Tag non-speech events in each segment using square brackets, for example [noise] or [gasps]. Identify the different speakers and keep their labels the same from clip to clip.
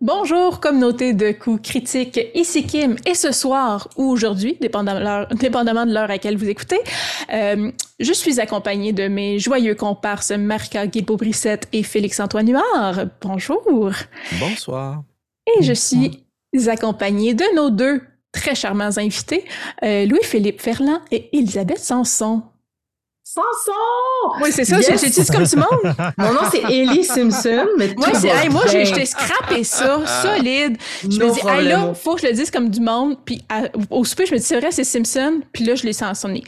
Speaker 1: Bonjour, communauté de coups critiques, ici Kim, et ce soir ou aujourd'hui, dépendamment, dépendamment de l'heure à laquelle vous écoutez, euh, je suis accompagnée de mes joyeux comparses Marca Guilbeault-Brissette et Félix-Antoine Huard. Bonjour.
Speaker 2: Bonsoir.
Speaker 1: Et je suis accompagnée de nos deux très charmants invités, euh, Louis-Philippe Ferland et Elisabeth Sanson.
Speaker 3: Sanson!
Speaker 1: Oui, c'est ça, j'ai dit comme du monde? [laughs]
Speaker 3: Mon nom, c'est Ellie Simpson, mais
Speaker 1: Moi, c'est, hey, moi, j'ai, j'ai scrappé ça, solide. Je me dis, hey, là, faut que je le dise comme du monde. Puis au souper, je me dis, c'est vrai, c'est Simpson. Puis là, je l'ai sansonné.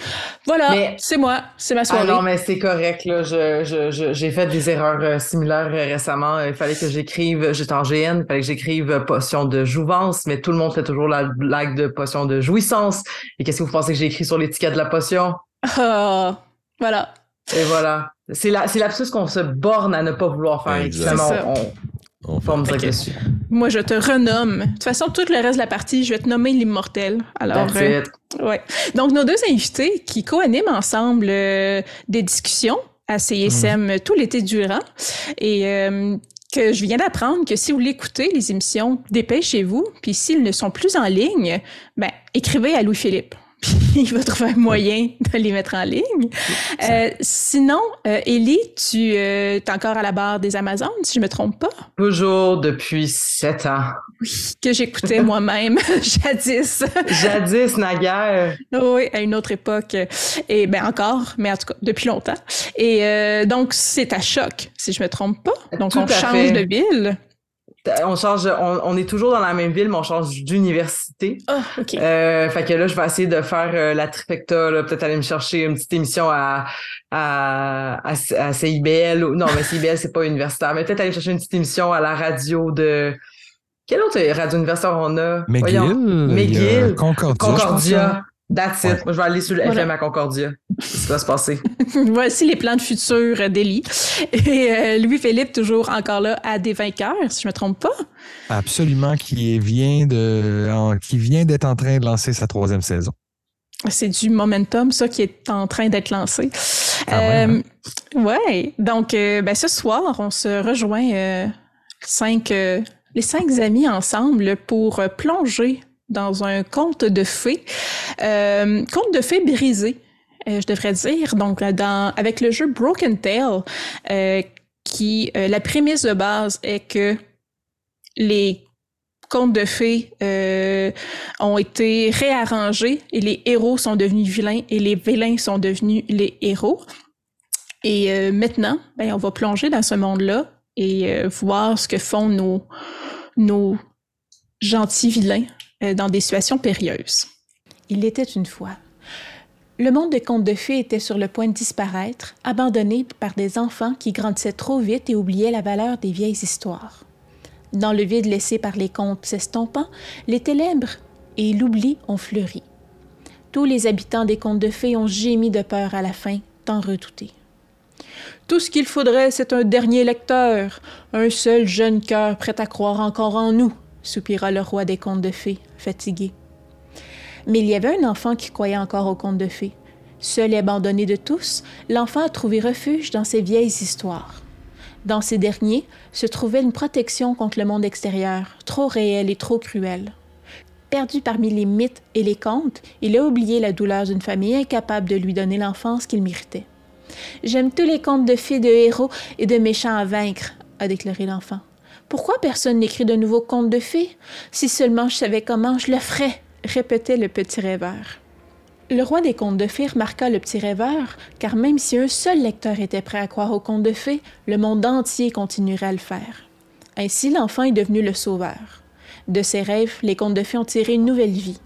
Speaker 1: Voilà, c'est moi, c'est ma soirée.
Speaker 3: Ah non, mais c'est correct, là. Je, je, je, j'ai fait des erreurs euh, similaires euh, récemment. Il fallait que j'écrive, j'étais en GN, il fallait que j'écrive euh, potion de jouvence, mais tout le monde fait toujours la blague de potion de jouissance. Et qu'est-ce que vous pensez que j'ai écrit sur l'étiquette de la potion?
Speaker 1: Ah. Voilà.
Speaker 3: Et voilà. C'est la, c'est l'absurde qu'on se borne à ne pas vouloir faire. Exactement. On, on forme okay. dessus.
Speaker 1: Moi, je te renomme. De toute façon, tout le reste de la partie, je vais te nommer l'immortel. Alors,
Speaker 3: euh,
Speaker 1: ouais. Donc, nos deux invités qui co-animent ensemble euh, des discussions à CISM mmh. tout l'été durant. Et euh, que je viens d'apprendre que si vous l'écoutez, les émissions, dépêchez-vous. Puis s'ils ne sont plus en ligne, ben, écrivez à Louis-Philippe. [laughs] il va trouver un moyen de les mettre en ligne. Euh, sinon, euh, Ellie, tu euh, es encore à la barre des Amazones, si je me trompe pas?
Speaker 3: Toujours depuis sept ans.
Speaker 1: Oui, que j'écoutais [laughs] moi-même [laughs] jadis.
Speaker 3: jadis, naguère.
Speaker 1: Oui, à une autre époque. Et ben encore, mais en tout cas, depuis longtemps. Et euh, donc, c'est à choc, si je me trompe pas. Donc,
Speaker 3: tout
Speaker 1: on change
Speaker 3: fait.
Speaker 1: de ville
Speaker 3: on change, on, on, est toujours dans la même ville, mais on change d'université.
Speaker 1: Ah, oh, OK.
Speaker 3: Euh, fait que là, je vais essayer de faire euh, la trifecta, peut-être aller me chercher une petite émission à, à, à, à CIBL. Non, mais CIBL, c'est pas universitaire, mais peut-être aller chercher une petite émission à la radio de. Quelle autre radio universitaire on a?
Speaker 2: McGill.
Speaker 3: McGill.
Speaker 2: Concordia.
Speaker 3: Concordia. That's it. Moi, je vais aller sur le voilà. FM à Concordia. C'est ce qui va se passer. [laughs]
Speaker 1: Voici les plans de futur d'Élie. [laughs] Et euh, Louis-Philippe, toujours encore là, à des vainqueurs, si je me trompe pas.
Speaker 2: Absolument, qui vient de, en, qui vient d'être en train de lancer sa troisième saison.
Speaker 1: C'est du momentum, ça, qui est en train d'être lancé.
Speaker 2: Ah ouais,
Speaker 1: euh, ouais. Donc, euh, ben, ce soir, on se rejoint euh, cinq, les cinq amis ensemble pour plonger dans un conte de fées, euh, conte de fées brisé, euh, je devrais dire. Donc, avec le jeu Broken Tale, euh, qui la prémisse de base est que les contes de fées ont été réarrangés et les héros sont devenus vilains et les vilains sont devenus les héros. Et maintenant, ben, on va plonger dans ce monde-là et voir ce que font nos, nos gentils vilains dans des situations périlleuses. Il était une fois. Le monde des contes de fées était sur le point de disparaître, abandonné par des enfants qui grandissaient trop vite et oubliaient la valeur des vieilles histoires. Dans le vide laissé par les contes s'estompant, les ténèbres et l'oubli ont fleuri. Tous les habitants des contes de fées ont gémi de peur à la fin, tant redoutés. Tout ce qu'il faudrait, c'est un dernier lecteur, un seul jeune cœur prêt à croire encore en nous, soupira le roi des contes de fées, fatigué. Mais il y avait un enfant qui croyait encore aux contes de fées. Seul et abandonné de tous, l'enfant a trouvé refuge dans ces vieilles histoires. Dans ces derniers se trouvait une protection contre le monde extérieur, trop réel et trop cruel. Perdu parmi les mythes et les contes, il a oublié la douleur d'une famille incapable de lui donner l'enfance qu'il méritait. J'aime tous les contes de fées de héros et de méchants à vaincre, a déclaré l'enfant. Pourquoi personne n'écrit de nouveaux contes de fées? Si seulement je savais comment, je le ferais, répétait le petit rêveur. Le roi des contes de fées remarqua le petit rêveur, car même si un seul lecteur était prêt à croire aux contes de fées, le monde entier continuerait à le faire. Ainsi, l'enfant est devenu le sauveur. De ses rêves, les contes de fées ont tiré une nouvelle vie.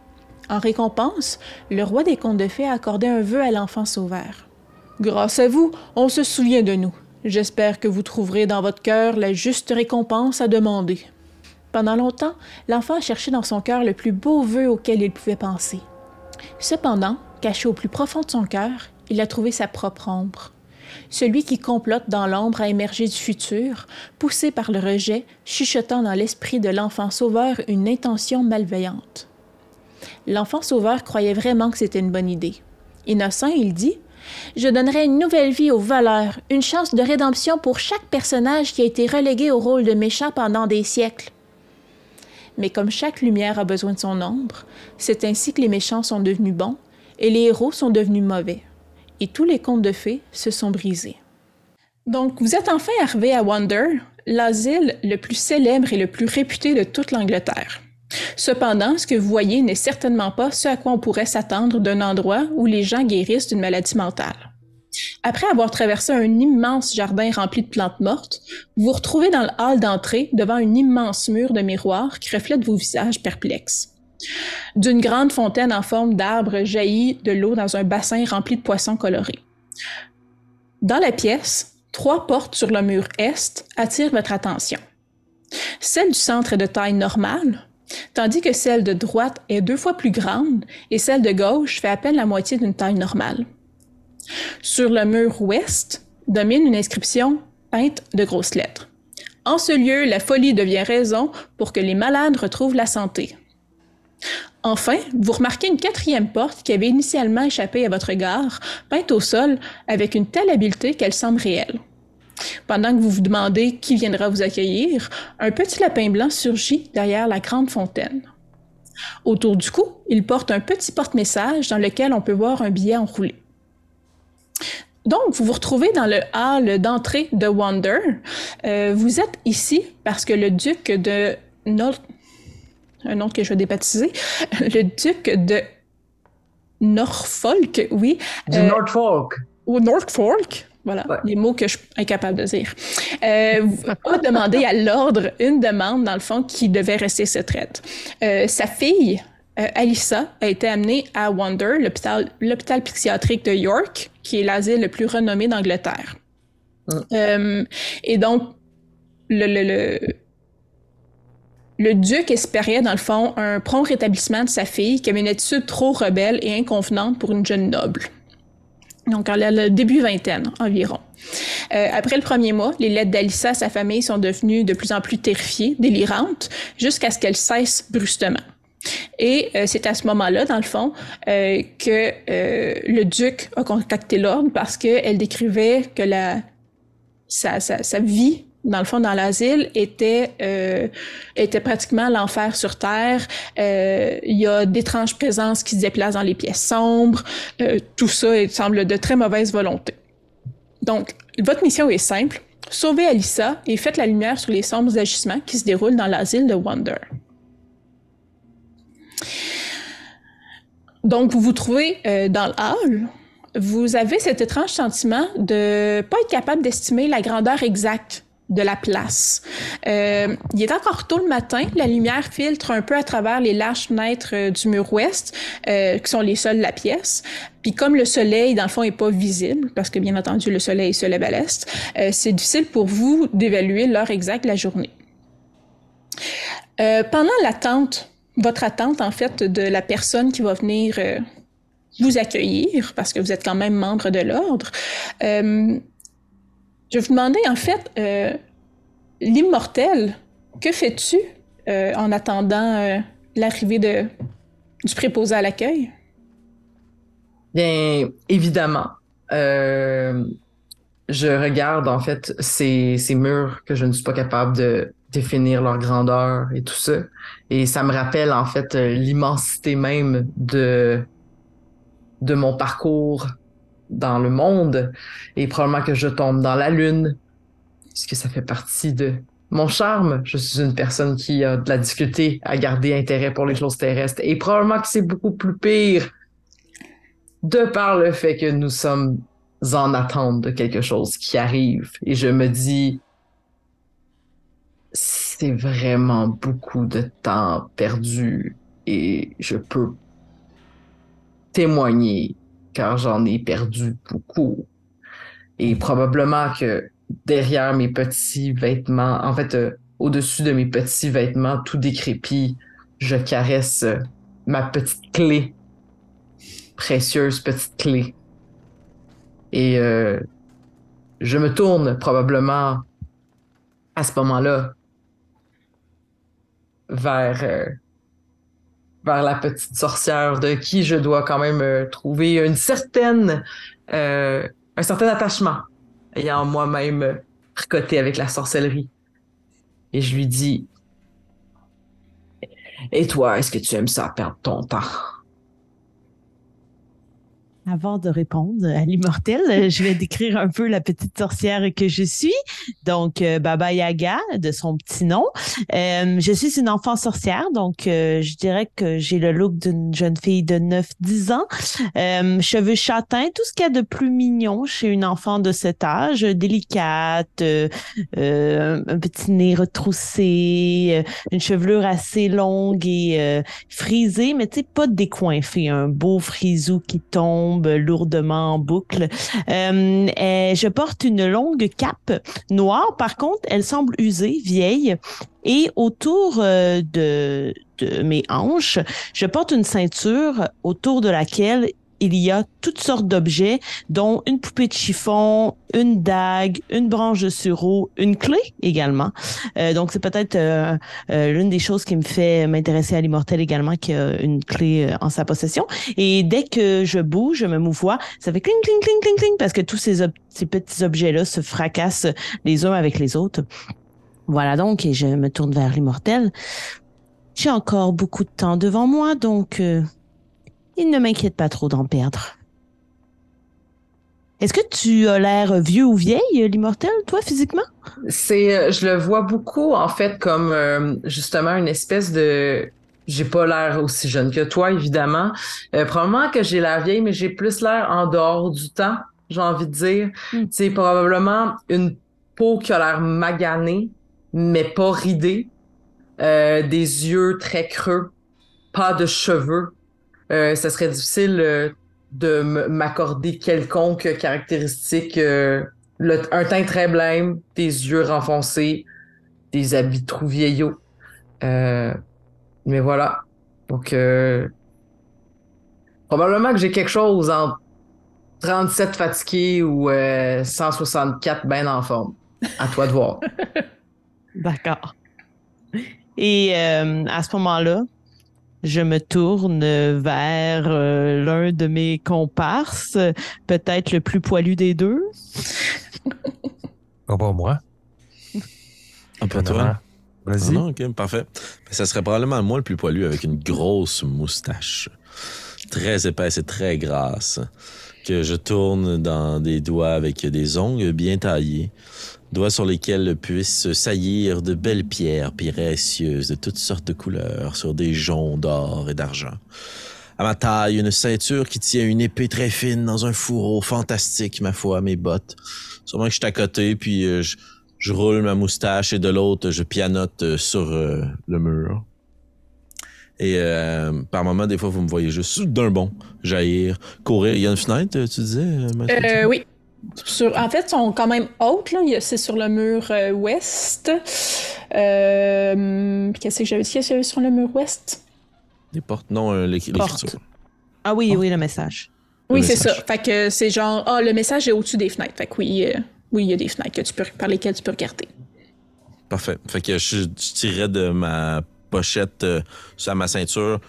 Speaker 1: En récompense, le roi des contes de fées a accordé un vœu à l'enfant sauveur. Grâce à vous, on se souvient de nous. J'espère que vous trouverez dans votre cœur la juste récompense à demander. Pendant longtemps, l'enfant a cherché dans son cœur le plus beau vœu auquel il pouvait penser. Cependant, caché au plus profond de son cœur, il a trouvé sa propre ombre. Celui qui complote dans l'ombre à émerger du futur, poussé par le rejet, chuchotant dans l'esprit de l'enfant sauveur une intention malveillante. L'enfant sauveur croyait vraiment que c'était une bonne idée. Innocent, il dit je donnerai une nouvelle vie aux voleurs, une chance de rédemption pour chaque personnage qui a été relégué au rôle de méchant pendant des siècles. Mais comme chaque lumière a besoin de son ombre, c'est ainsi que les méchants sont devenus bons et les héros sont devenus mauvais. Et tous les contes de fées se sont brisés. Donc, vous êtes enfin arrivé à Wonder, l'asile le plus célèbre et le plus réputé de toute l'Angleterre. Cependant, ce que vous voyez n'est certainement pas ce à quoi on pourrait s'attendre d'un endroit où les gens guérissent d'une maladie mentale. Après avoir traversé un immense jardin rempli de plantes mortes, vous vous retrouvez dans le hall d'entrée devant un immense mur de miroirs qui reflète vos visages perplexes. D'une grande fontaine en forme d'arbre jaillit de l'eau dans un bassin rempli de poissons colorés. Dans la pièce, trois portes sur le mur est attirent votre attention. Celle du centre est de taille normale, tandis que celle de droite est deux fois plus grande et celle de gauche fait à peine la moitié d'une taille normale. Sur le mur ouest domine une inscription peinte de grosses lettres. En ce lieu, la folie devient raison pour que les malades retrouvent la santé. Enfin, vous remarquez une quatrième porte qui avait initialement échappé à votre regard, peinte au sol avec une telle habileté qu'elle semble réelle. Pendant que vous vous demandez qui viendra vous accueillir, un petit lapin blanc surgit derrière la grande fontaine. Autour du cou, il porte un petit porte-message dans lequel on peut voir un billet enroulé. Donc, vous vous retrouvez dans le hall d'entrée de Wonder. Euh, vous êtes ici parce que le duc de North... Un nom que je vais débaptiser. [laughs] Le duc de Norfolk, oui.
Speaker 3: Du
Speaker 1: euh,
Speaker 3: Norfolk.
Speaker 1: Ou Norfolk, voilà,
Speaker 3: Ouais.
Speaker 1: les mots que je suis incapable de dire, euh, a [laughs] demandé à l'ordre une demande, dans le fond, qui devait rester secrète. Euh, sa fille, euh, Alyssa, a été amenée à Wonder, l'hôpital l'hôpital psychiatrique de York, qui est l'asile le plus renommé d'Angleterre.
Speaker 3: Mm.
Speaker 1: Euh, et donc, le, le, le, le duc espérait, dans le fond, un prompt rétablissement de sa fille, qui avait une attitude trop rebelle et inconvenante pour une jeune noble. Donc, elle le début vingtaine environ. Euh, après le premier mois, les lettres d'Alyssa à sa famille sont devenues de plus en plus terrifiées, délirantes, jusqu'à ce qu'elles cessent brusquement. Et euh, c'est à ce moment-là, dans le fond, euh, que euh, le duc a contacté l'ordre parce qu'elle décrivait que la, sa, sa, sa vie, dans le fond, dans l'asile, était, euh, était pratiquement l'enfer sur Terre. Euh, il y a d'étranges présences qui se déplacent dans les pièces sombres. Euh, tout ça il semble de très mauvaise volonté. Donc, votre mission est simple. Sauvez Alyssa et faites la lumière sur les sombres agissements qui se déroulent dans l'asile de Wonder. Donc, vous vous trouvez euh, dans le hall. Vous avez cet étrange sentiment de pas être capable d'estimer la grandeur exacte de la place. Euh, il est encore tôt le matin, la lumière filtre un peu à travers les larges fenêtres euh, du mur ouest, euh, qui sont les seules de la pièce. Puis comme le soleil, dans le fond, est pas visible, parce que bien entendu, le soleil se lève à l'est, euh, c'est difficile pour vous d'évaluer l'heure exacte de la journée. Euh, pendant l'attente, votre attente, en fait, de la personne qui va venir euh, vous accueillir, parce que vous êtes quand même membre de l'ordre, euh, je vais vous demander, en fait, euh, l'immortel, que fais-tu euh, en attendant euh, l'arrivée de, du préposé à l'accueil?
Speaker 3: Bien, évidemment, je regarde en fait ces, ces murs que je ne suis pas capable de définir leur grandeur et tout ça. Et ça me rappelle en fait l'immensité même de, de mon parcours dans le monde. Et probablement que je tombe dans la lune, puisque ça fait partie de mon charme? Je suis une personne qui a de la difficulté à garder intérêt pour les choses terrestres. Et probablement que c'est beaucoup plus pire de par le fait que nous sommes en attente de quelque chose qui arrive. Et je me dis, c'est vraiment beaucoup de temps perdu et je peux témoigner car j'en ai perdu beaucoup. Et probablement que derrière mes petits vêtements, en fait, euh, au-dessus de mes petits vêtements tout décrépits, je caresse euh, ma petite clé, précieuse petite clé. Et euh, je me tourne probablement à ce moment-là vers, vers la petite sorcière de qui je dois quand même euh, trouver une certaine, euh, un certain attachement, ayant moi-même euh, tricoté avec la sorcellerie. Et je lui dis, Et toi, est-ce que tu aimes ça, perdre ton temps?
Speaker 4: Avant de répondre à l'immortel, je vais décrire un peu la petite sorcière que je suis. Donc, euh, Baba Yaga, de son petit nom. Euh, je suis une enfant sorcière, donc euh, je dirais que j'ai le look d'une jeune fille de 9-10 ans. cheveux châtains, tout ce qu'il y a de plus mignon chez une enfant de cet âge. Délicate, un petit nez retroussé, une chevelure assez longue et frisée, mais tu sais, pas décoiffée. Un beau frisou qui tombe lourdement en boucle. Euh, je porte une longue cape noire. Par contre, elle semble usée, vieille. Et autour euh, de, de mes hanches, je porte une ceinture autour de laquelle il y a toutes sortes d'objets, dont une poupée de chiffon, une dague, une branche de sureau, une clé également. Euh, donc, c'est peut-être euh, euh, l'une des choses qui me fait m'intéresser à l'immortel également, qui a une clé en sa possession. Et dès que je bouge, je me mouvoie, ça fait cling, cling, cling, cling, cling, parce que tous ces, ces petits objets-là se fracassent les uns avec les autres. Voilà donc, et je me tourne vers l'immortel. J'ai encore beaucoup de temps devant moi, donc il ne m'inquiète pas trop d'en perdre. Est-ce que tu as l'air vieux ou vieille, l'immortel, toi, physiquement?
Speaker 3: C'est, euh, je le vois beaucoup, en fait, comme euh, justement une espèce de. J'ai pas l'air aussi jeune que toi, évidemment. Euh, probablement que j'ai l'air vieille, mais j'ai plus l'air en dehors du temps, j'ai envie de dire. Hmm. C'est probablement une peau qui a l'air maganée, mais pas ridée. des yeux très creux, pas de cheveux, euh, ça serait difficile euh, de m'accorder quelconque caractéristique. Euh, un teint très blême, des yeux renfoncés, des habits trop vieillots. mais voilà. Donc, probablement que j'ai quelque chose en 37 fatigué ou 164 bien en forme. À toi de voir. [laughs]
Speaker 4: D'accord. Et à ce moment-là, je me tourne vers euh, l'un de mes comparses, peut-être le plus poilu des deux.
Speaker 2: Oh, pas moi.
Speaker 5: Un peu toi? Vas-y. Ah ok, parfait. Ça serait probablement moi le plus poilu avec une grosse moustache. Très épaisse et très grasse. Que je tourne dans des doigts avec des ongles bien taillés doigts sur lesquels puissent saillir de belles pierres précieuses de toutes sortes de couleurs sur des joncs d'or et d'argent. À ma taille, une ceinture qui tient une épée très fine dans un fourreau fantastique, ma foi, mes bottes. Sûrement que je suis à côté, puis euh, je, roule ma moustache et de l'autre, je pianote euh, sur euh, le mur. Et par moment, des fois, vous me voyez juste d'un bond jaillir, courir. Il y a une fenêtre, tu disais?
Speaker 1: Euh, oui, en fait, ils sont quand même hautes. C'est sur le mur euh, ouest. Euh, qu'est-ce que j'avais dit? Sur le mur ouest?
Speaker 5: Des portes, non, euh, l'écriture.
Speaker 4: Ah oui, oui, le message.
Speaker 1: Oui, c'est ça. Fait que c'est genre, ah, le message est au-dessus des fenêtres. Fait que oui, oui, il y a des fenêtres que tu peux, par lesquelles tu peux regarder.
Speaker 5: Parfait. Fait que je, tirais de ma pochette sur ma ceinture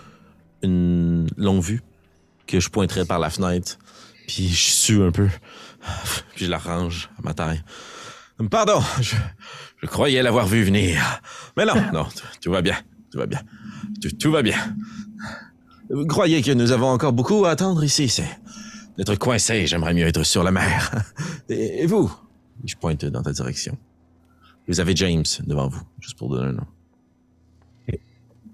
Speaker 5: une longue vue que je pointerais par la fenêtre. Puis je sue un peu. Puis je la range à ma taille. Pardon, je, croyais l'avoir vu venir. Mais non, non, tout, va bien, tout va bien. Tout, va bien. Vous croyez que nous avons encore beaucoup à attendre ici, c'est d'être coincé, j'aimerais mieux être sur la mer. [laughs] Et, vous? Je pointe dans ta direction. Vous avez James devant vous, juste pour donner un nom.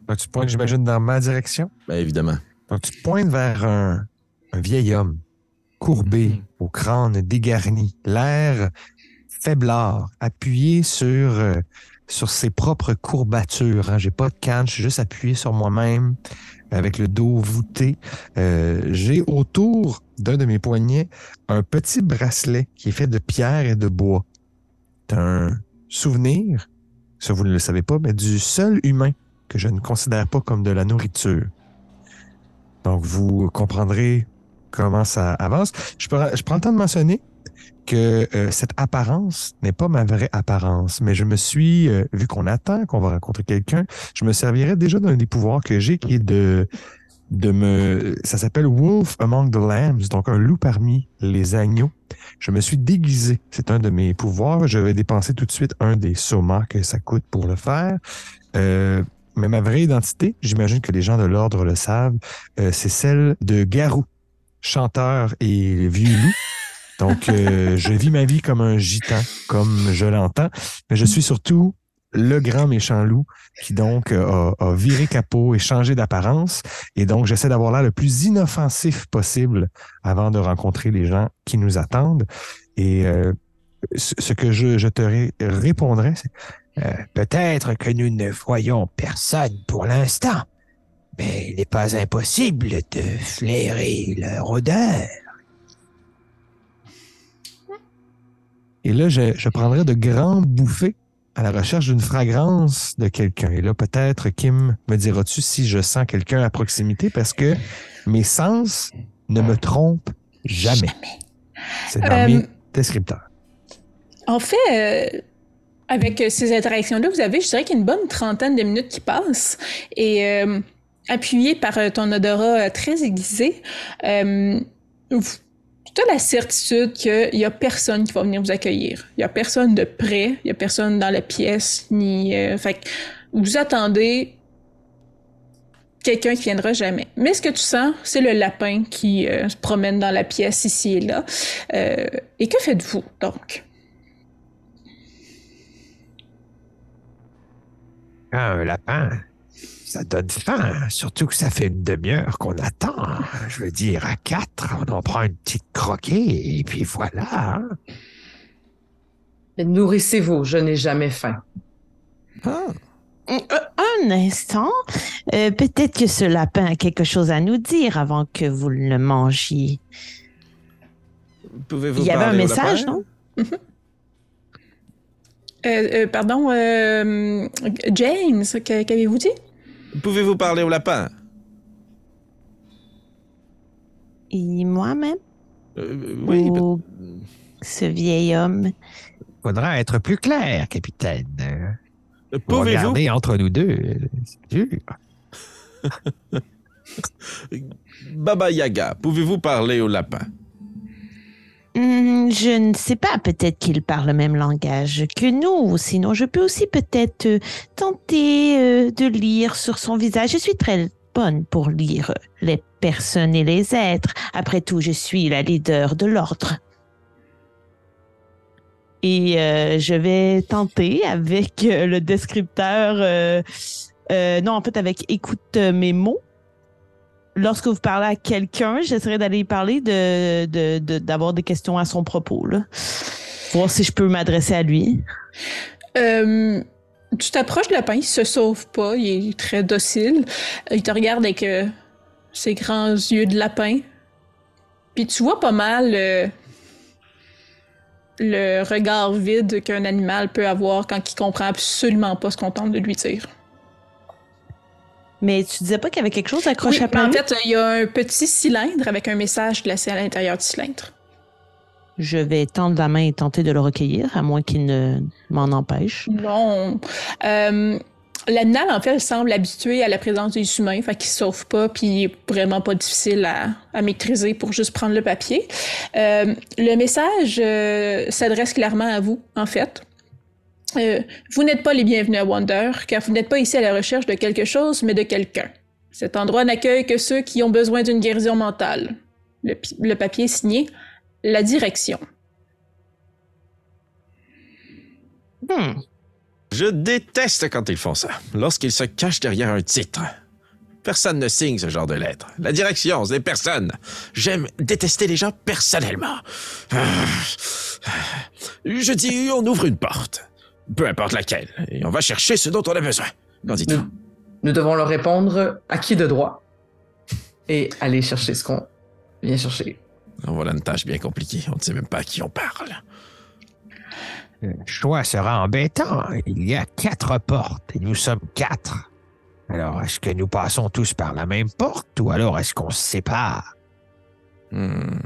Speaker 2: Donc, tu pointes, j'imagine, dans ma direction?
Speaker 5: Bien, évidemment.
Speaker 2: Donc, tu pointes vers un vieil homme courbé, mm. au crâne dégarni, l'air faiblard, appuyé sur, euh, sur ses propres courbatures. Hein. J'ai pas de canne, je suis juste appuyé sur moi-même avec le dos voûté. Euh, j'ai autour d'un de mes poignets un petit bracelet qui est fait de pierre et de bois. C'est un souvenir, ça vous ne le savez pas, mais du seul humain que je ne considère pas comme de la nourriture. Donc vous comprendrez comment ça avance. Je, prends le temps de mentionner que euh, cette apparence n'est pas ma vraie apparence, mais je me suis, euh, vu qu'on attend qu'on va rencontrer quelqu'un, je me servirais déjà d'un des pouvoirs que j'ai qui est de me ça s'appelle Wolf Among the Lambs, donc un loup parmi les agneaux. Je me suis déguisé, c'est un de mes pouvoirs. Je vais dépenser tout de suite un des somas que ça coûte pour le faire. Euh, mais ma vraie identité, j'imagine que les gens de l'ordre le savent, c'est celle de Garou, chanteur et vieux loup. Donc, euh, [laughs] je vis ma vie comme un gitan, comme je l'entends, mais je suis surtout le grand méchant loup qui donc a, a viré capot et changé d'apparence. Et donc, j'essaie d'avoir l'air le plus inoffensif possible avant de rencontrer les gens qui nous attendent. Et euh, ce que je, je te ré- répondrai, c'est
Speaker 6: Euh, Peut-être que nous ne voyons personne pour l'instant, mais il n'est pas impossible de flairer leur odeur.
Speaker 2: Et là, je, je prendrais de grandes bouffées à la recherche d'une fragrance de quelqu'un. Et là, peut-être, Kim, me diras-tu si je sens quelqu'un à proximité parce que mes sens ne me trompent jamais. C'est dans
Speaker 1: Euh,
Speaker 2: mes descripteurs.
Speaker 1: En fait, euh, avec ces interactions-là, vous avez, je dirais qu'il y a une bonne trentaine de minutes qui passent. Et euh, appuyé par euh, ton odorat euh, très aiguisé, euh, tu as la certitude qu'il n'y a personne qui va venir vous accueillir. Il n'y a personne de près, il n'y a personne dans la pièce, ni. fait vous attendez quelqu'un qui viendra jamais. Mais ce que tu sens, c'est le lapin qui se promène dans la pièce ici et là. Et que faites-vous donc?
Speaker 6: Ah, un lapin, ça donne faim, surtout que ça fait une demi-heure qu'on attend. Je veux dire, à quatre, on en prend une petite croquée, et puis voilà. hein.
Speaker 3: Mais Nourrissez-vous, je n'ai jamais faim.
Speaker 5: Ah,
Speaker 4: Euh, Un instant. Euh, Peut-être que ce lapin a quelque chose à nous dire avant que vous le mangiez.
Speaker 5: pouvez-vous
Speaker 4: Il y avait un message,
Speaker 5: lapin?
Speaker 4: non? [laughs]
Speaker 1: Euh, euh, pardon, euh, James, qu'avez-vous dit?
Speaker 5: Pouvez-vous parler au lapin?
Speaker 4: Et moi-même?
Speaker 5: Euh, oui,
Speaker 4: Ou ce vieil homme?
Speaker 6: Faudra être plus clair, capitaine. Euh,
Speaker 5: pouvez-vous?
Speaker 6: Regardez entre nous deux, c'est dur. [laughs]
Speaker 5: Baba Yaga, pouvez-vous parler au lapin?
Speaker 4: Hmm, je ne sais pas, peut-être qu'il parle le même langage que nous. Sinon, je peux aussi peut-être euh, tenter euh, de lire sur son visage. Je suis très bonne pour lire les personnes et les êtres. Après tout, je suis la leader de l'ordre. Et euh, je vais tenter avec le descripteur, non, en fait, avec écoute mes mots. Lorsque vous parlez à quelqu'un, j'essaierai d'aller parler de, de, de- d'avoir des questions à son propos. Voir si je peux m'adresser à lui.
Speaker 1: Euh, tu t'approches du lapin, il se sauve pas, il est très docile. Il te regarde avec euh, ses grands yeux de lapin. Puis tu vois pas mal euh, le regard vide qu'un animal peut avoir quand il comprend absolument pas ce qu'on tente de lui dire.
Speaker 4: Mais tu disais pas qu'il y avait quelque chose accroché
Speaker 1: Oui,
Speaker 4: à plein
Speaker 1: en fait, il y a un petit cylindre avec un message glacé à l'intérieur du cylindre.
Speaker 4: Je vais tendre la main et tenter de le recueillir, à moins qu'il ne m'en empêche.
Speaker 1: Non. Euh, L'animal, en fait, semble habitué à la présence des humains, fait qu'il se sauve pas, puis il est vraiment pas difficile à, à maîtriser pour juste prendre le papier. Euh, le message euh, s'adresse clairement à vous, en fait. Euh, vous n'êtes pas les bienvenus à Wonder, car vous n'êtes pas ici à la recherche de quelque chose, mais de quelqu'un. Cet endroit n'accueille que ceux qui ont besoin d'une guérison mentale. Le, le papier signé La direction.
Speaker 4: Hmm.
Speaker 5: Je déteste quand ils font ça, lorsqu'ils se cachent derrière un titre. Personne ne signe ce genre de lettres. La direction, c'est personne. J'aime détester les gens personnellement. Ah. Je dis, on ouvre une porte. Peu importe laquelle. Et on va chercher ce dont on a besoin. Qu'en dites-vous?
Speaker 3: Nous, nous devons leur répondre à qui de droit et aller chercher ce qu'on vient chercher.
Speaker 5: Oh, Voilà une tâche bien compliquée. On ne sait même pas à qui on parle.
Speaker 6: Le choix sera embêtant. Il y a quatre portes et nous sommes quatre. Alors, est-ce que nous passons tous par la même porte ou alors est-ce qu'on se sépare?
Speaker 5: Hmm.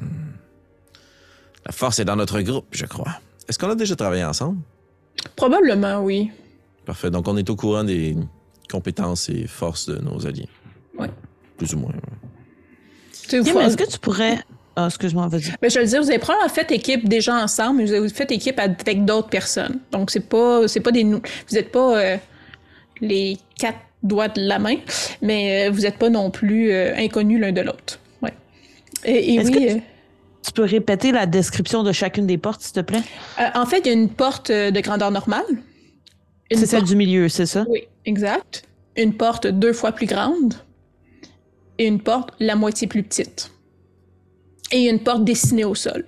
Speaker 5: La force est dans notre groupe, je crois. Est-ce qu'on a déjà travaillé ensemble?
Speaker 1: Probablement, oui.
Speaker 5: Parfait. Donc, on est au courant des compétences et forces de nos alliés.
Speaker 1: Oui.
Speaker 5: Plus ou moins.
Speaker 4: Est-ce que tu pourrais... Ah, excuse-moi, vas-y.
Speaker 1: Ben, je vais le dire, vous avez probablement fait équipe déjà ensemble, mais vous avez fait équipe avec d'autres personnes. Donc, c'est pas, c'est pas des, vous n'êtes pas euh, les quatre doigt de la main, mais vous n'êtes pas non plus inconnus l'un de l'autre. Ouais. Et, oui.
Speaker 4: Tu peux répéter la description de chacune des portes, s'il te plaît?
Speaker 1: en fait, il y a une porte de grandeur normale.
Speaker 4: C'est celle du milieu, c'est ça?
Speaker 1: Oui, exact. Une porte deux fois plus grande et une porte la moitié plus petite. Et une porte dessinée au sol.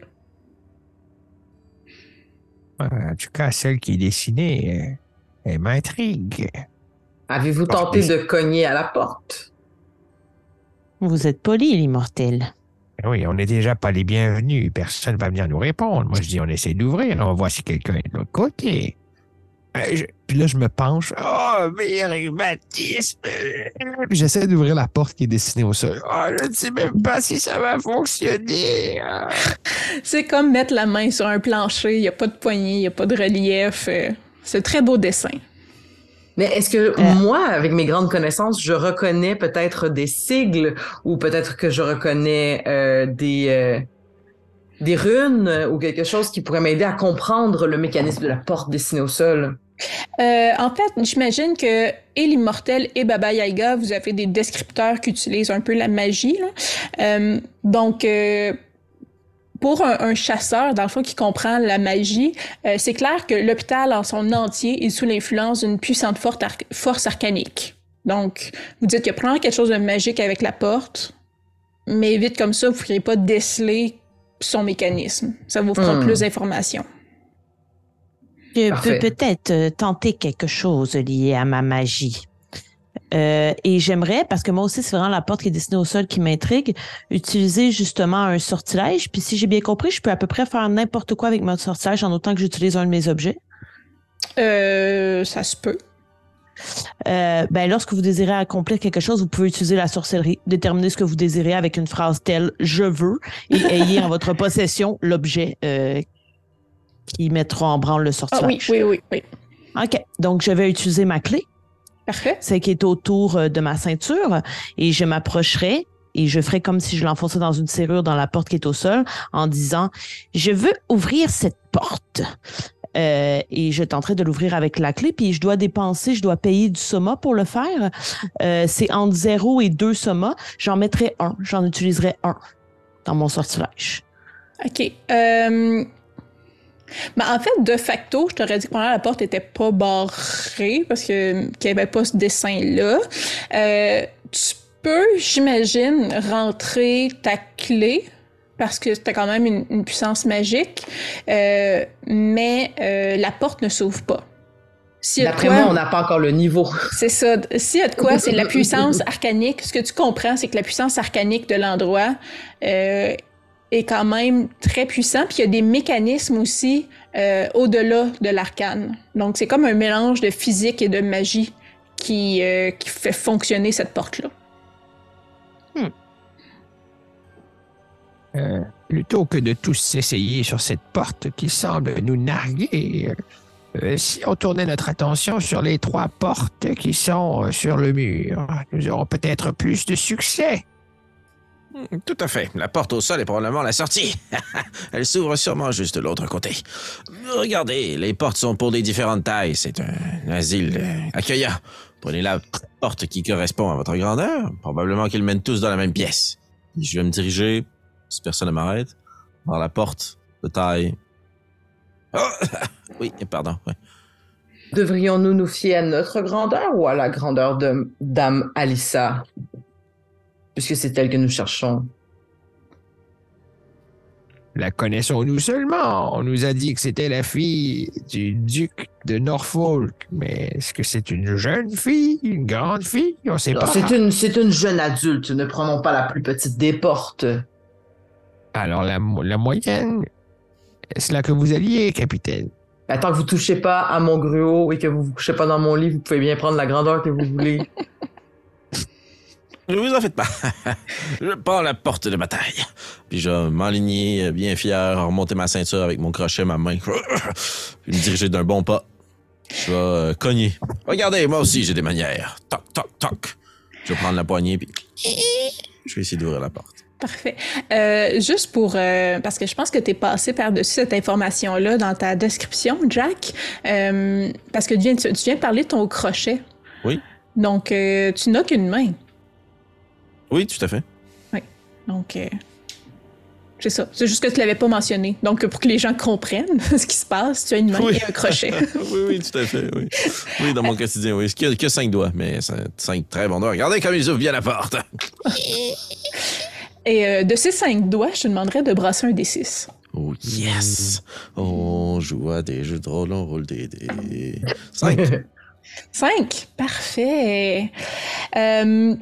Speaker 2: En tout cas, celle qui est dessinée, elle m'intrigue.
Speaker 3: Avez-vous tenté de cogner à la porte?
Speaker 4: Vous êtes poli, l'immortel.
Speaker 2: Oui, on n'est déjà pas les bienvenus. Personne ne va venir nous répondre. Moi, je dis, on essaie d'ouvrir. On voit si quelqu'un est de l'autre côté. Euh, puis là, je me penche. Oh, rhumatismes! Puis j'essaie d'ouvrir la porte qui est dessinée au sol. Oh, je ne sais même pas si ça va fonctionner. [laughs]
Speaker 1: C'est comme mettre la main sur un plancher. Il n'y a pas de poignée, il n'y a pas de relief. Euh, c'est très beau dessin.
Speaker 3: Mais est-ce que euh. moi, avec mes grandes connaissances, je reconnais peut-être des sigles ou peut-être que je reconnais des des runes ou quelque chose qui pourrait m'aider à comprendre le mécanisme de la porte dessinée au sol?
Speaker 1: Euh, en fait, j'imagine que et l'immortel et Baba Yaga, vous avez des descripteurs qui utilisent un peu la magie. Euh, donc, euh, pour un, chasseur, dans le fond, qui comprend la magie, c'est clair que l'hôpital en son entier est sous l'influence d'une puissante force arcanique. Donc, vous dites qu'il y a probablement quelque chose de magique avec la porte, mais vite comme ça, vous ne pourriez pas déceler son mécanisme. Ça vous fera hmm. plus d'informations.
Speaker 4: Je peux peut-être euh, tenter quelque chose lié à ma magie. Euh, et j'aimerais, parce que moi aussi, c'est vraiment la porte qui est dessinée au sol qui m'intrigue, utiliser justement un sortilège. Puis si j'ai bien compris, je peux à peu près faire n'importe quoi avec mon sortilège en autant que j'utilise un de mes objets.
Speaker 1: Euh, ça se peut.
Speaker 4: ben, lorsque vous désirez accomplir quelque chose, vous pouvez utiliser la sorcellerie, déterminer ce que vous désirez avec une phrase telle je veux et ayez en votre possession l'objet qui mettront en branle le sortilège.
Speaker 1: Ah, oui, oui, oui,
Speaker 4: OK. Donc, je vais utiliser ma clé.
Speaker 1: Parfait.
Speaker 4: Celle qui est autour euh, de ma ceinture et je m'approcherai et je ferai comme si je l'enfonçais dans une serrure dans la porte qui est au sol en disant je veux ouvrir cette porte. Euh, et je tenterai de l'ouvrir avec la clé, puis je dois dépenser, je dois payer du soma pour le faire. Euh, c'est entre 0 et 2 somas. J'en mettrai un, j'en utiliserai un dans mon sortilège.
Speaker 1: OK. Euh, mais en fait, de facto, je t'aurais dit que la porte était pas barrée parce que qu'il n'y avait pas ce dessin-là. Euh, tu peux, j'imagine, rentrer ta clé parce que c'était quand même une, puissance magique, euh, mais euh, la porte ne s'ouvre pas.
Speaker 3: D'après moi, on n'a pas encore le niveau.
Speaker 1: C'est ça. S'il y a de quoi, c'est la puissance [laughs] arcanique. Ce que tu comprends, c'est que la puissance arcanique de l'endroit est quand même très puissant. Puis il y a des mécanismes aussi euh, au-delà de l'arcane. Donc c'est comme un mélange de physique et de magie qui, euh, fait fonctionner cette porte-là. Hmm.
Speaker 2: Euh, plutôt que de tous s'essayer sur cette porte qui semble nous narguer, si on tournait notre attention sur les trois portes qui sont sur le mur, nous aurons peut-être plus de succès.
Speaker 5: Tout à fait. La porte au sol est probablement la sortie. [laughs] Elle s'ouvre sûrement juste de l'autre côté. Regardez, les portes sont pour des différentes tailles. C'est un asile accueillant. Prenez la porte qui correspond à votre grandeur. Probablement qu'ils mènent tous dans la même pièce. je vais me diriger, si personne ne m'arrête, vers la porte de taille. Oh! [laughs] oui, pardon.
Speaker 3: Devrions-nous nous fier à notre grandeur ou à la grandeur de Dame Alissa? Puisque c'est elle que nous cherchons.
Speaker 2: La connaissons-nous seulement? On nous a dit que c'était la fille du duc de Norfolk. Mais est-ce que c'est une jeune fille? Une grande fille? On sait pas.
Speaker 3: C'est une, c'est une jeune adulte. Ne prenons pas la plus petite des portes.
Speaker 2: Alors, la, la moyenne? Est-ce là que vous alliez, capitaine?
Speaker 3: Tant que vous touchez pas à mon gruau et que vous vous couchez pas dans mon lit, vous pouvez bien prendre la grandeur que vous voulez. [laughs]
Speaker 5: Ne vous en faites pas. [laughs] je prends la porte de bataille. Puis je vais m'aligner bien fier, remonter ma ceinture avec mon crochet, ma main. Puis me diriger d'un bon pas. Je vais euh, cogner. Regardez, moi aussi, j'ai des manières. Toc, toc, toc. Je vais prendre la poignée, puis je vais essayer d'ouvrir la porte.
Speaker 1: Parfait. Euh, juste pour... Euh, parce que je pense que tu es passé par-dessus cette information-là dans ta description, Jack. parce que tu viens, tu viens de parler de ton crochet.
Speaker 5: Oui.
Speaker 1: Donc, euh, tu n'as qu'une main.
Speaker 5: Oui, tout à fait.
Speaker 1: Oui. Donc, euh, c'est ça. C'est juste que tu l'avais pas mentionné. Donc, pour que les gens comprennent [laughs] ce qui se passe, tu as une main
Speaker 5: Oui.
Speaker 1: et un crochet. [laughs]
Speaker 5: oui, oui, tout à fait. Oui, oui dans mon quotidien, oui. Que, que cinq doigts, mais cinq très bons doigts. Regardez comme ils ouvrent bien la porte.
Speaker 1: et euh, de ces cinq doigts, je te demanderais de brasser un D6.
Speaker 5: Oh, yes! On joue à des jeux de rôle, on roule des dés. Cinq. [laughs]
Speaker 1: Cinq? Parfait. Euh,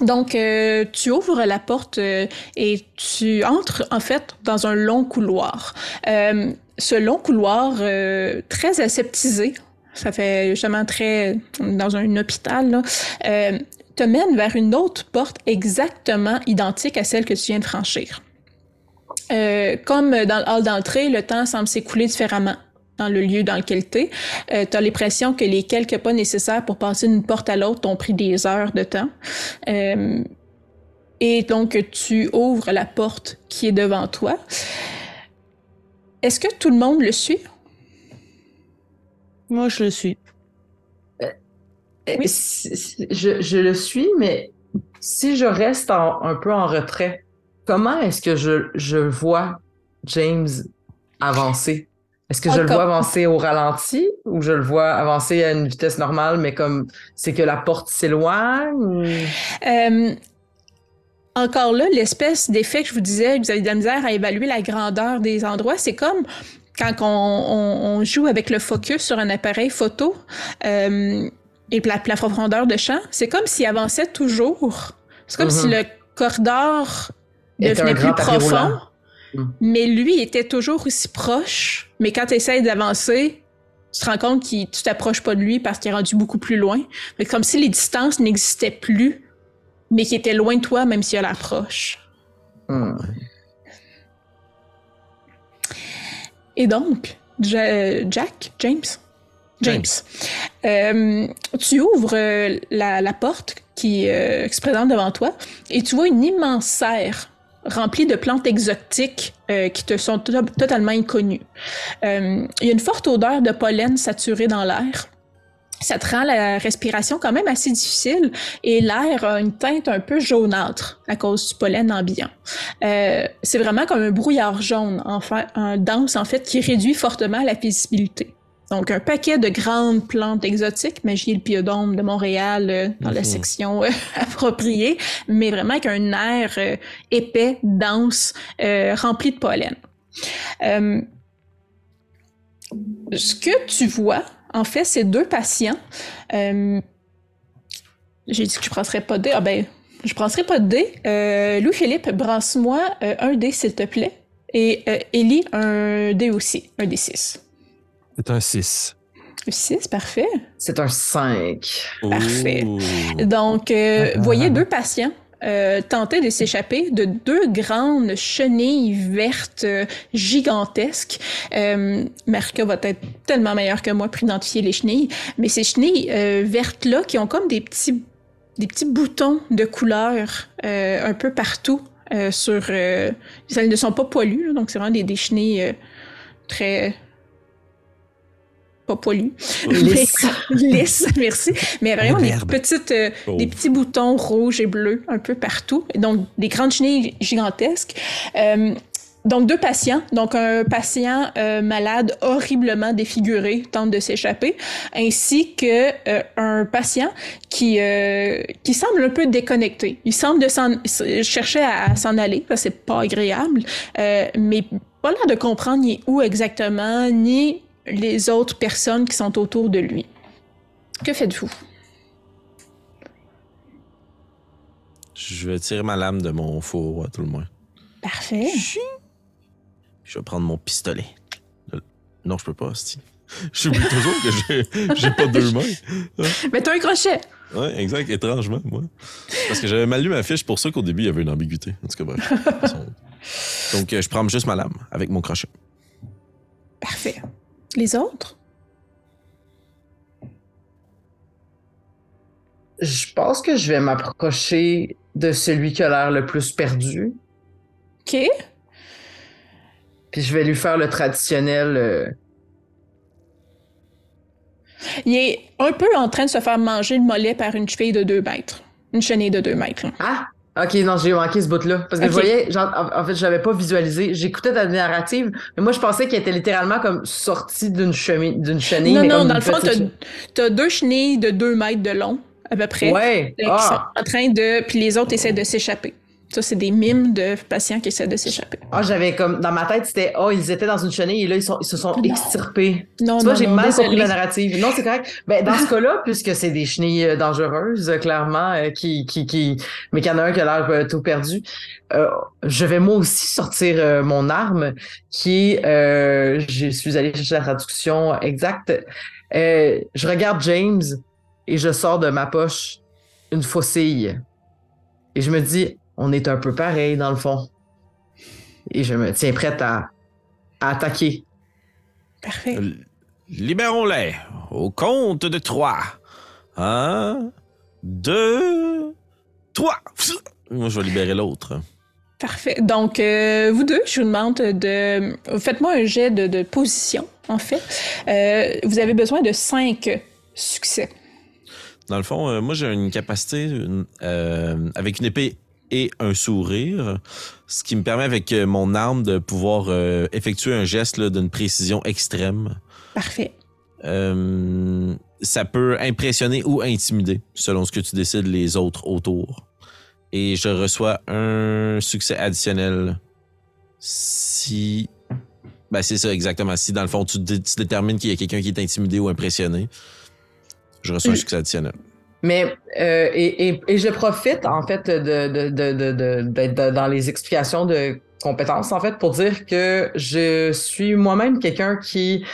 Speaker 1: donc, euh, tu ouvres la porte euh, et tu entres en fait dans un long couloir. Euh, ce long couloir euh, très aseptisé, ça fait justement très dans un hôpital, là, euh, te mène vers une autre porte exactement identique à celle que tu viens de franchir. Euh, comme dans le hall d'entrée, le temps semble s'écouler différemment dans le lieu dans lequel tu es. Euh, tu as l'impression que les quelques pas nécessaires pour passer d'une porte à l'autre t'ont pris des heures de temps. Euh, et donc, tu ouvres la porte qui est devant toi. Est-ce que tout le monde le suit?
Speaker 4: Moi, je le suis.
Speaker 3: Oui. Je, je le suis, mais si je reste en- un peu en retrait, comment est-ce que je, je vois James avancer? Est-ce que je le vois avancer au ralenti ou je le vois avancer à une vitesse normale, mais comme c'est que la porte s'éloigne? ou-
Speaker 1: Euh, encore là, l'espèce d'effet que je vous disais, que vous avez de la misère à évaluer la grandeur des endroits, c'est comme quand on, on- on joue avec le focus sur un appareil photo euh, et la, la profondeur de champ, c'est comme s'il avançait toujours. C'est comme
Speaker 3: Mhm.
Speaker 1: si le corridor devenait plus profond,
Speaker 3: roulant. Mhm.
Speaker 1: mais lui était toujours aussi proche. Mais quand tu essaies d'avancer, tu te rends compte que tu t'approches pas de lui parce qu'il est rendu beaucoup plus loin. C'est comme si les distances n'existaient plus, mais qu'il était loin de toi, même s'il a l'approche.
Speaker 3: Hmm.
Speaker 1: Et donc, Ja- Jack, James, James, euh, tu ouvres euh, la, la porte qui, euh, qui se présente devant toi et tu vois une immense serre remplie de plantes exotiques euh, qui te sont to- totalement inconnues. Euh, Il y a une forte odeur de pollen saturé dans l'air. Ça te rend la respiration quand même assez difficile et l'air a une teinte un peu jaunâtre à cause du pollen ambiant. Euh, c'est vraiment comme un brouillard jaune, en fait, un dense en fait, qui réduit fortement la visibilité. Donc, un paquet de grandes plantes exotiques, magie et le piodome de Montréal euh, dans la
Speaker 5: Mhm.
Speaker 1: section euh, [laughs] appropriée, mais vraiment avec un air euh, épais, dense, rempli de pollen. Euh, ce que tu vois, en fait, c'est deux patients. Euh, J'ai dit que je ne prendrais pas de dés. Ah ben, je ne prendrai pas de dés. Euh, Louis-Philippe, brasse-moi un dé, s'il te plaît. Et euh, Ellie, un dé aussi, un dé 6.
Speaker 2: C'est un 6.
Speaker 1: 6, parfait.
Speaker 3: C'est un 5.
Speaker 1: Parfait. Donc, euh,
Speaker 2: Ah,
Speaker 1: vous voyez
Speaker 2: ah,
Speaker 1: deux patients euh, tenter de s'échapper de deux grandes chenilles vertes euh, gigantesques. Euh, Marika va être tellement meilleure que moi pour identifier les chenilles, mais ces chenilles euh, vertes-là qui ont comme des petits, des petits boutons de couleur euh, un peu partout euh, sur... euh, elles ne sont pas poilues, donc c'est vraiment des, des chenilles euh, très... pas poilues.
Speaker 3: Lisse. [laughs]
Speaker 1: Lisse, merci. Mais vraiment des petites, euh,
Speaker 5: Oh.
Speaker 1: des petits boutons rouges et bleus un peu partout. Donc, des grandes chenilles gigantesques. Euh, donc, deux patients. Donc, un patient euh, malade horriblement défiguré tente de s'échapper, ainsi que euh, un patient qui, euh, qui semble un peu déconnecté. Il semble de chercher à, s'en aller, parce que c'est pas agréable, euh, mais pas l'air de comprendre ni où exactement, ni les autres personnes qui sont autour de lui. Que faites-vous?
Speaker 5: Je vais tirer ma lame de mon four, à tout le moins.
Speaker 1: Parfait.
Speaker 5: Je vais prendre mon pistolet. Le- Non, je peux pas, Sti. [laughs] J'oublie toujours que j'ai- pas deux mains. [laughs]
Speaker 1: Mais t'as un crochet!
Speaker 5: Ouais, exact, étrangement, moi. Parce que j'avais mal lu ma fiche, pour ça qu'au début, il y avait une ambiguïté. En tout cas, bref. [laughs] Donc, euh, je prends juste ma lame avec mon crochet.
Speaker 1: Parfait. Les autres?
Speaker 3: Je pense que je vais m'approcher de celui qui a l'air le plus perdu.
Speaker 1: OK.
Speaker 3: Puis je vais lui faire le traditionnel. euh,
Speaker 1: Il est un peu en train de se faire manger le mollet par une cheville de 2 mètres. Une chenille de 2 mètres.
Speaker 3: Ah! Ok, non, j'ai manqué ce bout-là. Parce que je voyais, genre, en, fait, je n'avais pas visualisé. J'écoutais ta narrative, mais moi, je pensais qu'il était littéralement comme sorti d'une chemin, d'une chenille.
Speaker 1: Non, non, dans le fond, tu as deux chenilles de 2 mètres de long, à peu près.
Speaker 3: Ouais.
Speaker 1: Ah. sont en train de. Puis les autres essaient de s'échapper. Ça, c'est des mimes de patients qui essaient de s'échapper.
Speaker 3: Ah, j'avais comme, dans ma tête, c'était, oh, ils étaient dans une chenille et là, ils, sont, ils se sont extirpés.
Speaker 1: Non,
Speaker 3: tu
Speaker 1: vois,
Speaker 3: j'ai mal compris la narrative. Non, c'est correct. Ben, dans ce [laughs] cas-là, puisque c'est des chenilles euh, dangereuses, clairement, euh, qui, qui, qui, mais qu'il y en a un qui a l'air euh, tout perdu, je vais moi aussi sortir mon arme, qui est, je suis allé chercher la traduction exacte. je regarde James et je sors de ma poche une faucille. Et je me dis, on est un peu pareil dans le fond. Et je me tiens prête à, attaquer.
Speaker 1: Parfait. Euh,
Speaker 5: libérons-les au compte de trois. Un, deux, trois. Moi, je vais libérer l'autre.
Speaker 1: Parfait. Donc, euh, vous deux, je vous demande de... Faites-moi un jet de, position, en fait. Euh, vous avez besoin de cinq succès.
Speaker 5: Dans le fond, moi, j'ai une capacité avec une épée et un sourire, ce qui me permet avec euh, mon arme de pouvoir euh, effectuer un geste d'une précision extrême.
Speaker 1: Parfait.
Speaker 5: Euh, ça peut impressionner ou intimider, selon ce que tu décides les autres autour. Et je reçois un succès additionnel si... Ben c'est ça exactement. Si dans le fond tu, détermines qu'il y a quelqu'un qui est intimidé ou impressionné, je reçois un succès additionnel.
Speaker 3: Mais euh, et, et, et, je profite en fait de, de, de, dans les explications de compétences en fait pour dire que je suis moi-même quelqu'un qui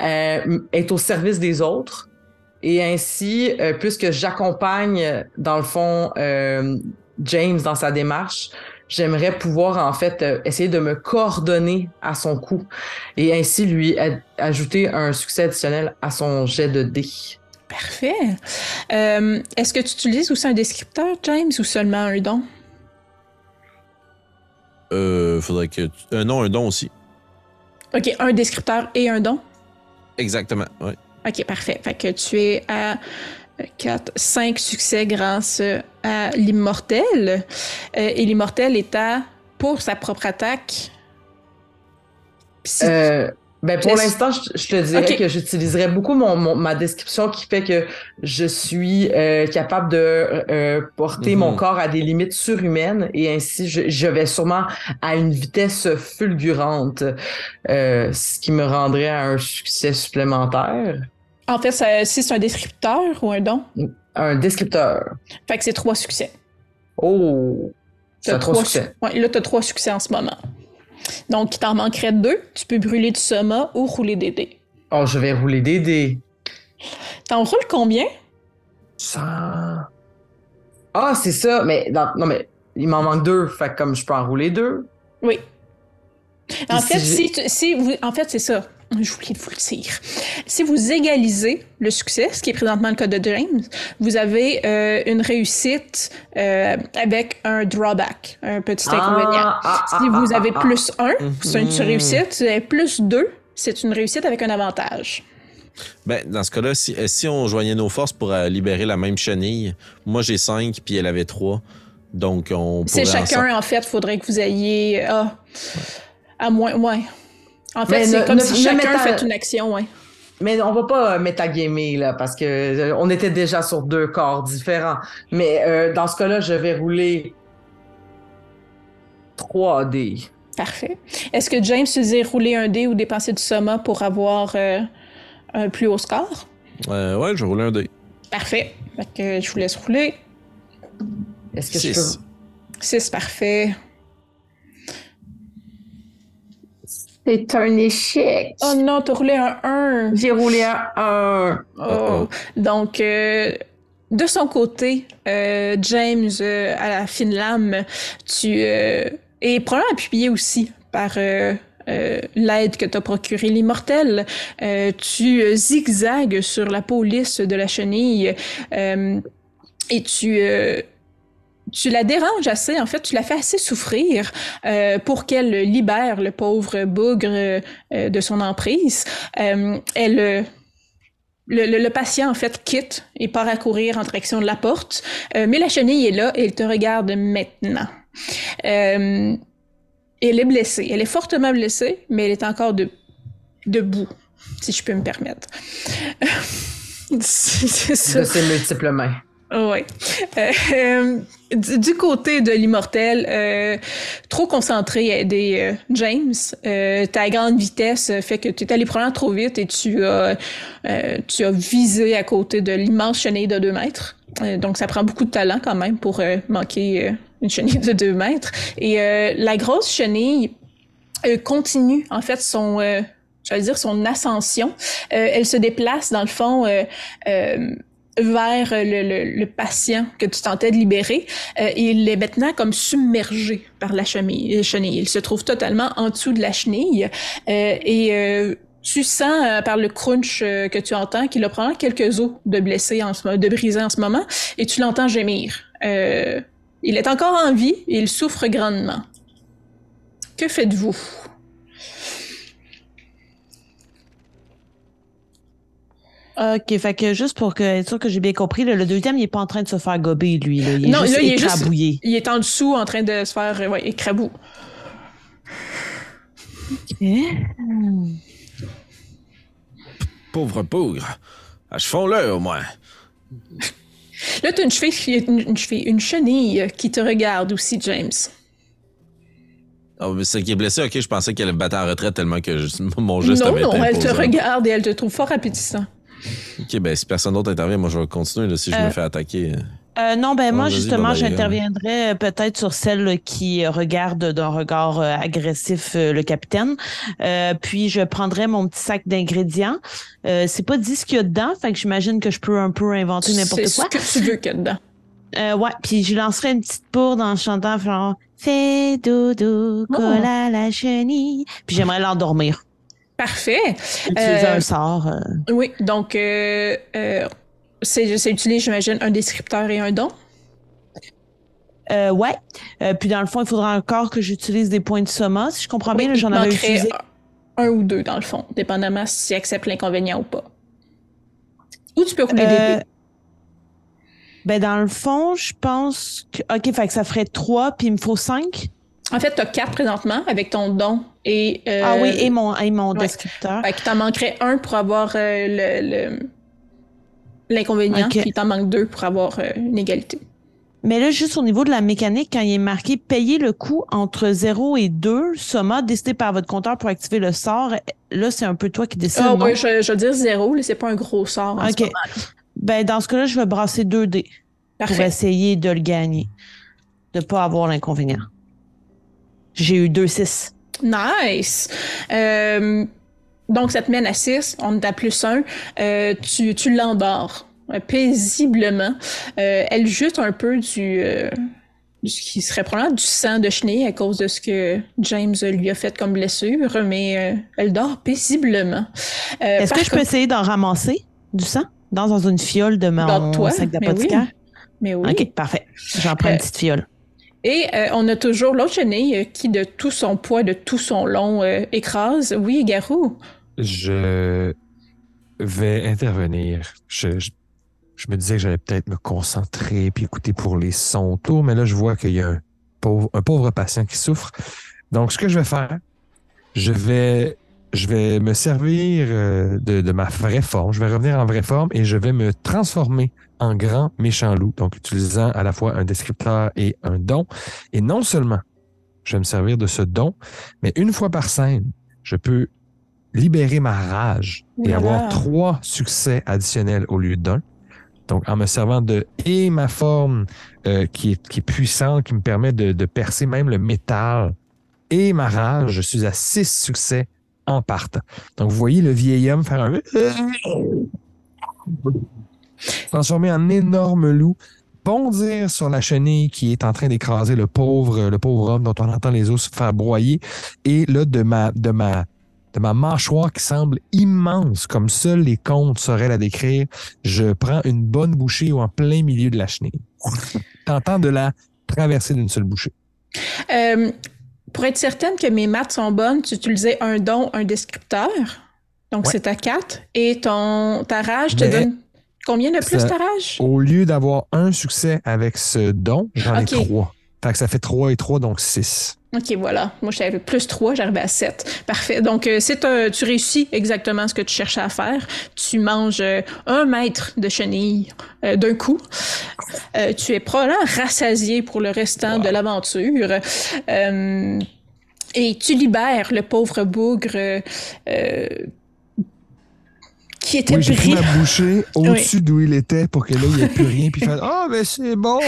Speaker 3: euh, est au service des autres et ainsi euh, puisque j'accompagne dans le fond euh, James dans sa démarche j'aimerais pouvoir en fait euh, essayer de me coordonner à son coup et ainsi lui ajouter un succès additionnel à son jet de dés.
Speaker 1: Parfait. Euh, est-ce que tu utilises aussi un descripteur, James, ou seulement un don?
Speaker 5: Euh, faudrait que. Euh, non, un don aussi.
Speaker 1: OK, un descripteur et un don?
Speaker 5: Exactement, oui.
Speaker 1: OK, parfait. Fait que tu es à 4, 5 succès grâce à l'immortel. Euh, et l'immortel est à, pour sa propre attaque.
Speaker 3: Euh, ben pour l'instant, je, te dirais que j'utiliserais beaucoup mon, ma description qui fait que je suis euh, capable de euh, porter mon mhm. corps à des limites surhumaines et ainsi je, vais sûrement à une vitesse fulgurante, euh, ce qui me rendrait à un succès supplémentaire.
Speaker 1: En fait, si c'est un descripteur ou un don?
Speaker 3: Un descripteur.
Speaker 1: Fait que c'est trois succès.
Speaker 3: Oh! C'est trois succès.
Speaker 1: Ouais, là, tu as trois succès en ce moment. Donc, il t'en manquerait deux. Tu peux brûler du soma ou rouler des dés.
Speaker 3: Oh, je vais rouler des dés.
Speaker 1: T'en roules combien?
Speaker 3: 100. Ah, c'est ça. Mais non, mais il m'en manque deux. Fait comme je peux en rouler deux.
Speaker 1: Oui. En fait, si, si vous, en fait, c'est ça je voulais vous le dire. Si vous égalisez le succès, ce qui est présentement le cas de James, vous avez euh, une réussite euh, avec un drawback, un petit ah, inconvénient. Ah, ah, si vous avez plus un, c'est une mhm. réussite. Si vous avez plus deux, c'est une réussite avec un avantage.
Speaker 5: Ben, dans ce cas-là, si, euh, si, on joignait nos forces pour libérer la même chenille, moi j'ai cinq, puis elle avait trois. Donc, on
Speaker 1: C'est chacun, en fait, il faudrait que vous ayez. Ah, à moins. Ouais. En fait, c'est comme si chacun fait une action, ouais.
Speaker 3: Mais on va pas metagamer, là, parce que euh, on était déjà sur deux corps différents. Mais euh, dans ce cas-là, je vais rouler 3 dés.
Speaker 1: Parfait. Est-ce que James faisait rouler un dé ou dépenser du soma pour avoir euh, un plus haut score?
Speaker 5: ouais, je vais rouler un dé.
Speaker 1: Parfait. Fait que je vous laisse rouler.
Speaker 3: Est-ce que je peux...
Speaker 1: 6, parfait.
Speaker 3: C'est un échec.
Speaker 1: Oh non, t'as roulé un 1.
Speaker 3: J'ai roulé un 1.
Speaker 1: Oh. Donc, euh, de son côté, euh, James, euh, à la fine lame, tu es probablement appuyé aussi par l'aide que t'as procuré l'immortel. tu zigzags sur la peau lisse de la chenille et tu tu la déranges assez, en fait, tu la fais assez souffrir euh, pour qu'elle libère le pauvre bougre euh, de son emprise. Euh, elle le, patient, en fait, quitte et part à courir en direction de la porte. mais la chenille est là et elle te regarde maintenant. elle est blessée. Elle est fortement blessée, mais elle est encore de, debout, si je peux me permettre. [laughs]
Speaker 3: c'est ça. De ses multiples mains.
Speaker 1: Oui. Euh, du, côté de l'immortel, euh, trop concentré à aider euh, James, ta grande vitesse fait que tu es allé probablement trop vite et tu as, tu as visé à côté de l'immense chenille de 2 mètres. donc, ça prend beaucoup de talent quand même pour manquer une chenille de 2 mètres. Et la grosse chenille continue, en fait, son j'allais dire son ascension. elle se déplace dans le fond vers le, le, patient que tu tentais de libérer. Euh, il est maintenant comme submergé par la chenille. Il se trouve totalement en dessous de la chenille. Euh, et euh, tu sens par le crunch que tu entends qu'il a probablement quelques os de blessés, en ce, de brisés en ce moment, et tu l'entends gémir. il est encore en vie et il souffre grandement. Que faites-vous?
Speaker 4: OK, fait que juste pour que, être sûr que j'ai bien compris, le deuxième, il est pas en train de se faire gober, lui. Là. Il est
Speaker 1: non,
Speaker 4: juste
Speaker 1: là, il
Speaker 4: écrabouillé.
Speaker 1: Est juste, il est en dessous en train de se faire ouais, écrabou.
Speaker 5: Pauvre pauvre. Achevons-le au moins.
Speaker 1: Là, tu as une cheville, une, une, une chenille qui te regarde aussi, James.
Speaker 5: Oh, c'est qui est blessé, ok, je pensais qu'elle battait en retraite tellement que je, mon geste
Speaker 1: non,
Speaker 5: avait
Speaker 1: Non, non, elle te regarde et elle te trouve fort appétissant.
Speaker 5: Ok, ben si personne d'autre intervient, moi je vais continuer là, si je me euh, fais attaquer.
Speaker 4: Euh, non, ben moi justement, j'interviendrai euh, peut-être sur celle qui regarde d'un regard agressif le capitaine. puis je prendrai mon petit sac d'ingrédients. c'est pas dit ce qu'il y a dedans, fait que j'imagine que je peux un peu inventer n'importe quoi.
Speaker 1: C'est ce que tu veux qu'il y a dedans.
Speaker 4: ouais, puis je lancerai une petite bourde en chantant genre Fais dodo, oh. colle à la chenille. Puis j'aimerais l'endormir.
Speaker 1: Parfait.
Speaker 4: Utiliser un sort. Euh.
Speaker 1: Oui, donc euh, euh, c'est utiliser, j'imagine, un descripteur et un don.
Speaker 4: Euh, ouais. puis dans le fond, il faudra encore que j'utilise des points de soma. Si je comprends bien, j'en avais utilisé.
Speaker 1: Un ou deux, dans le fond, dépendamment si accepte l'inconvénient ou pas. Ou tu peux rouler des
Speaker 4: Ben, dans le fond, je pense que. OK, fait que ça ferait trois, puis il me faut cinq.
Speaker 1: En fait, tu as quatre présentement avec ton don et.
Speaker 4: Euh, ah oui, et mon, et mon descripteur.
Speaker 1: Fait que t'en manquerait un pour avoir euh, le, l'inconvénient, puis t'en manques deux pour avoir euh, une égalité.
Speaker 4: Mais là, juste au niveau de la mécanique, quand il est marqué payer le coût entre 0 et 2, Soma, décidé par votre compteur pour activer le sort, là, c'est un peu toi qui décides.
Speaker 1: Ah oui, je, je veux dire 0, c'est pas un gros sort. En OK.
Speaker 4: ben, dans ce cas-là, je vais brasser 2 dés pour essayer de le gagner, de pas avoir l'inconvénient. J'ai eu 2-6.
Speaker 1: Nice! Euh, donc, ça te mène à 6, on est à plus 1. Euh, tu tu l'endors euh, paisiblement. elle jute un peu du, ce qui serait probablement du sang de chenille à cause de ce que James lui a fait comme blessure, mais elle dort paisiblement.
Speaker 4: Est-ce que je peux essayer d'en ramasser du sang dans, une fiole de mon sac d'apothicaire?
Speaker 1: Mais oui.
Speaker 4: OK, parfait. J'en prends une petite fiole.
Speaker 1: Et euh, on a toujours l'autre chenille euh, qui, de tout son poids, de tout son long, euh, écrase. Oui, Garou?
Speaker 2: Je vais intervenir. Je, me disais que j'allais peut-être me concentrer puis écouter pour les sons autour, mais là, je vois qu'il y a un pauvre, un pauvre patient qui souffre. Donc, ce que je vais faire, je vais, je vais me servir de, de ma vraie forme. Je vais revenir en vraie forme et je vais me transformer en grand méchant loup, donc utilisant à la fois un descripteur et un don. Et non seulement je vais me servir de ce don, mais une fois par scène, je peux libérer ma rage et avoir trois succès additionnels au lieu d'un. Donc, en me servant de et ma forme euh, qui, est, qui est puissante, qui me permet de, de percer même le métal, et ma rage, je suis à six succès en partant. Donc, vous voyez le vieil homme faire un transformer en énorme loup, bondir sur la chenille qui est en train d'écraser le pauvre, le pauvre homme dont on entend les os se faire broyer. Et là, de ma, de ma, de ma mâchoire qui semble immense, comme seuls les contes sauraient la décrire, je prends une bonne bouchée en plein milieu de la chenille. T'entends de la traverser d'une seule bouchée.
Speaker 1: Euh, pour être certaine que mes maths sont bonnes, tu utilisais un don, un descripteur. Donc,
Speaker 2: Ouais.
Speaker 1: c'est à 4. Et ton, ta rage te donne combien de plus
Speaker 2: Ça-
Speaker 1: ta rage?
Speaker 2: Au lieu d'avoir un succès avec ce don, j'en ai trois. Fait que ça fait 3 et 3, donc 6.
Speaker 1: OK, voilà. Moi, j'avais plus 3, j'arrivais à 7. Parfait. Donc, euh, c'est un- tu réussis exactement ce que tu cherchais à faire. Tu manges euh, un mètre de chenille euh, d'un coup. Euh, tu es probablement rassasié pour le restant de l'aventure. Euh, et tu libères le pauvre bougre euh, qui était
Speaker 2: Oui, j'ai pris ma bouchée [laughs] au-dessus d'où il était pour que là, il n'y ait plus rien. Puis il fait Ah, mais c'est bon.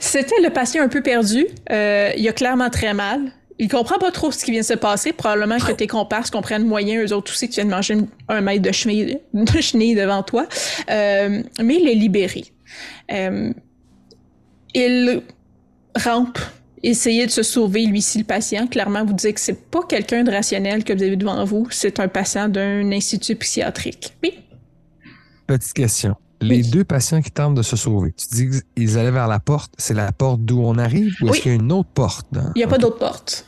Speaker 1: C'était le patient un peu perdu. Euh, il a clairement très mal. Il comprend pas trop ce qui vient de se passer. Probablement que tes comparses comprennent moyen, eux autres aussi, que tu viens de manger un mètre de chenille, [laughs] de chenille devant toi. Euh, mais il est libéré. Euh, il rampe, essayer de se sauver, lui-ci, le patient. Clairement, vous dites que c'est pas quelqu'un de rationnel que vous avez devant vous. C'est un patient d'un institut psychiatrique. Oui.
Speaker 2: Petite question. Les
Speaker 1: Oui.
Speaker 2: deux patients qui tentent de se sauver, tu dis qu'ils allaient vers la porte. C'est la porte d'où on arrive ou est-ce
Speaker 1: Oui.
Speaker 2: qu'il y a une autre porte? dans-
Speaker 1: Il n'y a pas d'autre porte.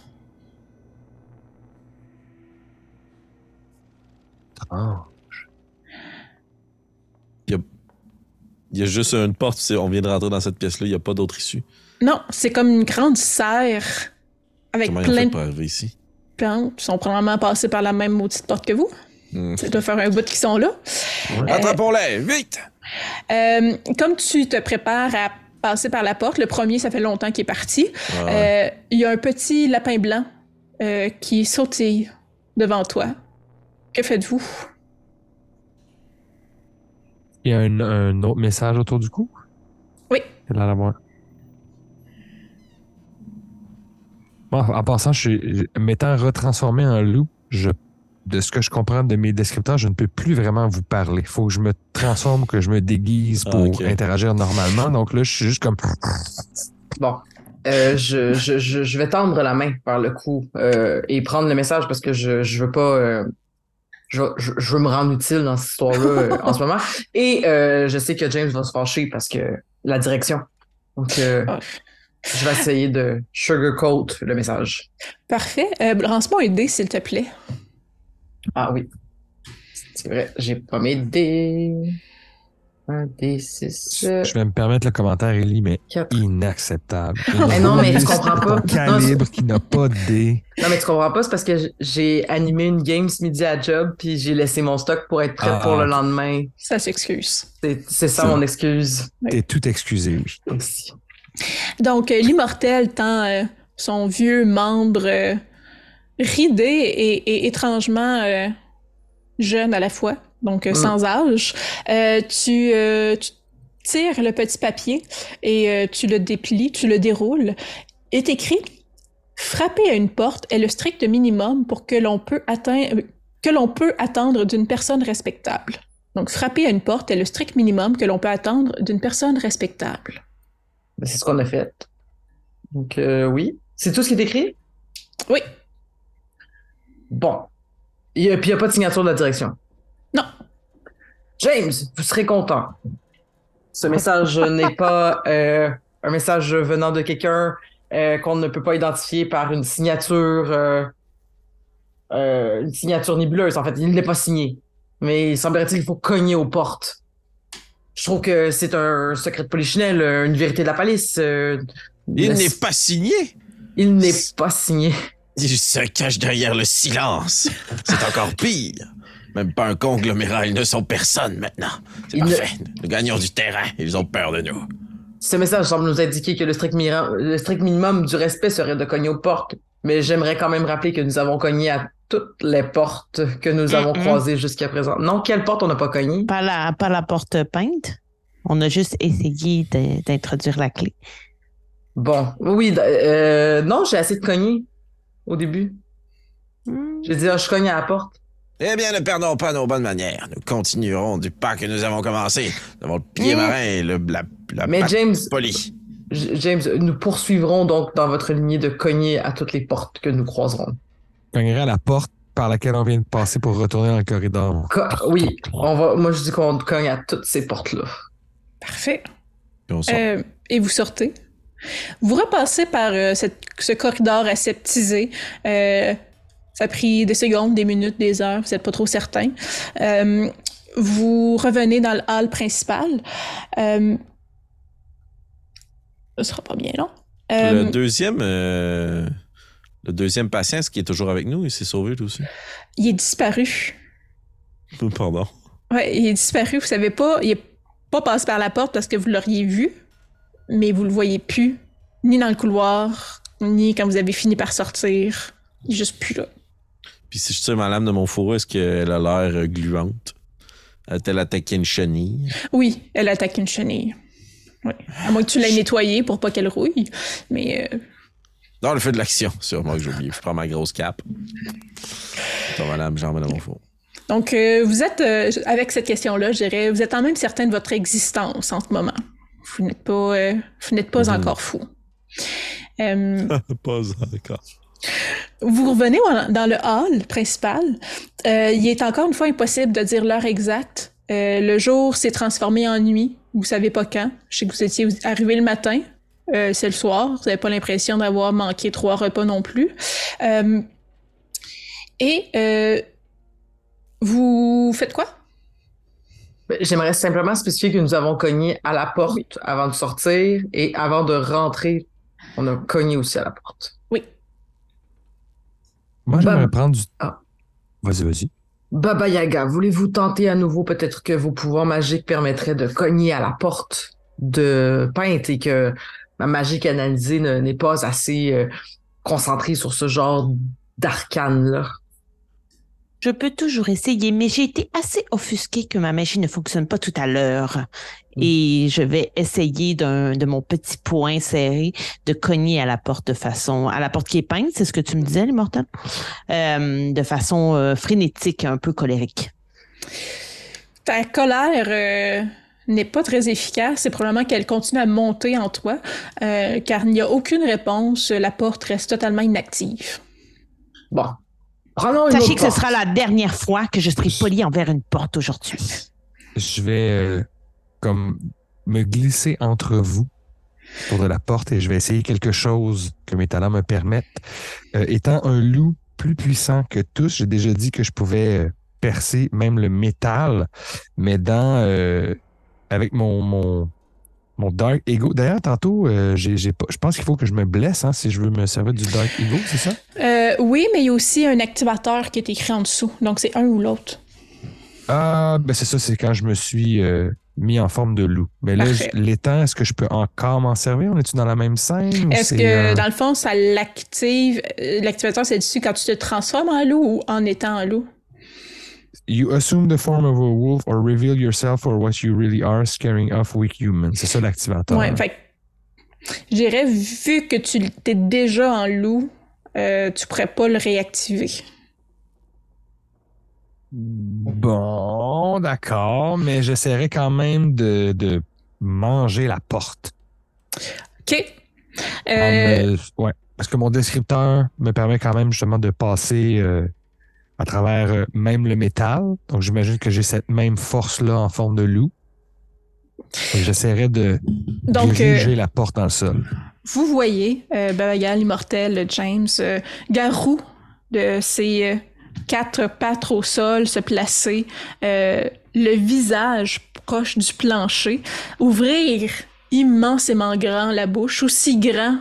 Speaker 2: Ah.
Speaker 5: Il y a juste une porte, on vient de rentrer dans cette pièce-là, il n'y a pas d'autre issue.
Speaker 1: Non, c'est comme une grande serre avec
Speaker 5: Comment ils ont
Speaker 1: plein
Speaker 5: fait
Speaker 1: de
Speaker 5: pour arriver ici?
Speaker 1: plantes. Ils sont probablement passés par la même maudite porte que vous.
Speaker 5: Hmm.
Speaker 1: Ça doit faire un bout qu'ils sont là.
Speaker 5: Attrapons-les, vite!
Speaker 1: Euh, comme tu te prépares à passer par la porte, le premier, ça fait longtemps qu'il est parti.
Speaker 5: Ah ouais.
Speaker 1: Euh, Il y a un petit lapin blanc euh, qui sautille devant toi. Que faites-vous?
Speaker 2: Il y a un, un autre message autour du cou?
Speaker 1: Oui.
Speaker 2: Il a l'air d'avoir. Bon, en passant, je, suis- je- m'étant retransformé en loup, je, de ce que je comprends de mes descripteurs, je ne peux plus vraiment vous parler. Il faut que je me transforme, que je me déguise
Speaker 5: Ah,
Speaker 2: pour interagir normalement. Donc là, je suis juste comme.
Speaker 3: Bon. Euh, je, je, je, je vais tendre la main par le cou euh, et prendre le message parce que je, je veux pas. euh, je, je, je veux me rendre utile dans cette histoire-là euh, en ce moment. Et euh, je sais que James va se fâcher parce que la direction. Donc, euh,
Speaker 1: Ah.
Speaker 3: Je vais essayer de sugarcoat le message.
Speaker 1: Parfait. Euh, Lance-moi un dé, s'il te plaît.
Speaker 3: Ah oui. C'est vrai, j'ai pas mes dés. Un dé, six.
Speaker 2: Je vais me permettre le commentaire, Ellie, mais
Speaker 3: quatre.
Speaker 2: inacceptable. [laughs]
Speaker 3: Mais non, mais tu comprends pas.
Speaker 2: Calibre qui n'a pas de dés.
Speaker 3: Non, mais tu comprends pas, c'est parce que j'ai animé une game ce midi à job, puis j'ai laissé mon stock pour être prêt
Speaker 2: Ah.
Speaker 3: pour le lendemain.
Speaker 1: Ça s'excuse.
Speaker 3: C'est c'est ça
Speaker 2: Ça.
Speaker 3: mon excuse.
Speaker 2: T'es tout excusé, oui.
Speaker 3: Merci.
Speaker 1: Donc, euh, l'immortel tend euh, son vieux membre euh, ridé et, et étrangement euh, jeune à la fois, donc euh,
Speaker 3: Mm.
Speaker 1: sans âge. Tu, tu tires le petit papier et tu le déplies, tu le déroules. Est écrit Frapper à une porte est le strict minimum pour que l'on peut atteindre que l'on peut attendre d'une personne respectable. Donc, frapper à une porte est le strict minimum que l'on peut attendre d'une personne respectable.
Speaker 3: Ben, C'est ce qu'on a fait. Donc, euh, oui. C'est tout ce qui est écrit?
Speaker 1: Oui.
Speaker 3: Bon. Et puis, il n'y a pas de signature de la direction?
Speaker 1: Non.
Speaker 3: James, vous serez content. Ce message [laughs] n'est pas euh, un message venant de quelqu'un euh, qu'on ne peut pas identifier par une signature, une signature nébuleuse. En fait, il n'est pas signé. Mais il semblerait-il qu'il faut cogner aux portes. Je trouve que c'est un secret de polichinelle, euh, une vérité de la police. euh,
Speaker 5: Il n'est pas signé!
Speaker 3: il n'est pas signé.
Speaker 5: Il se cache derrière le silence. C'est encore pire. Même pas un conglomérat, ils ne sont personne maintenant. C'est
Speaker 3: Ils ne-
Speaker 5: parfait. Nous gagnons du terrain. Ils ont peur de nous.
Speaker 3: Ce message semble nous indiquer que le strict, le strict minimum du respect serait de cogner aux portes, mais j'aimerais quand même rappeler que nous avons cogné à toutes les portes que nous avons croisées jusqu'à présent. Non, quelle porte on n'a pas cogné?
Speaker 4: Pas la, pas la porte peinte. On a juste essayé d'introduire la clé.
Speaker 3: Bon, oui, euh, non, j'ai assez de cogner au début.
Speaker 4: Hmm.
Speaker 3: J'ai dit, ah, je cogne à la porte.
Speaker 5: Eh bien, ne perdons pas nos bonnes manières. Nous continuerons du pas que nous avons commencé. Nous avons le pied
Speaker 3: Mm.
Speaker 5: marin et le, la, la
Speaker 3: Mais James,
Speaker 5: polie.
Speaker 3: J- James, nous poursuivrons donc dans votre lignée de cogner à toutes les portes que nous croiserons.
Speaker 2: Cognerait à la porte par laquelle on vient de passer pour retourner dans le corridor.
Speaker 3: Co- oui, on va, moi je dis qu'on cogne à toutes ces portes-là.
Speaker 1: Parfait.
Speaker 5: Sort.
Speaker 1: Euh, et vous sortez. Vous repassez par euh, cette- ce corridor aseptisé. Euh, Ça a pris des secondes, des minutes, des heures, vous n'êtes pas trop certain. Euh, vous revenez dans le hall principal. Euh, ce sera pas bien long.
Speaker 5: le deuxième, le deuxième patient, est-ce qu'il est toujours avec nous? Il s'est sauvé lui aussi?
Speaker 1: Il est disparu. [laughs]
Speaker 5: Pardon.
Speaker 1: Ouais, il est disparu. Vous savez pas, il est pas passé par la porte parce que vous l'auriez vu, mais vous le voyez plus, ni dans le couloir, ni quand vous avez fini par sortir. Il est juste plus là.
Speaker 5: Puis si je tire ma lame de mon fourreau, est-ce qu'elle a l'air euh, gluante? A-t-elle attaqué une chenille?
Speaker 1: Oui, elle a attaqué une chenille. Oui. À moins que tu l'aies nettoyée pour pas qu'elle rouille. Mais. Euh...
Speaker 5: Non, elle fait de l'action, sûrement que j'ai oublié. Je prends ma grosse cape. Ton ma lame, j'en mets dans mon fourreau.
Speaker 1: Donc, euh, vous êtes, euh, avec cette question-là, je dirais, vous êtes quand même certain de votre existence en ce moment. Vous n'êtes pas, euh, vous n'êtes pas mhm. encore fou. [laughs]
Speaker 5: pas encore.
Speaker 1: Vous revenez dans le hall principal. il est encore une fois impossible de dire l'heure exacte. le jour s'est transformé en nuit. Vous savez pas quand. Je sais que vous étiez arrivé le matin. C'est le soir. Vous n'avez pas l'impression d'avoir manqué trois repas non plus. et vous faites quoi?
Speaker 3: Ben, j'aimerais simplement spécifier que nous avons cogné à la porte avant de sortir et avant de rentrer, on a cogné aussi à la porte.
Speaker 1: Oui.
Speaker 2: Moi, j'aimerais prendre du. Ah. Vas-y, vas-y.
Speaker 3: Baba Yaga, voulez-vous tenter à nouveau peut-être que vos pouvoirs magiques permettraient de cogner à la porte de Peinte et que ma magie canalisée n'est pas assez euh, concentrée sur ce genre d'arcane-là?
Speaker 4: Je peux toujours essayer, mais j'ai été assez offusquée que ma magie ne fonctionne pas tout à l'heure. Mm. Et je vais essayer de mon petit poing serré de cogner à la porte de façon, à la porte qui est peinte, c'est ce que tu me disais, l'immortel, euh, de façon euh, frénétique, un peu colérique.
Speaker 1: Ta colère euh, n'est pas très efficace. C'est probablement qu'elle continue à monter en toi, car il n'y a aucune réponse. La porte reste totalement inactive.
Speaker 3: Bon,
Speaker 4: Sachez que ce sera la dernière fois que je serai poli envers une porte aujourd'hui.
Speaker 2: Je vais euh, comme me glisser entre vous autour de la porte et je vais essayer quelque chose que mes talents me permettent. Euh, étant un loup plus puissant que tous, j'ai déjà dit que je pouvais euh, percer même le métal, mais dans avec mon, mon mon Dark Ego. D'ailleurs, tantôt, euh, j'ai, je pense qu'il faut que je me blesse hein, si je veux me servir du Dark Ego, c'est ça?
Speaker 1: Euh, oui, mais il y a aussi un activateur qui est écrit en dessous. Donc, c'est un ou l'autre.
Speaker 2: Ah, ben c'est ça, c'est quand je me suis euh, mis en forme de loup. Mais là, l'étang, est-ce que je peux encore m'en servir? On est-tu dans la même scène?
Speaker 1: Est-ce que, dans le fond, ça l'active? L'activateur, c'est dessus quand tu te transformes en loup ou en étant en loup?
Speaker 2: You assume the form of a wolf or reveal yourself for what you really are, scaring off weak humans. C'est ça l'activateur.
Speaker 1: Ouais, fait je dirais, vu que tu es déjà en loup, euh, tu pourrais pas le réactiver.
Speaker 2: Bon, d'accord, mais j'essaierai quand même de, de, manger la porte.
Speaker 1: OK.
Speaker 2: Euh... ouais, parce que mon descripteur me permet quand même justement de passer euh, à travers euh, même le métal. Donc, j'imagine que j'ai cette même force-là en forme de loup. J'essaierai de Donc, diriger euh, la porte dans le sol.
Speaker 1: Vous voyez euh, Babagal, l'immortel, James, euh, Garou de ses quatre pattes au sol se placer, le visage proche du plancher, ouvrir immensément grand la bouche, aussi grand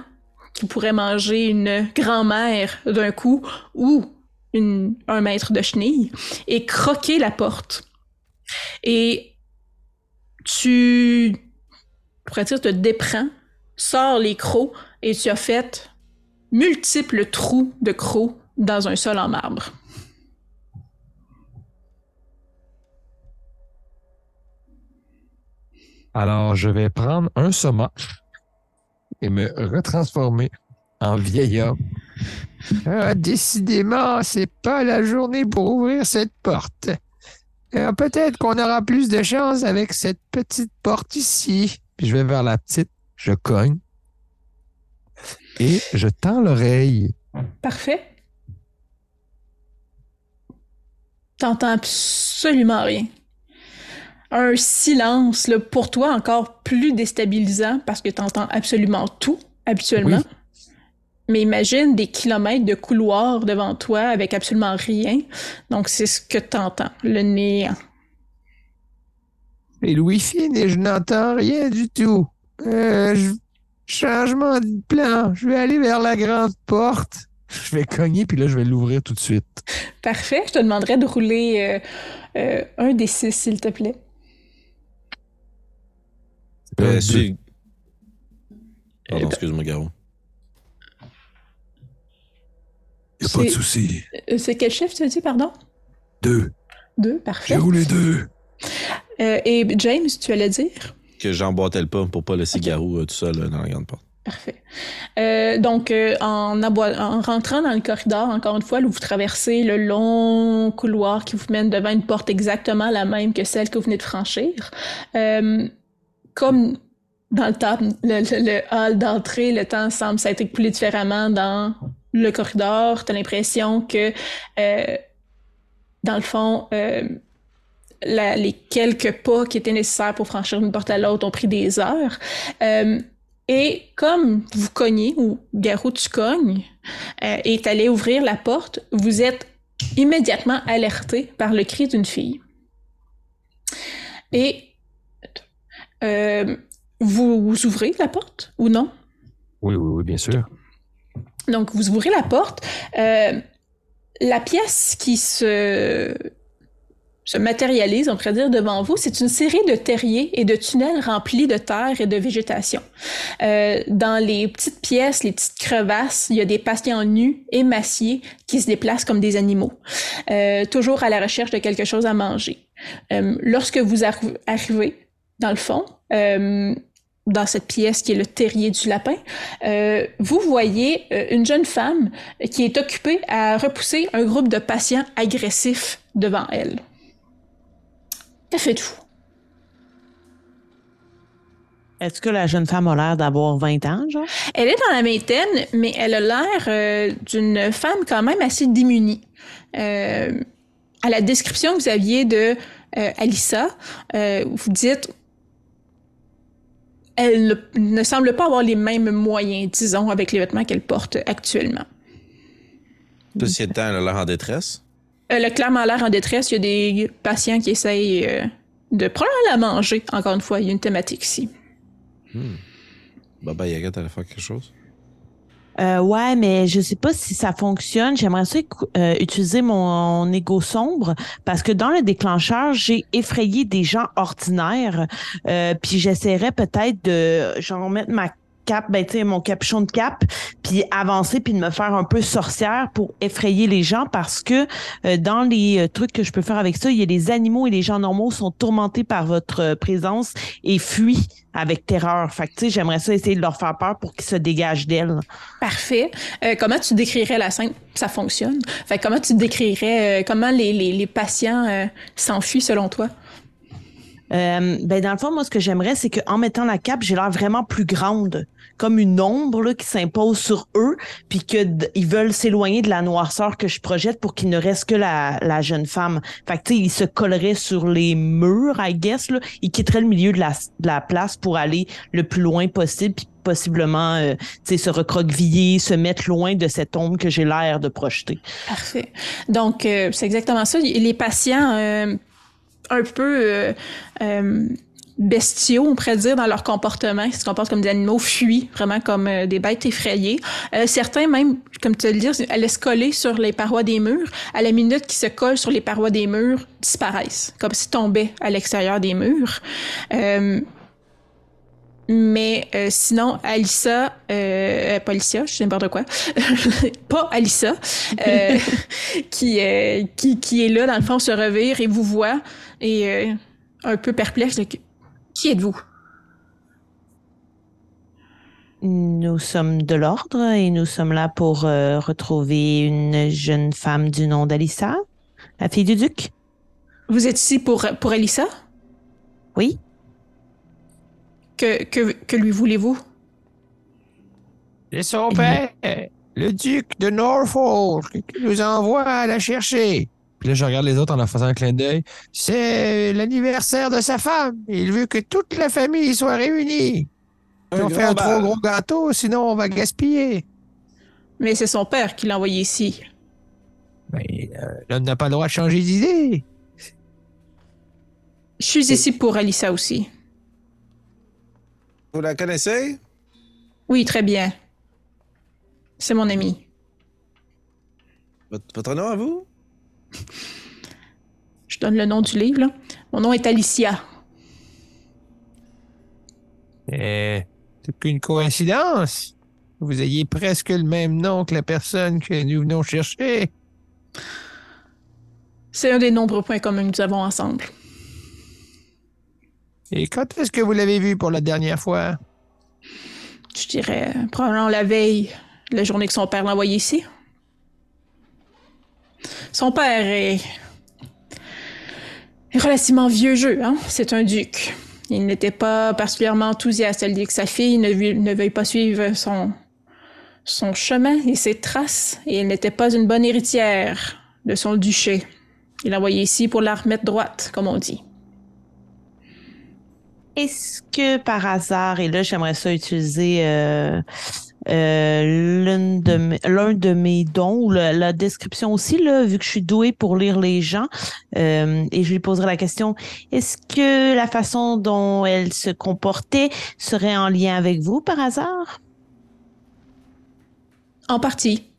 Speaker 1: qu'il pourrait manger une grand-mère d'un coup, ou un mètre de chenille et croquer la porte. Et tu, pourrais dire, te déprends, sors les crocs et tu as fait multiples trous de crocs dans un sol en marbre.
Speaker 2: Alors, je vais prendre un soma et me retransformer en vieil homme ah, décidément, c'est pas la journée pour ouvrir cette porte. Euh, peut-être qu'on aura plus de chance avec cette petite porte ici. Puis je vais vers la petite, je cogne et je tends l'oreille.
Speaker 1: Parfait. T'entends absolument rien. Un silence, pour toi, encore plus déstabilisant parce que t'entends absolument tout habituellement. Mais imagine des kilomètres de couloirs devant toi avec absolument rien. Donc, c'est ce que tu entends, le néant.
Speaker 6: Et le Wi-Fi, je n'entends rien du tout. Euh, changement de plan. Je vais aller vers la grande porte. Je vais cogner, puis là, je vais l'ouvrir tout de suite.
Speaker 1: Parfait. Je te demanderais de rouler euh, euh, un des six, s'il te plaît.
Speaker 5: Euh, Pardon, excuse-moi,
Speaker 6: A pas de souci.
Speaker 1: C'est quel chiffre, tu as dit, pardon?
Speaker 6: Deux.
Speaker 1: Deux, parfait.
Speaker 6: J'ai roulé deux.
Speaker 1: et James, tu allais dire?
Speaker 5: Que j'emboîtais le pas pour pas laisser Garou tout seul dans la grande porte.
Speaker 1: Parfait. Euh, donc, euh, en, en, rentrant dans le corridor, encore une fois, vous traversez le long couloir qui vous mène devant une porte exactement la même que celle que vous venez de franchir. Euh, comme dans le, temps, le, hall d'entrée, le temps semble s'être écoulé différemment dans le corridor. Tu as l'impression que, dans le fond, les quelques pas qui étaient nécessaires pour franchir une porte à l'autre ont pris des heures. Et comme vous cognez, ou Garou tu cognes, euh, est allé ouvrir la porte, vous êtes immédiatement alerté par le cri d'une fille. Et euh, vous, ouvrez la porte ou non?
Speaker 2: Oui, oui, oui, bien sûr.
Speaker 1: Donc, vous ouvrez la porte. Euh, la pièce qui se se matérialise, on pourrait dire, devant vous, c'est une série de terriers et de tunnels remplis de terre et de végétation. Euh, dans les petites pièces, les petites crevasses, il y a des patients nus, émaciés, qui se déplacent comme des animaux, euh, toujours à la recherche de quelque chose à manger. Euh, lorsque vous arrivez, dans le fond, euh, dans cette pièce qui est le terrier du lapin, euh, vous voyez euh, une jeune femme qui est occupée à repousser un groupe de patients agressifs devant elle. Que faites-vous?
Speaker 4: Est-ce que la jeune femme a l'air d'avoir 20 ans, genre?
Speaker 1: Elle est dans la vingtaine, mais elle a l'air euh, d'une femme quand même assez démunie. Euh, à la description que vous aviez de euh, Alissa, vous dites elle ne, semble pas avoir les mêmes moyens, disons, avec les vêtements qu'elle porte actuellement.
Speaker 5: Ceci étant, elle a l'air en détresse?
Speaker 1: Elle a clairement l'air en détresse. Il y a des patients qui essayent euh, de prendre la manger. Encore une fois, il y a une thématique ici.
Speaker 5: Hmm. Baba Yaga, t'allais faire quelque chose?
Speaker 4: Euh, ouais, mais je sais pas si ça fonctionne. J'aimerais ça euh, utiliser mon, égo sombre parce que dans le déclencheur, j'ai effrayé des gens ordinaires. Euh, puis j'essaierais peut-être de genre mettre ma cap, ben, tu mon capuchon de cap, puis avancer, puis de me faire un peu sorcière pour effrayer les gens parce que euh, dans les euh, trucs que je peux faire avec ça, il y a les animaux et les gens normaux sont tourmentés par votre euh, présence et fuient avec terreur. Fait que, tu sais, j'aimerais ça essayer de leur faire peur pour qu'ils se dégagent d'elle.
Speaker 1: Parfait. comment tu décrirais la scène? Ça fonctionne. Fait comment tu décrirais, comment les, les patients s'enfuient selon toi?
Speaker 4: Euh, ben dans le fond, moi, ce que j'aimerais, c'est qu'en mettant la cape, j'ai l'air vraiment plus grande, comme une ombre là, qui s'impose sur eux, puis qu'ils veulent s'éloigner de la noirceur que je projette pour qu'il ne reste que la, la jeune femme. Fait que, tu sais, ils se colleraient sur les murs, I guess, là. Ils quitteraient le milieu de la, de la place pour aller le plus loin possible, puis possiblement euh, se recroqueviller, se mettre loin de cette ombre que j'ai l'air de projeter.
Speaker 1: Parfait. Donc, euh, c'est exactement ça. Les patients euh, un peu euh, euh, bestiaux, on pourrait dire, dans leur comportement. Ils se comportent comme des animaux, fuient vraiment comme euh, des bêtes effrayées. certains même, comme tu le dis, allaient se coller sur les parois des murs. À la minute qu'ils se collent sur les parois des murs, disparaissent, comme s'ils tombaient à l'extérieur des murs. Mais sinon, Alissa, euh, pas Alicia, je sais n'importe quoi, [laughs] pas Alissa, [laughs] qui, qui, qui est là, dans le fond, se revire et vous voit et euh, un peu perplexe qui êtes-vous?
Speaker 4: Nous sommes de l'ordre et nous sommes là pour euh, retrouver une jeune femme du nom d'Alissa, la fille du duc.
Speaker 1: Vous êtes ici pour, pour Alissa?
Speaker 4: Oui.
Speaker 1: Que, que, que lui voulez-vous?
Speaker 6: C'est son père, le duc de Norfolk, qui nous envoie à la chercher. Puis là, je regarde les autres en leur faisant un clin d'œil. C'est l'anniversaire de sa femme. Il veut que toute la famille soit réunie. on fait un trop gros gâteau, sinon on va gaspiller.
Speaker 1: Mais c'est son père qui l'a envoyé ici.
Speaker 6: Mais euh, l'homme n'a pas le droit de changer d'idée.
Speaker 1: Je suis ici pour Alissa aussi.
Speaker 5: Vous la connaissez?
Speaker 1: Oui, très bien. C'est mon ami.
Speaker 5: Votre, votre nom à vous? [laughs]
Speaker 1: Je donne le nom du livre. Là. Mon nom est Alicia.
Speaker 6: Euh, c'est qu'une coïncidence. Vous ayez presque le même nom que la personne que nous venons chercher.
Speaker 1: C'est un des nombreux points communs que nous avons ensemble.
Speaker 6: Et quand est-ce que vous l'avez vu pour la dernière fois?
Speaker 1: Je dirais probablement la veille, la journée que son père l'a envoyé ici. Son père est, relativement vieux jeu, hein? C'est un duc. Il n'était pas particulièrement enthousiaste à l'idée que sa fille ne, ne veuille pas suivre son, son chemin et ses traces, et elle n'était pas une bonne héritière de son duché. Il l'a envoyé ici pour la remettre droite, comme on dit.
Speaker 4: Est-ce que par hasard, et là j'aimerais ça utiliser euh, euh, de l'un de mes dons, ou la, la description aussi, là, vu que je suis douée pour lire les gens, euh, et je lui poserai la question, est-ce que la façon dont elle se comportait serait en lien avec vous par hasard?
Speaker 1: En partie.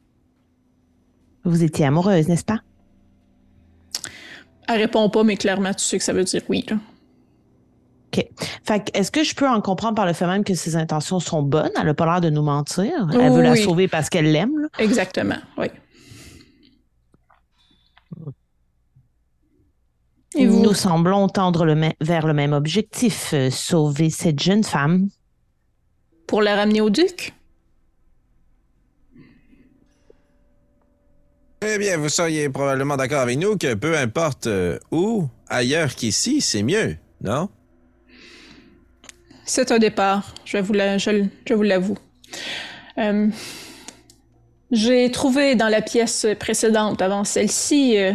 Speaker 4: Vous étiez amoureuse, n'est-ce pas?
Speaker 1: Elle répond pas, mais clairement, tu sais que ça veut dire oui. là.
Speaker 4: Fait que, est-ce que je peux en comprendre par le fait même que ses intentions sont bonnes? Elle a pas l'air de nous mentir. Elle veut la sauver parce qu'elle l'aime.
Speaker 1: Exactement, oui. Et vous?
Speaker 4: Nous semblons tendre le vers le même objectif, euh, sauver cette jeune femme.
Speaker 1: Pour la ramener au duc?
Speaker 5: Eh bien, vous seriez probablement d'accord avec nous que peu importe euh, où, ailleurs qu'ici, c'est mieux, non?
Speaker 1: C'est un départ, je vous l'avoue. Euh, J'ai trouvé dans la pièce précédente, avant celle-ci, euh,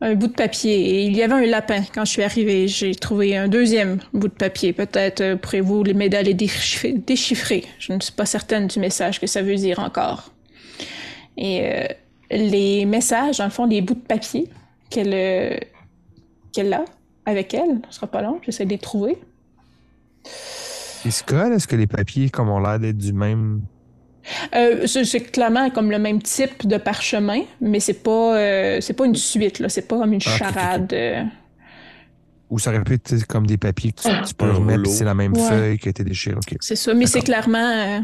Speaker 1: un bout de papier. Il y avait un lapin quand je suis arrivée. J'ai trouvé un deuxième bout de papier. Peut-être euh, pourrez-vous les m'aider à les déchiffrer, déchiffrer. Je ne suis pas certaine du message que ça veut dire encore. Et les messages, dans le fond, les bouts de papier qu'elle qu'elle a avec elle, ce sera pas long, j'essaie de les trouver.
Speaker 2: Ils se collent? Est-ce que les papiers, comme ont l'air d'être du même?
Speaker 1: Euh, c'est clairement comme le même type de parchemin, mais c'est pas euh, c'est pas une suite là, c'est pas comme une
Speaker 2: Ah,
Speaker 1: charade. euh.
Speaker 2: Ou ça aurait pu être comme des papiers que tu, tu peux
Speaker 5: Un
Speaker 2: remettre, c'est la même
Speaker 1: Ouais.
Speaker 2: feuille qui a été déchirée. OK.
Speaker 1: C'est ça, mais c'est clairement euh,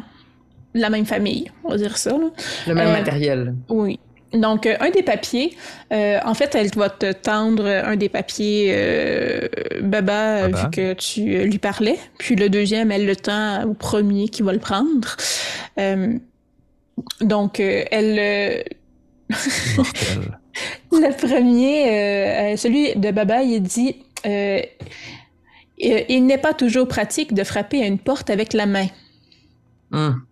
Speaker 1: la même famille, on va dire ça. là.
Speaker 3: Le même
Speaker 1: Euh,
Speaker 3: matériel.
Speaker 1: Oui. Donc, euh, un des papiers, euh, en fait, elle va te tendre un des papiers euh, Baba,
Speaker 2: Baba.
Speaker 1: vu que tu lui parlais. Puis le deuxième, elle le tend au premier qui va le prendre. Euh, donc, euh, elle, euh. [laughs] Le premier, celui de Baba, il dit Il n'est pas toujours pratique de frapper à une porte avec la main.
Speaker 3: Hum.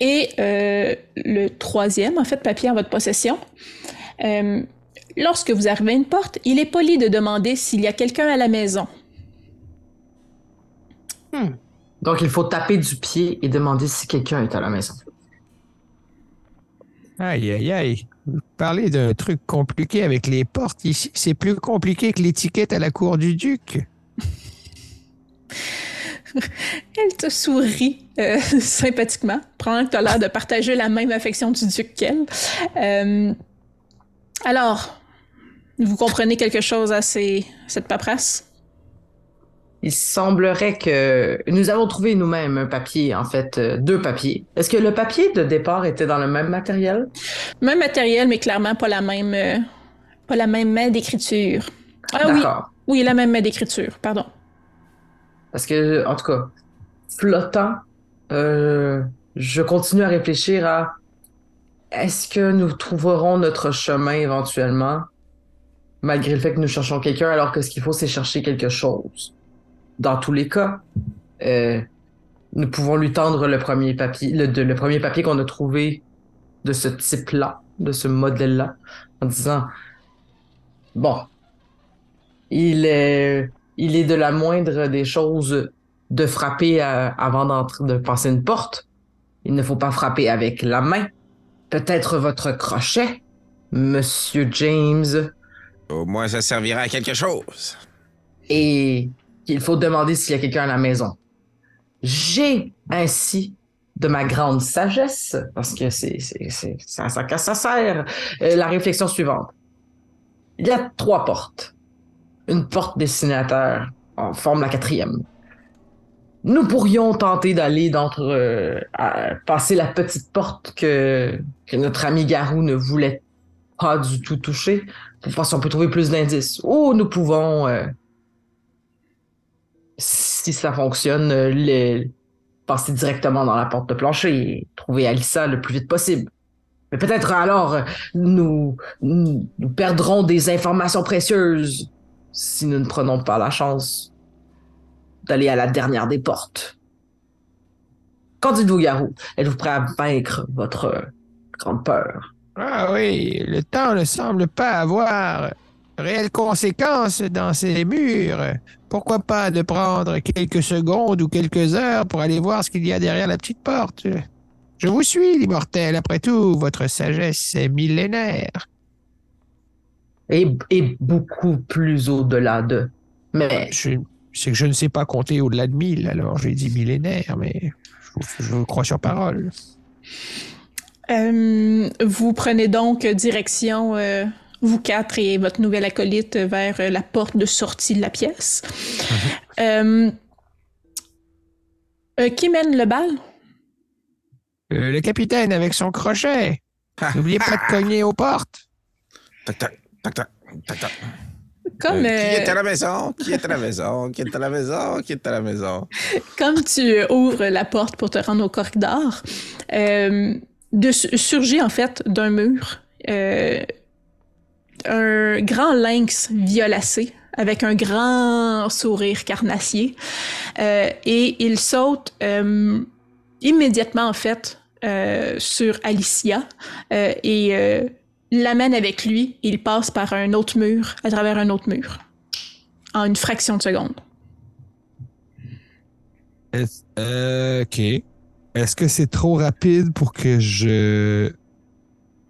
Speaker 1: Et euh, le troisième, en fait, papier en votre possession. euh, lorsque vous arrivez à une porte, il est poli de demander s'il y a quelqu'un à la maison.
Speaker 3: Donc, il faut taper du pied et demander si quelqu'un est à la maison.
Speaker 6: Aïe, aïe, aïe. Vous parlez d'un truc compliqué avec les portes. Ici, c'est plus compliqué que l'étiquette à la cour du duc. [laughs] [laughs]
Speaker 1: Elle te sourit euh, [laughs] sympathiquement, probablement que tu as l'air de partager la même affection du duc qu'elle. Euh, alors, vous comprenez quelque chose à ces, cette paperasse?
Speaker 3: Il semblerait que nous avons trouvé nous-mêmes un papier, en fait, euh, deux papiers. Est-ce que le papier de départ était dans le même matériel?
Speaker 1: Même matériel, mais clairement pas la même, euh, pas la même main d'écriture. Ah oui, oui, la même main d'écriture, pardon.
Speaker 3: Parce que, en tout cas, flottant, euh, je continue à réfléchir à est-ce que nous trouverons notre chemin éventuellement, malgré le fait que nous cherchons quelqu'un, alors que ce qu'il faut, c'est chercher quelque chose. Dans tous les cas, euh, nous pouvons lui tendre le premier papier, le, premier papier qu'on a trouvé de ce type-là, de ce modèle-là, en disant bon, il est, il est de la moindre des choses de frapper à- avant d'entrer, de passer une porte, Il ne faut pas frapper avec la main. Peut-être votre crochet, Monsieur James.
Speaker 5: Au moins, ça servira à quelque chose.
Speaker 3: Et qu'il faut demander s'il y a quelqu'un à la maison. J'ai ainsi de ma grande sagesse, parce que c'est, c'est, c'est, ça, ça, ça sert, euh, la réflexion suivante. Il y a trois portes. Une porte destinataire en forme la quatrième. Nous pourrions tenter d'aller d'entre euh, passer la petite porte que, notre ami Garou ne voulait pas du tout toucher pour voir si on peut trouver plus d'indices. Ou nous pouvons, euh, si ça fonctionne, euh, passer directement dans la porte de plancher et trouver Alissa le plus vite possible. Mais peut-être alors nous, nous perdrons des informations précieuses si nous ne prenons pas la chance d'aller à la dernière des portes. Qu'en dites-vous, Garou? Êtes-vous prêt à vaincre votre grande peur?
Speaker 6: Ah oui, le temps ne semble pas avoir réelles conséquences dans ces murs. Pourquoi pas de prendre quelques secondes ou quelques heures pour aller voir ce qu'il y a derrière la petite porte? Je vous suis, l'immortel. Après tout, votre sagesse est millénaire.
Speaker 3: Et, et beaucoup plus au-delà de. Mais.
Speaker 6: C'est que je ne sais pas compter au-delà de mille, alors j'ai dit millénaire, mais je, je crois sur parole.
Speaker 1: Euh, vous prenez donc direction, euh, vous quatre et votre nouvelle acolyte, vers la porte de sortie de la pièce. euh, qui mène le bal?
Speaker 6: Euh, le capitaine avec son crochet. N'oubliez pas de cogner aux portes.
Speaker 5: Tac, tac, tac, tac, tac, tac.
Speaker 1: Comme,
Speaker 5: Qui
Speaker 1: euh,
Speaker 5: est à la maison? Qui est à la maison? Qui est à la maison? Qui est à la maison?
Speaker 1: Comme tu ouvres la porte pour te rendre au corridor, euh, de, surgit en fait d'un mur euh, un grand lynx violacé avec un grand sourire carnassier euh, et il saute euh, immédiatement en fait euh, sur Alicia euh, et euh, l'amène avec lui. Il passe par un autre mur, à travers un autre mur, en une fraction de seconde.
Speaker 2: Est- euh, ok. Est-ce que c'est trop rapide pour que je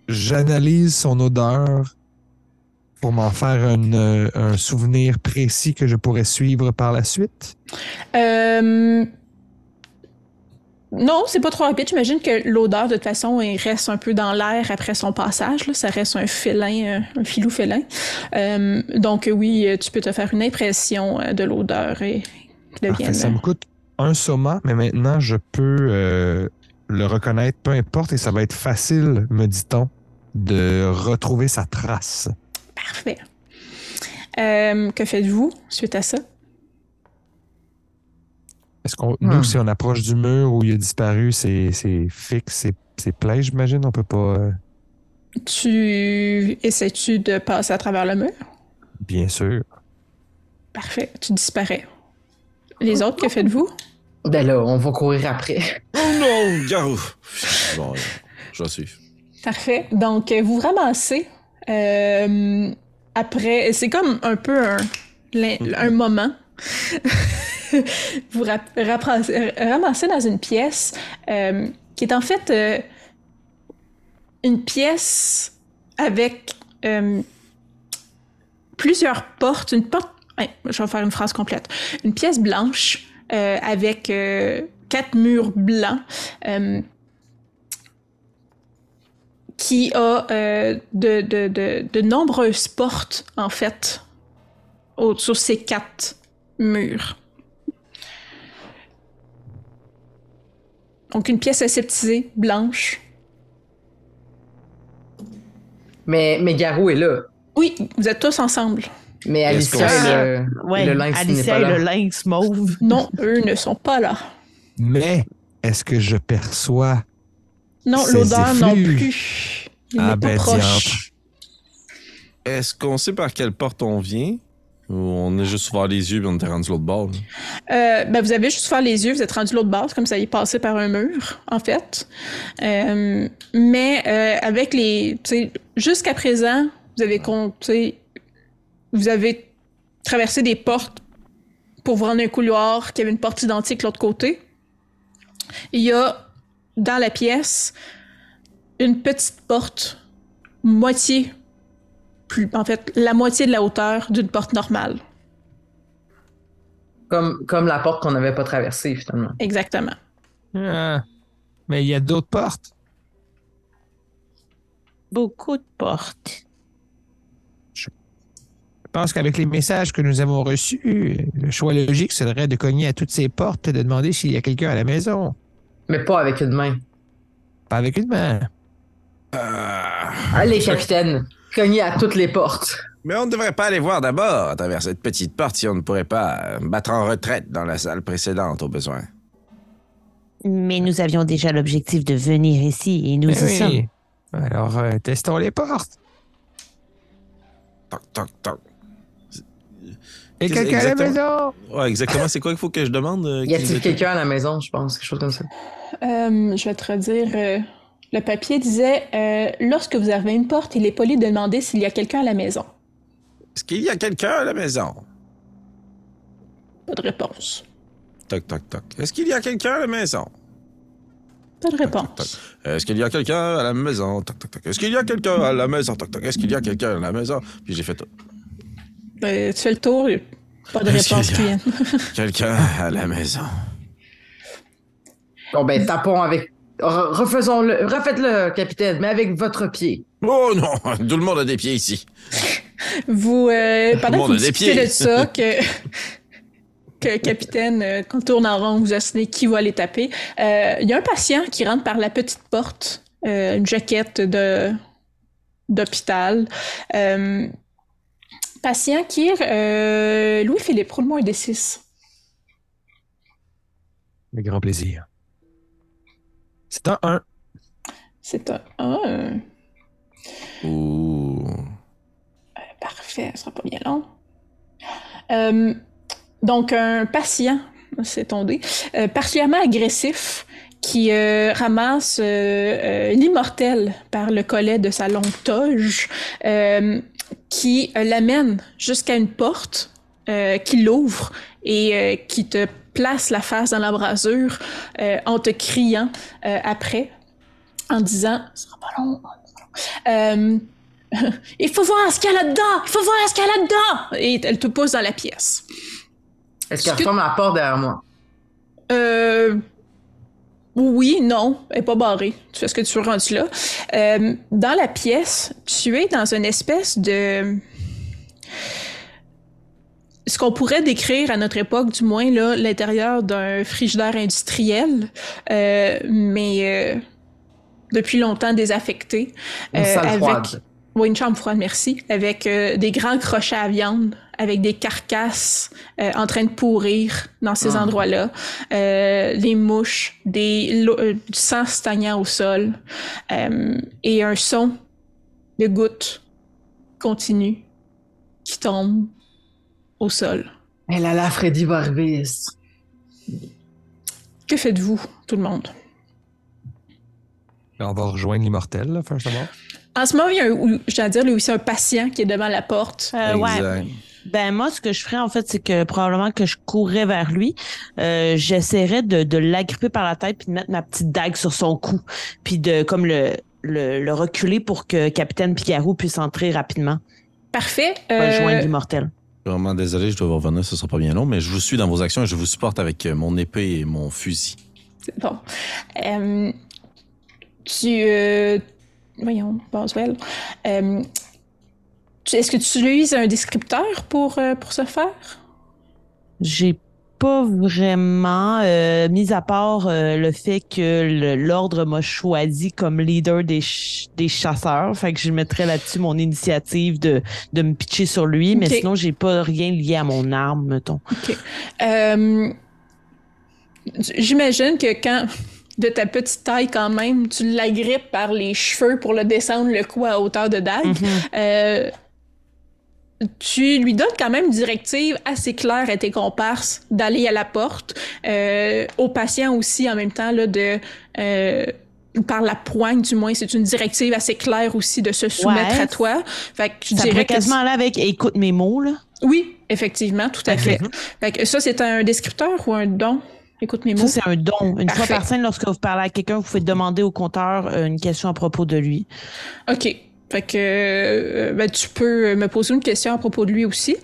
Speaker 2: j'analyse son odeur pour m'en faire un, euh, un souvenir précis que je pourrais suivre par la suite?
Speaker 1: Euh, Non, c'est pas trop rapide. J'imagine que l'odeur, de toute façon, il reste un peu dans l'air après son passage. Là. Ça reste un félin, euh, un filou félin. Euh, donc oui, euh, tu peux te faire une impression de l'odeur et devienne...
Speaker 2: ça me coûte un soma, mais maintenant je peux euh, le reconnaître, peu importe, et ça va être facile, me dit-on, de retrouver sa trace.
Speaker 1: Parfait. Euh, que faites-vous suite à ça?
Speaker 2: Est-ce qu'on,
Speaker 3: Hmm.
Speaker 2: nous, si on approche du mur où il a disparu, c'est, c'est fixe, c'est, c'est plein, j'imagine, on peut pas. euh,
Speaker 1: Tu essaies-tu de passer à travers le mur?
Speaker 2: bien sûr.
Speaker 1: Parfait, tu disparais. Les autres, que faites-vous?
Speaker 3: Ben là, on va courir après.
Speaker 5: Oh non, Garou! Bon, euh, je vais suivre.
Speaker 1: Parfait. Donc, euh, vous ramassez euh, après. C'est comme un peu un, un moment. [laughs] [laughs] vous rapassez- ramassez dans une pièce euh, qui est en fait euh, une pièce avec euh, plusieurs portes. Une porte. je vais faire une phrase complète. Une pièce blanche avec quatre murs blancs. qui a de, nombreuses portes, en fait, sur ces quatre murs. Donc, une pièce aseptisée, blanche.
Speaker 3: Mais, mais Garou est là.
Speaker 1: Oui, vous êtes tous ensemble.
Speaker 3: Mais
Speaker 5: Est-ce
Speaker 3: Alicia et le,
Speaker 4: Ouais,
Speaker 3: le lynx n'est
Speaker 4: Alicia
Speaker 3: pas
Speaker 4: et
Speaker 3: là.
Speaker 4: le lynx mauve. [laughs]
Speaker 1: Non, eux ne sont pas là.
Speaker 2: Mais est-ce que je perçois
Speaker 1: Non, l'odeur non plus. Il
Speaker 2: Ah
Speaker 1: n'est pas
Speaker 2: ben,
Speaker 1: proche.
Speaker 5: Est-ce qu'on sait par quelle porte on vient? On a juste ouvert les yeux et on était rendu l'autre bord?
Speaker 1: Euh, ben, vous avez juste faire les yeux, vous êtes rendu l'autre base, comme ça y est passé par un mur, en fait. Euh, mais euh, avec les. Jusqu'à présent, vous avez compté. Vous avez traversé des portes pour vous rendre un couloir qui avait une porte identique de l'autre côté. Il y a dans la pièce une petite porte, moitié, plus, en fait, la moitié de la hauteur d'une porte normale.
Speaker 3: Comme, comme la porte qu'on n'avait pas traversée, finalement.
Speaker 1: Exactement.
Speaker 2: Ah, mais il y a d'autres portes?
Speaker 4: Beaucoup de portes.
Speaker 2: Je pense qu'avec les messages que nous avons reçus, le choix logique serait de cogner à toutes ces portes et de demander s'il y a quelqu'un à la maison.
Speaker 3: Mais pas avec une main.
Speaker 2: Pas avec une main.
Speaker 3: Allez, capitaine, cognez à toutes les portes.
Speaker 5: Mais on ne devrait pas aller voir d'abord à travers cette petite porte si on ne pourrait pas battre en retraite dans la salle précédente au besoin.
Speaker 4: Mais nous avions déjà l'objectif de venir ici et nous
Speaker 2: Eh
Speaker 4: y sommes.
Speaker 2: Alors, euh, testons les portes.
Speaker 5: Toc, toc, toc.
Speaker 2: Et quelqu'un à la maison?
Speaker 5: Ouais, exactement. C'est quoi qu'il faut que je demande? euh,
Speaker 3: Y a-t-il quelqu'un à la maison, je pense, quelque chose comme ça?
Speaker 1: Euh, je vais te redire. Le papier disait euh, Lorsque vous arrivez à une porte, il est poli de demander s'il y a quelqu'un à la maison.
Speaker 5: Est-ce qu'il y a quelqu'un à la maison?
Speaker 1: Pas de réponse.
Speaker 5: Toc, toc, toc. Est-ce qu'il y a quelqu'un à la maison?
Speaker 1: Pas de réponse.
Speaker 5: Est-ce qu'il y a quelqu'un à la maison? Toc, toc, toc. Est-ce qu'il y a quelqu'un à la maison? Toc, toc. Est-ce qu'il y a quelqu'un à la maison? Puis j'ai fait tout.
Speaker 1: Euh, tu fais le tour, pas de réponse qui vient. [laughs]
Speaker 5: Quelqu'un à la maison?
Speaker 3: Bon, ben, tapons avec. Re- Refaisons-le. Refaites-le, capitaine, mais avec votre pied.
Speaker 5: Oh non! [laughs] Tout le monde a des pieds ici.
Speaker 1: Vous, euh, pendant que
Speaker 5: monde
Speaker 1: vous
Speaker 5: a des
Speaker 1: discutez de ça, [laughs] que, que le capitaine, euh, quand on tourne en rond, vous assinez qui va les taper, euh, il y a un patient qui rentre par la petite porte, euh, une jaquette de d'hôpital. Euh, patient qui est euh, Louis-Philippe, roule-moi un D6.
Speaker 2: Avec grand plaisir. C'est un 1.
Speaker 1: C'est un 1.
Speaker 5: Ouh.
Speaker 1: Parfait, ça sera pas bien long. Euh, donc, un patient, c'est ton dé, euh, particulièrement agressif, qui euh, ramasse euh, euh, l'immortel par le collet de sa longue toge, euh, qui euh, l'amène jusqu'à une porte, euh, qui l'ouvre et euh, qui te place la face dans l'embrasure euh, en te criant euh, après, en disant « Ce sera pas long, ça sera pas long. Euh, [laughs] il faut voir ce qu'il y a là-dedans! Il faut voir ce qu'il y a là-dedans! Et elle te pousse dans la pièce.
Speaker 3: Est-ce qu'elle
Speaker 1: que-
Speaker 3: referme la porte derrière moi?
Speaker 1: Euh. Oui, non, elle est pas barrée. Tu fais ce que tu veux rendu là. Dans la pièce, tu es dans une espèce de. Ce qu'on pourrait décrire à notre époque, du moins, là, l'intérieur d'un frigidaire industriel, euh, mais euh, depuis longtemps désaffecté.
Speaker 3: Une
Speaker 1: Euh,
Speaker 3: salle
Speaker 1: avec-
Speaker 3: froide.
Speaker 1: Oui, une chambre froide, merci. Avec euh, des grands crochets à viande, avec des carcasses euh, en train de pourrir dans ces
Speaker 3: Ah.
Speaker 1: endroits-là. Euh, les mouches, des, du sang stagnant au sol. euh, et un son de gouttes continu qui tombe au sol.
Speaker 3: Elle a la Freddy Varvis.
Speaker 1: Que faites-vous, tout le monde?
Speaker 2: On va rejoindre l'immortel, là, first of all.
Speaker 1: En ce moment, il y a un, je dois dire, lui aussi, un patient qui est devant la porte.
Speaker 4: Euh, ouais. Ben moi, ce que je ferais en fait, c'est que probablement que je courrais vers lui, euh, j'essaierais de, de l'agripper par la tête puis de mettre ma petite dague sur son cou, puis de comme le, le, le reculer pour que Capitaine Pigarou puisse entrer rapidement,
Speaker 1: Parfait. Euh,
Speaker 4: rejoindre l'immortel.
Speaker 5: Vraiment désolé, je dois vous revenir, ce sera pas bien long, mais je vous suis dans vos actions et je vous supporte avec euh, mon épée et mon fusil.
Speaker 1: C'est bon. Euh, tu. euh, voyons, Boswell. Euh, Est-ce que tu utilises un descripteur pour, euh, pour ce faire?
Speaker 4: J'ai pas vraiment, euh, mis à part euh, le fait que l'ordre m'a choisi comme leader des, ch- des chasseurs, fait que je mettrais là-dessus mon initiative de, de me pitcher sur lui, mais sinon j'ai pas rien lié à mon arme, mettons.
Speaker 1: Euh, J'imagine que quand, de ta petite taille quand même, tu l'agrippes par les cheveux pour le descendre le cou à hauteur de dague,
Speaker 4: Mhm.
Speaker 1: euh, tu lui donnes quand même une directive assez claire à tes comparses d'aller à la porte, euh, aux patients aussi en même temps là, de euh, par la poigne du moins, c'est une directive assez claire aussi de se soumettre
Speaker 4: Ouais.
Speaker 1: à toi. Fait que je
Speaker 4: Ça
Speaker 1: dirais que
Speaker 4: quasiment aller avec écoute mes mots, là.
Speaker 1: oui, effectivement, tout à fait. Fait que ça c'est un descripteur ou un don? Écoute mes mots.
Speaker 4: Ça, c'est un don. Une fois
Speaker 1: Parfait.
Speaker 4: par scène, lorsque vous parlez à quelqu'un, vous pouvez demander au compteur euh, une question à propos de lui.
Speaker 1: OK. Fait que euh, ben, tu peux me poser une question à propos de lui aussi.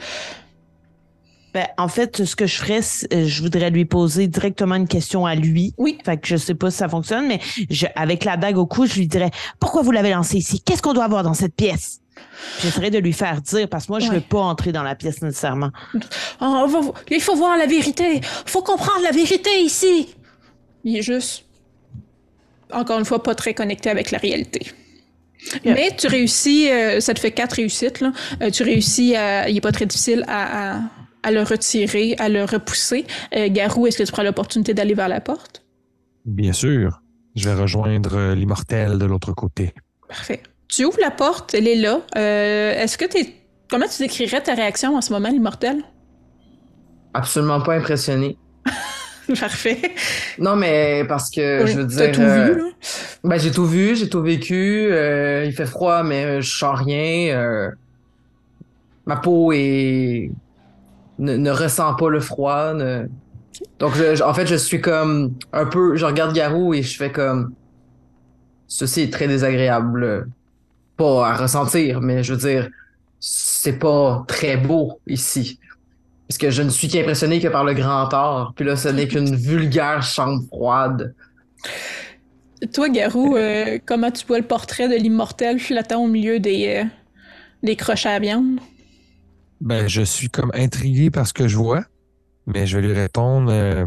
Speaker 4: Ben, en fait, ce que je ferais, euh, je voudrais lui poser directement une question à lui.
Speaker 1: Oui.
Speaker 4: Fait que je sais pas si ça fonctionne, mais je, avec la dague au cou, je lui dirais pourquoi vous l'avez lancé ici? Qu'est-ce qu'on doit avoir dans cette pièce? J'essaierai de lui faire dire parce que moi, je
Speaker 1: Ouais.
Speaker 4: veux pas entrer dans la pièce nécessairement.
Speaker 1: Oh, on va vo- il faut voir la vérité. faut comprendre la vérité ici. Il est juste, encore une fois, pas très connecté avec la réalité.
Speaker 4: Yeah.
Speaker 1: Mais tu réussis, euh, ça te fait quatre réussites, là. Euh, tu réussis à, il est pas très difficile à, à, à le retirer, à le repousser. Euh, Garou, est-ce que tu prends l'opportunité d'aller vers la porte?
Speaker 2: Bien sûr. Je vais rejoindre l'immortel de l'autre côté.
Speaker 1: Parfait. Tu ouvres la porte, elle est là. Euh, est-ce que t'es, comment tu décrirais ta réaction en ce moment, l'immortel?
Speaker 3: Absolument pas impressionné. [laughs] [laughs]
Speaker 1: Parfait.
Speaker 3: Non, mais parce que je veux
Speaker 1: T'as
Speaker 3: dire.
Speaker 1: tout
Speaker 3: euh,
Speaker 1: vu, là?
Speaker 3: Ben, j'ai tout vu, j'ai tout vécu. euh, il fait froid, mais euh, je sens rien. euh, ma peau est ne, ne ressent pas le froid. ne- Donc, je- je- en fait, je suis comme un peu. Je regarde Garou et je fais comme. Ceci est très désagréable. euh, Pas à ressentir, mais je veux dire, c'est pas très beau ici. Parce que je ne suis qu'impressionné que par le grand art. Puis là, ce n'est qu'une vulgaire chambre froide.
Speaker 1: Toi, Garou, euh, comment tu vois le portrait de l'immortel flottant au milieu des, euh, des crochets à viande?
Speaker 2: Ben, je suis comme intrigué par ce que je vois, mais je vais lui répondre. euh,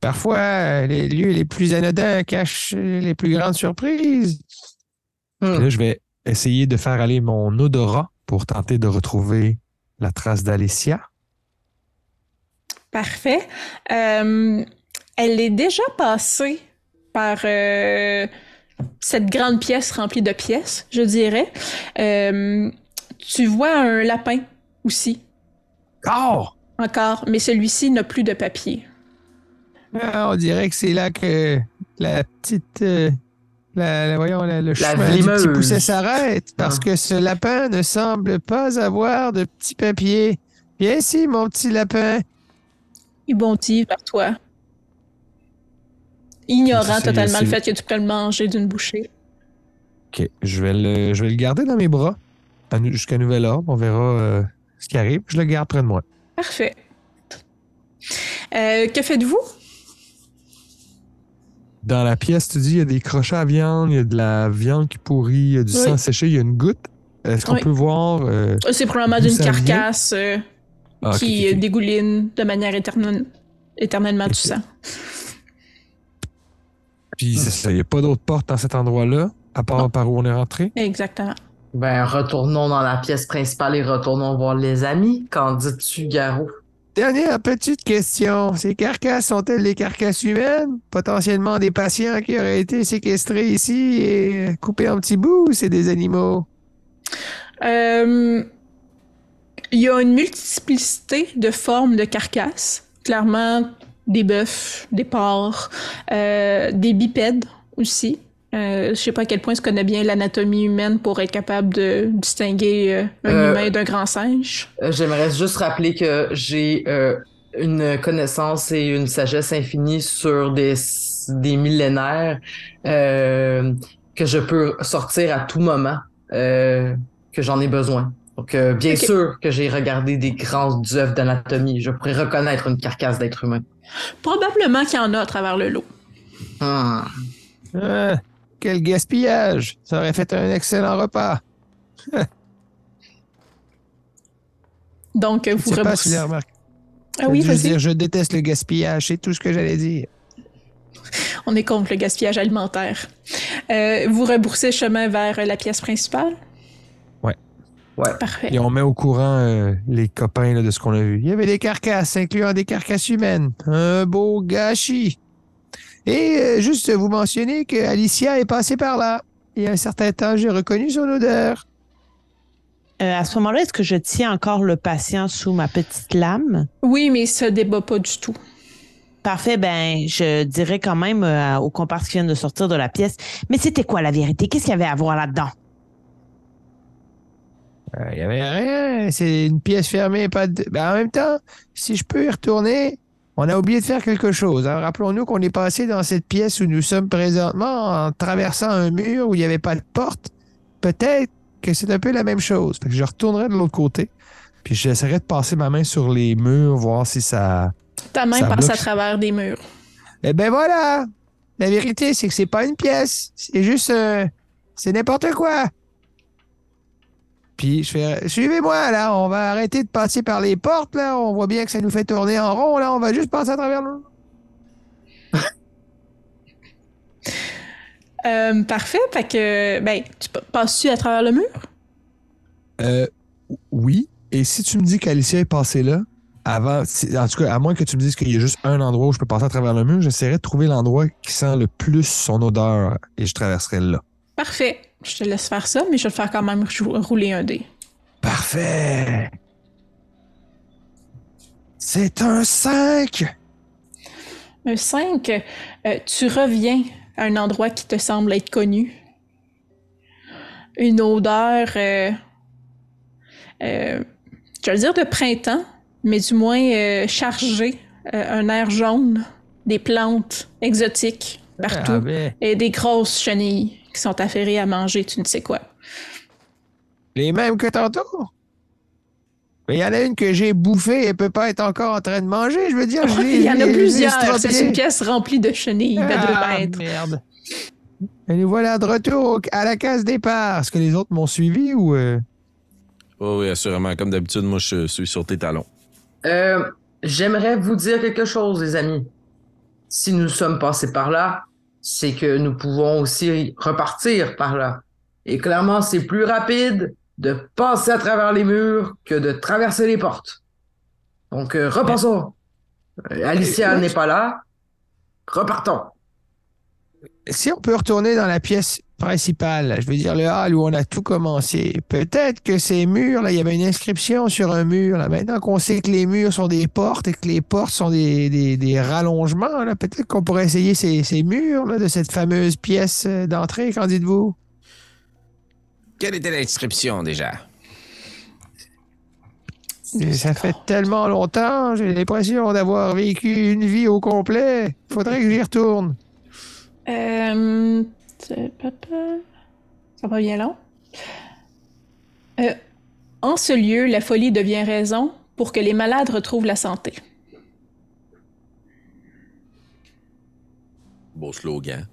Speaker 2: Parfois, les lieux les plus anodins cachent les plus grandes surprises.
Speaker 3: Hmm.
Speaker 2: Puis là, je vais essayer de faire aller mon odorat pour tenter de retrouver la trace d'Alicia.
Speaker 1: Parfait. Euh, elle est déjà passée par euh, cette grande pièce remplie de pièces, je dirais. Euh, tu vois un lapin aussi,
Speaker 2: Oh!
Speaker 1: encore, mais celui-ci n'a plus de papier.
Speaker 2: Ah, on dirait que c'est là que la petite. euh, la, la- voyons, la- le
Speaker 3: La
Speaker 2: chemin du petit pousset s'arrête parce
Speaker 3: Ah.
Speaker 2: que ce lapin ne semble pas avoir de petits papiers. Viens ici, mon petit lapin.
Speaker 1: Il bondit vers toi. Ignorant totalement le fait que tu peux le manger d'une bouchée.
Speaker 2: OK. Je vais le, je vais le garder dans mes bras jusqu'à nouvel ordre. On verra euh, ce qui arrive. Je le garde près de moi.
Speaker 1: Parfait. Euh, que faites-vous?
Speaker 2: Dans la pièce, tu dis, il y a des crochets à viande, il y a de la viande qui pourrit, il y a du
Speaker 1: Oui.
Speaker 2: sang séché, il y a une goutte. Est-ce qu'on
Speaker 1: Oui.
Speaker 2: peut voir. euh,
Speaker 1: C'est probablement d'une
Speaker 2: vient? Ah,
Speaker 1: qui dégouline de manière éterne- éternellement du sang.
Speaker 2: Puis c'est ça, il n'y a pas d'autre porte dans cet endroit-là, à part
Speaker 1: Non.
Speaker 2: par où on est rentré?
Speaker 1: Exactement.
Speaker 3: Ben, retournons dans la pièce principale et retournons voir les amis. Qu'en dis-tu, Garou?
Speaker 2: Dernière petite question. Ces carcasses sont-elles des carcasses humaines? Potentiellement des patients qui auraient été séquestrés ici et coupés en petits bouts ou c'est des animaux?
Speaker 1: Euh, Il y a une multiplicité de formes de carcasses. Clairement, des bœufs, des porcs, euh, des bipèdes aussi. Euh, je sais pas à quel point tu connais bien l'anatomie humaine pour être capable de distinguer euh, un
Speaker 3: Euh,
Speaker 1: humain d'un grand singe.
Speaker 3: Euh, J'aimerais juste rappeler que j'ai euh, une connaissance et une sagesse infinie sur des, des millénaires euh, que je peux sortir à tout moment euh, que j'en ai besoin. Donc, euh, bien sûr que j'ai regardé des grandes œuvres d'anatomie. Je pourrais reconnaître une carcasse d'être humain.
Speaker 1: Probablement qu'il y en a à travers le lot.
Speaker 3: Hmm.
Speaker 2: Ah, quel gaspillage! Ça aurait fait un excellent repas. [laughs]
Speaker 1: Donc,
Speaker 2: Je
Speaker 1: vous
Speaker 2: sais pas
Speaker 1: rebroussez.
Speaker 2: si vous avez remarqué.
Speaker 1: Ah oui,
Speaker 2: Je veux
Speaker 1: vas-y.
Speaker 2: dire, je déteste le gaspillage, c'est tout ce que j'allais dire.
Speaker 1: On est contre le gaspillage alimentaire. Euh, vous rebroussez chemin vers la pièce principale?
Speaker 2: Ouais.
Speaker 3: Ouais.
Speaker 1: Parfait.
Speaker 2: Et on met au courant euh, les copains là, de ce qu'on a vu. Il y avait des carcasses, incluant des carcasses humaines. Un beau gâchis. Et euh, juste vous mentionner que Alicia est passée par là. Il y a un certain temps, j'ai reconnu son odeur.
Speaker 4: Euh, à ce moment-là, est-ce que je tiens encore le patient sous ma petite lame?
Speaker 1: Oui, mais ça débat pas du tout.
Speaker 4: Parfait, ben, je dirais quand même euh, aux comparses qui viennent de sortir de la pièce, mais c'était quoi la vérité? Qu'est-ce qu'il y avait à voir là-dedans?
Speaker 2: Euh, Il y avait rien. C'est une pièce fermée, pas de... Ben, en même temps, si je peux y retourner, on a oublié de faire quelque chose. hein. Rappelons-nous qu'on est passé dans cette pièce où nous sommes présentement en traversant un mur où il n'y avait pas de porte. Peut-être que c'est un peu la même chose. Fait que je retournerai de l'autre côté, puis j'essaierai de passer ma main sur les murs, voir si ça...
Speaker 1: Ta main
Speaker 2: Ça
Speaker 1: passe à travers des murs.
Speaker 2: Eh ben voilà! La vérité, c'est que c'est pas une pièce. C'est juste... euh, c'est n'importe quoi. Puis je fais... Suivez-moi, là. On va arrêter de passer par les portes, là. On voit bien que ça nous fait tourner en rond, là. On va juste passer à travers le... [laughs]
Speaker 1: Euh, parfait. Fait que, ben, tu pa- passes-tu à travers le mur?
Speaker 7: Euh, oui. Et si tu me dis qu'Alicia est passée là, avant, en tout cas, à moins que tu me dises qu'il y a juste un endroit où je peux passer à travers le mur, j'essaierai de trouver l'endroit qui sent le plus son odeur et je traverserai là.
Speaker 1: Parfait. Je te laisse faire ça, mais je vais te faire quand même rouler un dé.
Speaker 2: Parfait! C'est un 5!
Speaker 1: Un 5, euh, tu reviens à un endroit qui te semble être connu. Une odeur, euh, euh, je vais dire de printemps, mais du moins chargée. Un air jaune, des plantes exotiques partout
Speaker 2: Ah, ben,
Speaker 1: et des grosses chenilles qui sont affairées à manger tu ne sais quoi.
Speaker 2: les mêmes que tantôt? Mais il y en a une que j'ai bouffée et elle peut pas être encore en train de manger, je veux dire. je
Speaker 1: Il y en a plusieurs, c'est une pièce remplie de chenilles, de
Speaker 2: Ah, merde. Et nous voilà de retour au- à la case départ. Est-ce que les autres m'ont suivi ou... euh,
Speaker 8: Oh, oui, assurément. Comme d'habitude, moi, je suis sur tes talons.
Speaker 3: Euh, J'aimerais vous dire quelque chose, les amis. Si nous sommes passés par là, c'est que nous pouvons aussi repartir par là. Et clairement, c'est plus rapide de passer à travers les murs que de traverser les portes. Donc, euh, repassons. Euh, Alicia n'est pas là. Repartons.
Speaker 2: Si on peut retourner dans la pièce principale, je veux dire le hall où on a tout commencé, peut-être que ces murs, là, il y avait une inscription sur un mur. Là. Maintenant qu'on sait que les murs sont des portes et que les portes sont des, des, des rallongements, là, peut-être qu'on pourrait essayer ces, ces murs là, de cette fameuse pièce euh, d'entrée, qu'en dites-vous?
Speaker 5: Quelle était l'inscription déjà?
Speaker 2: Ça fait tellement longtemps, j'ai l'impression d'avoir vécu une vie au complet. Faudrait que j'y retourne.
Speaker 1: Euh. Ça va bien long? Euh, en ce lieu, la folie devient raison pour que les malades retrouvent la santé.
Speaker 8: Beau slogan.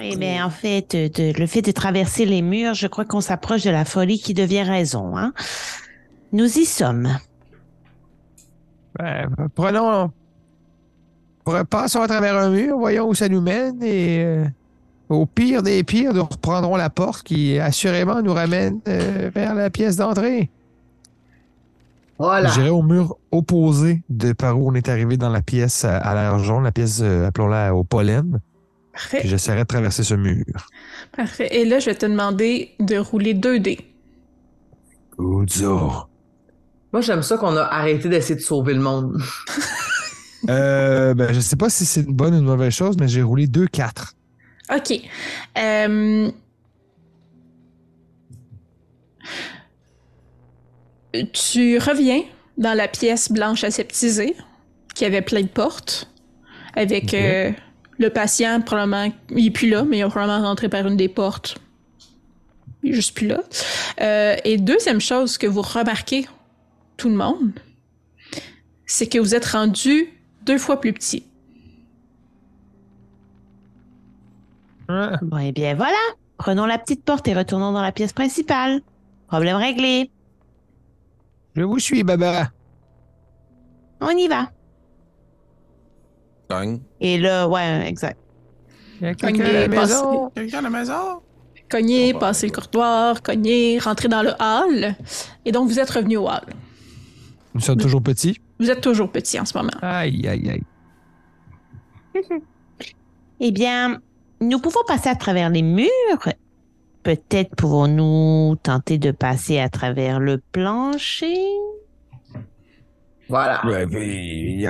Speaker 4: Eh bien, en fait, de- le fait de traverser les murs, je crois qu'on s'approche de la folie qui devient raison. Hein? Nous y sommes.
Speaker 2: Ben, prenons. pre- Passons à travers un mur, voyons où ça nous mène et euh, au pire des pires, nous reprendrons la porte qui assurément nous ramène euh, vers la pièce d'entrée.
Speaker 3: Voilà.
Speaker 7: J'irai au mur opposé de par où on est arrivé dans la pièce à, jaune, la pièce, euh, appelons-la au pollen,
Speaker 1: Parfait.
Speaker 7: puis j'essaierai de traverser ce mur.
Speaker 1: Parfait. Et là, je vais te demander de rouler 2 dés.
Speaker 7: Ouzo.
Speaker 3: Moi, j'aime ça qu'on a arrêté d'essayer de sauver le monde.
Speaker 7: Euh, ben, je sais pas si c'est une bonne ou une mauvaise chose, mais j'ai roulé 2-4.
Speaker 1: OK. Euh, Tu reviens dans la pièce blanche aseptisée qui avait plein de portes avec euh, le patient probablement il est plus là mais il est probablement rentré par une des portes. Il est juste plus là. Euh, et deuxième chose que vous remarquez tout le monde c'est que vous êtes rendu deux fois plus petit
Speaker 2: Ah,
Speaker 4: Bon, eh bien, voilà. Prenons la petite porte et retournons dans la pièce principale. Problème réglé.
Speaker 2: je vous suis, Baba.
Speaker 4: On y va.
Speaker 8: Cogne.
Speaker 4: Et là, ouais, exact.
Speaker 1: Cognez,
Speaker 2: à la maison?
Speaker 5: Quelqu'un à la maison?
Speaker 1: Cogner,
Speaker 8: Bon,
Speaker 1: passer le couloir, cogner, rentrer dans le hall. Et donc, vous êtes revenu au hall.
Speaker 7: Nous sommes toujours petits.
Speaker 1: Vous êtes toujours petit en ce moment.
Speaker 2: Aïe, aïe, aïe.
Speaker 4: Eh bien, nous pouvons passer à travers les murs. Peut-être pouvons-nous tenter de passer à travers le plancher.
Speaker 3: Voilà.
Speaker 2: Oui,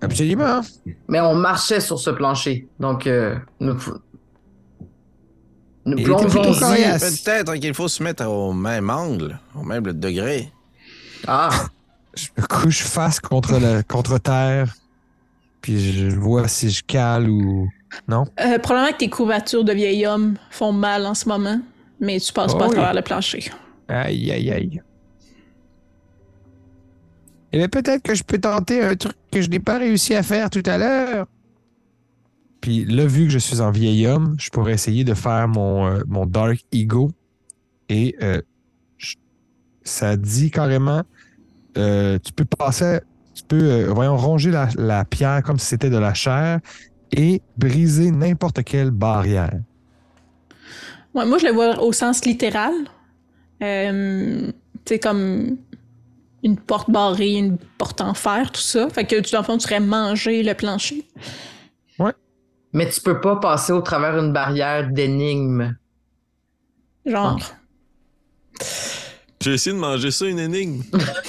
Speaker 2: absolument.
Speaker 3: Mais on marchait sur ce plancher. Donc, euh, nous, plongeons-y.
Speaker 2: coriace.
Speaker 5: Peut-être qu'il faut se mettre au même angle, au même degré.
Speaker 3: Ah,
Speaker 2: je me couche face contre, la, contre terre, puis je vois si je cale ou. Non?
Speaker 1: Euh, probablement que tes couvertures de vieil homme font mal en ce moment, mais tu passes
Speaker 2: Oh
Speaker 1: pas à
Speaker 2: oui.
Speaker 1: travers le plancher.
Speaker 2: Aïe, aïe, aïe. Eh bien, peut-être que je peux tenter un truc que je n'ai pas réussi à faire tout à l'heure. Puis là, vu que je suis en vieil homme, je pourrais essayer de faire mon, euh, mon Dark Ego. Et euh, je- ça dit carrément, euh, tu peux passer, tu peux, voyons, ronger la, la pierre comme si c'était de la chair et briser n'importe quelle barrière.
Speaker 1: Ouais, moi, je le vois au sens littéral. Euh, c'est comme une porte barrée, une porte en fer, tout ça. Fait que tu, dans le fond, tu serais manger le plancher.
Speaker 3: Mais tu peux pas passer au travers une barrière d'énigmes.
Speaker 1: Genre.
Speaker 5: J'ai essayé de manger ça, une énigme.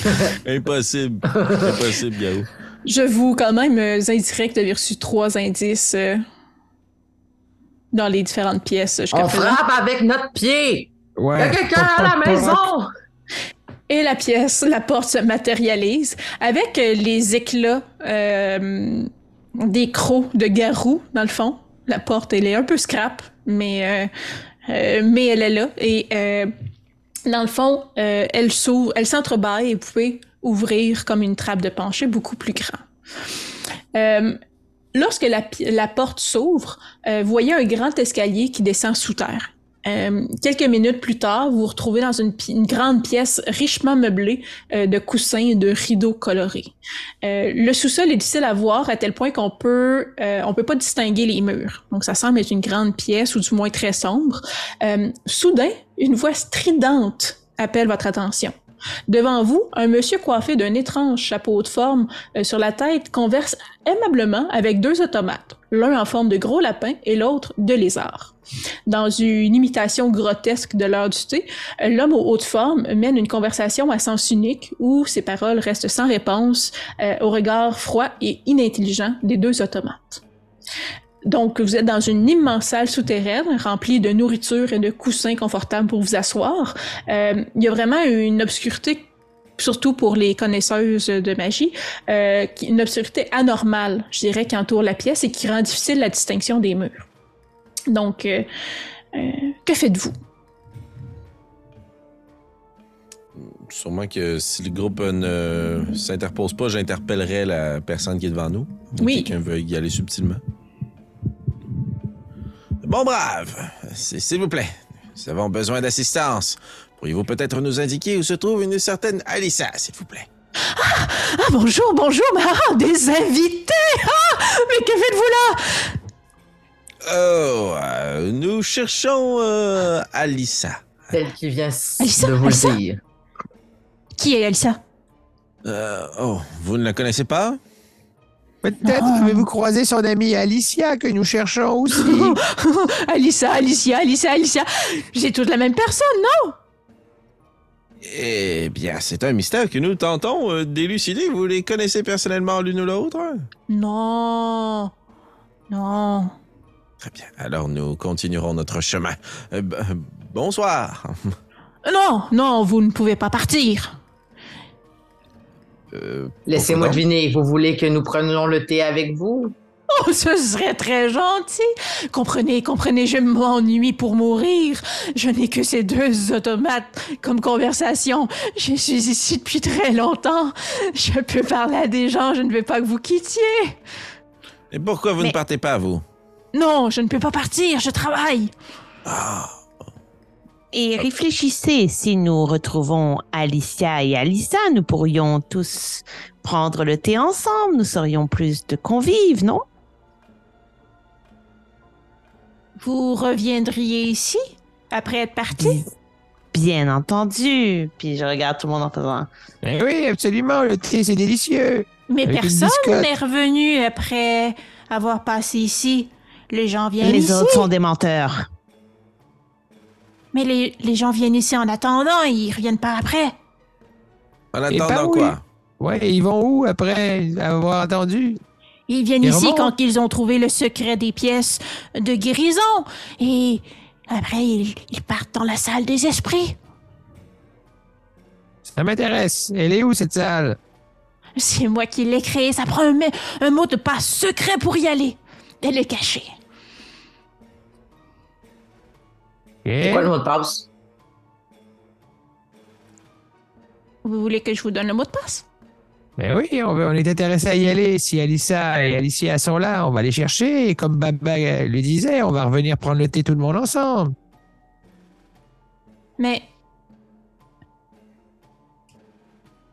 Speaker 5: [laughs] Impossible. Impossible, Yahoo.
Speaker 1: Je vous, quand même, euh, indiquerai que reçu trois indices euh, dans les différentes pièces jusqu'à
Speaker 3: On
Speaker 1: présent.
Speaker 3: frappe avec notre pied! Il y a quelqu'un à la maison!
Speaker 1: Et la pièce, la porte se matérialise avec euh, les éclats euh, des crocs de garou, dans le fond. La porte, elle est un peu scrap, mais, euh, euh, mais elle est là. Et euh, dans le fond, euh, elle s'ouvre, elle s'entrebâille et vous pouvez ouvrir comme une trappe de plancher beaucoup plus grand. Euh, lorsque la, porte s'ouvre, euh, voyez un grand escalier qui descend sous terre. Euh, quelques minutes plus tard, vous vous retrouvez dans une, grande pièce richement meublée euh, de coussins et de rideaux colorés. Le sous-sol est difficile à voir à tel point qu'on peut on peut pas distinguer les murs. Donc ça semble être une grande pièce ou du moins très sombre. Soudain, une voix stridente appelle votre attention. Devant vous, un monsieur coiffé d'un étrange chapeau de forme euh, sur la tête converse aimablement avec deux automates, l'un en forme de gros lapin et l'autre de lézard. Dans une imitation grotesque de l'heure du thé, l'homme aux hautes formes mène une conversation à sens unique où ses paroles restent sans réponse euh, au regard froid et inintelligent des deux automates. Donc, vous êtes dans une immense salle souterraine remplie de nourriture et de coussins confortables pour vous asseoir. Euh, il y a vraiment une obscurité, surtout pour les connaisseuses de magie, euh, une obscurité anormale, je dirais, qui entoure la pièce et qui rend difficile la distinction des murs. Donc, euh, que faites-vous?
Speaker 5: Sûrement que si le groupe ne s'interpose pas, j'interpellerai la personne qui est devant nous.
Speaker 1: Oui.
Speaker 5: Quelqu'un veut y aller subtilement. Bon, brave. S'il vous plaît, nous avons besoin d'assistance. Pourriez-vous peut-être nous indiquer où se trouve une certaine Alissa, s'il vous plaît?
Speaker 1: Ah, bonjour, bonjour, mais ah, des invités! Ah, mais que faites-vous là?
Speaker 5: Oh, euh, nous cherchons euh, Alissa.
Speaker 3: Celle qui vient
Speaker 1: Alissa,
Speaker 3: de vous
Speaker 1: Alissa?
Speaker 3: dire.
Speaker 1: Qui est Elsa?
Speaker 5: Euh, oh, vous ne la connaissez pas?
Speaker 2: Peut-être
Speaker 1: Ah.
Speaker 2: avez-vous croisé son amie Alicia que nous cherchons aussi. [laughs]
Speaker 1: Alicia, Alicia, Alicia, Alicia. J'ai toute la même personne, non?
Speaker 5: Eh bien, c'est un mystère que nous tentons euh, d'élucider. Vous les connaissez personnellement l'une ou l'autre?
Speaker 1: Non. Non.
Speaker 5: Très bien. Alors, nous continuerons notre chemin. Euh, euh, bonsoir.
Speaker 1: Non, non, vous ne pouvez pas partir.
Speaker 5: Euh,
Speaker 3: Laissez-moi deviner, vous voulez que nous prenions le thé avec vous?
Speaker 1: Oh, ce serait très gentil. Comprenez, comprenez, je m'ennuie pour mourir. Je n'ai que ces deux automates comme conversation. Je suis ici depuis très longtemps. Je peux parler à des gens, je ne veux pas que vous quittiez.
Speaker 5: Et pourquoi vous
Speaker 1: Mais-
Speaker 5: ne partez pas, vous?
Speaker 1: Non, je ne peux pas partir, je travaille.
Speaker 4: Et réfléchissez, si nous retrouvons Alicia et Alissa, nous pourrions tous prendre le thé ensemble, nous serions plus de convives, non?
Speaker 1: Vous reviendriez ici après être parti?
Speaker 4: Bien entendu. Puis je regarde tout le monde en faisant.
Speaker 2: Eh oui, absolument, le thé, c'est délicieux.
Speaker 1: Mais
Speaker 2: Avec
Speaker 1: personne n'est revenu après avoir passé ici. Les gens viennent
Speaker 4: Les
Speaker 1: ici.
Speaker 4: autres sont des menteurs.
Speaker 1: Mais les, les gens viennent ici en attendant, ils reviennent pas après.
Speaker 5: En
Speaker 2: Et
Speaker 5: attendant
Speaker 2: oui.
Speaker 5: quoi?
Speaker 2: Ouais, ils vont où après avoir attendu?
Speaker 1: Ils viennent
Speaker 2: Ils
Speaker 1: ici
Speaker 2: remontent.
Speaker 1: quand ils ont trouvé le secret des pièces de guérison. Et après, ils, ils partent dans la salle des esprits.
Speaker 2: Ça m'intéresse. Elle est où cette salle?
Speaker 1: C'est moi qui l'ai créé. Ça prend un, un mot de passe secret pour y aller. Et le cacher.
Speaker 3: C'est quoi le mot de passe?
Speaker 1: Vous voulez que je vous donne le mot de passe?
Speaker 6: Mais oui, on, veut- on est intéressé à y aller. Si Alissa et Alicia sont là, on va les chercher. Et comme Baba le disait, on va revenir prendre le thé tout le monde ensemble.
Speaker 1: Mais.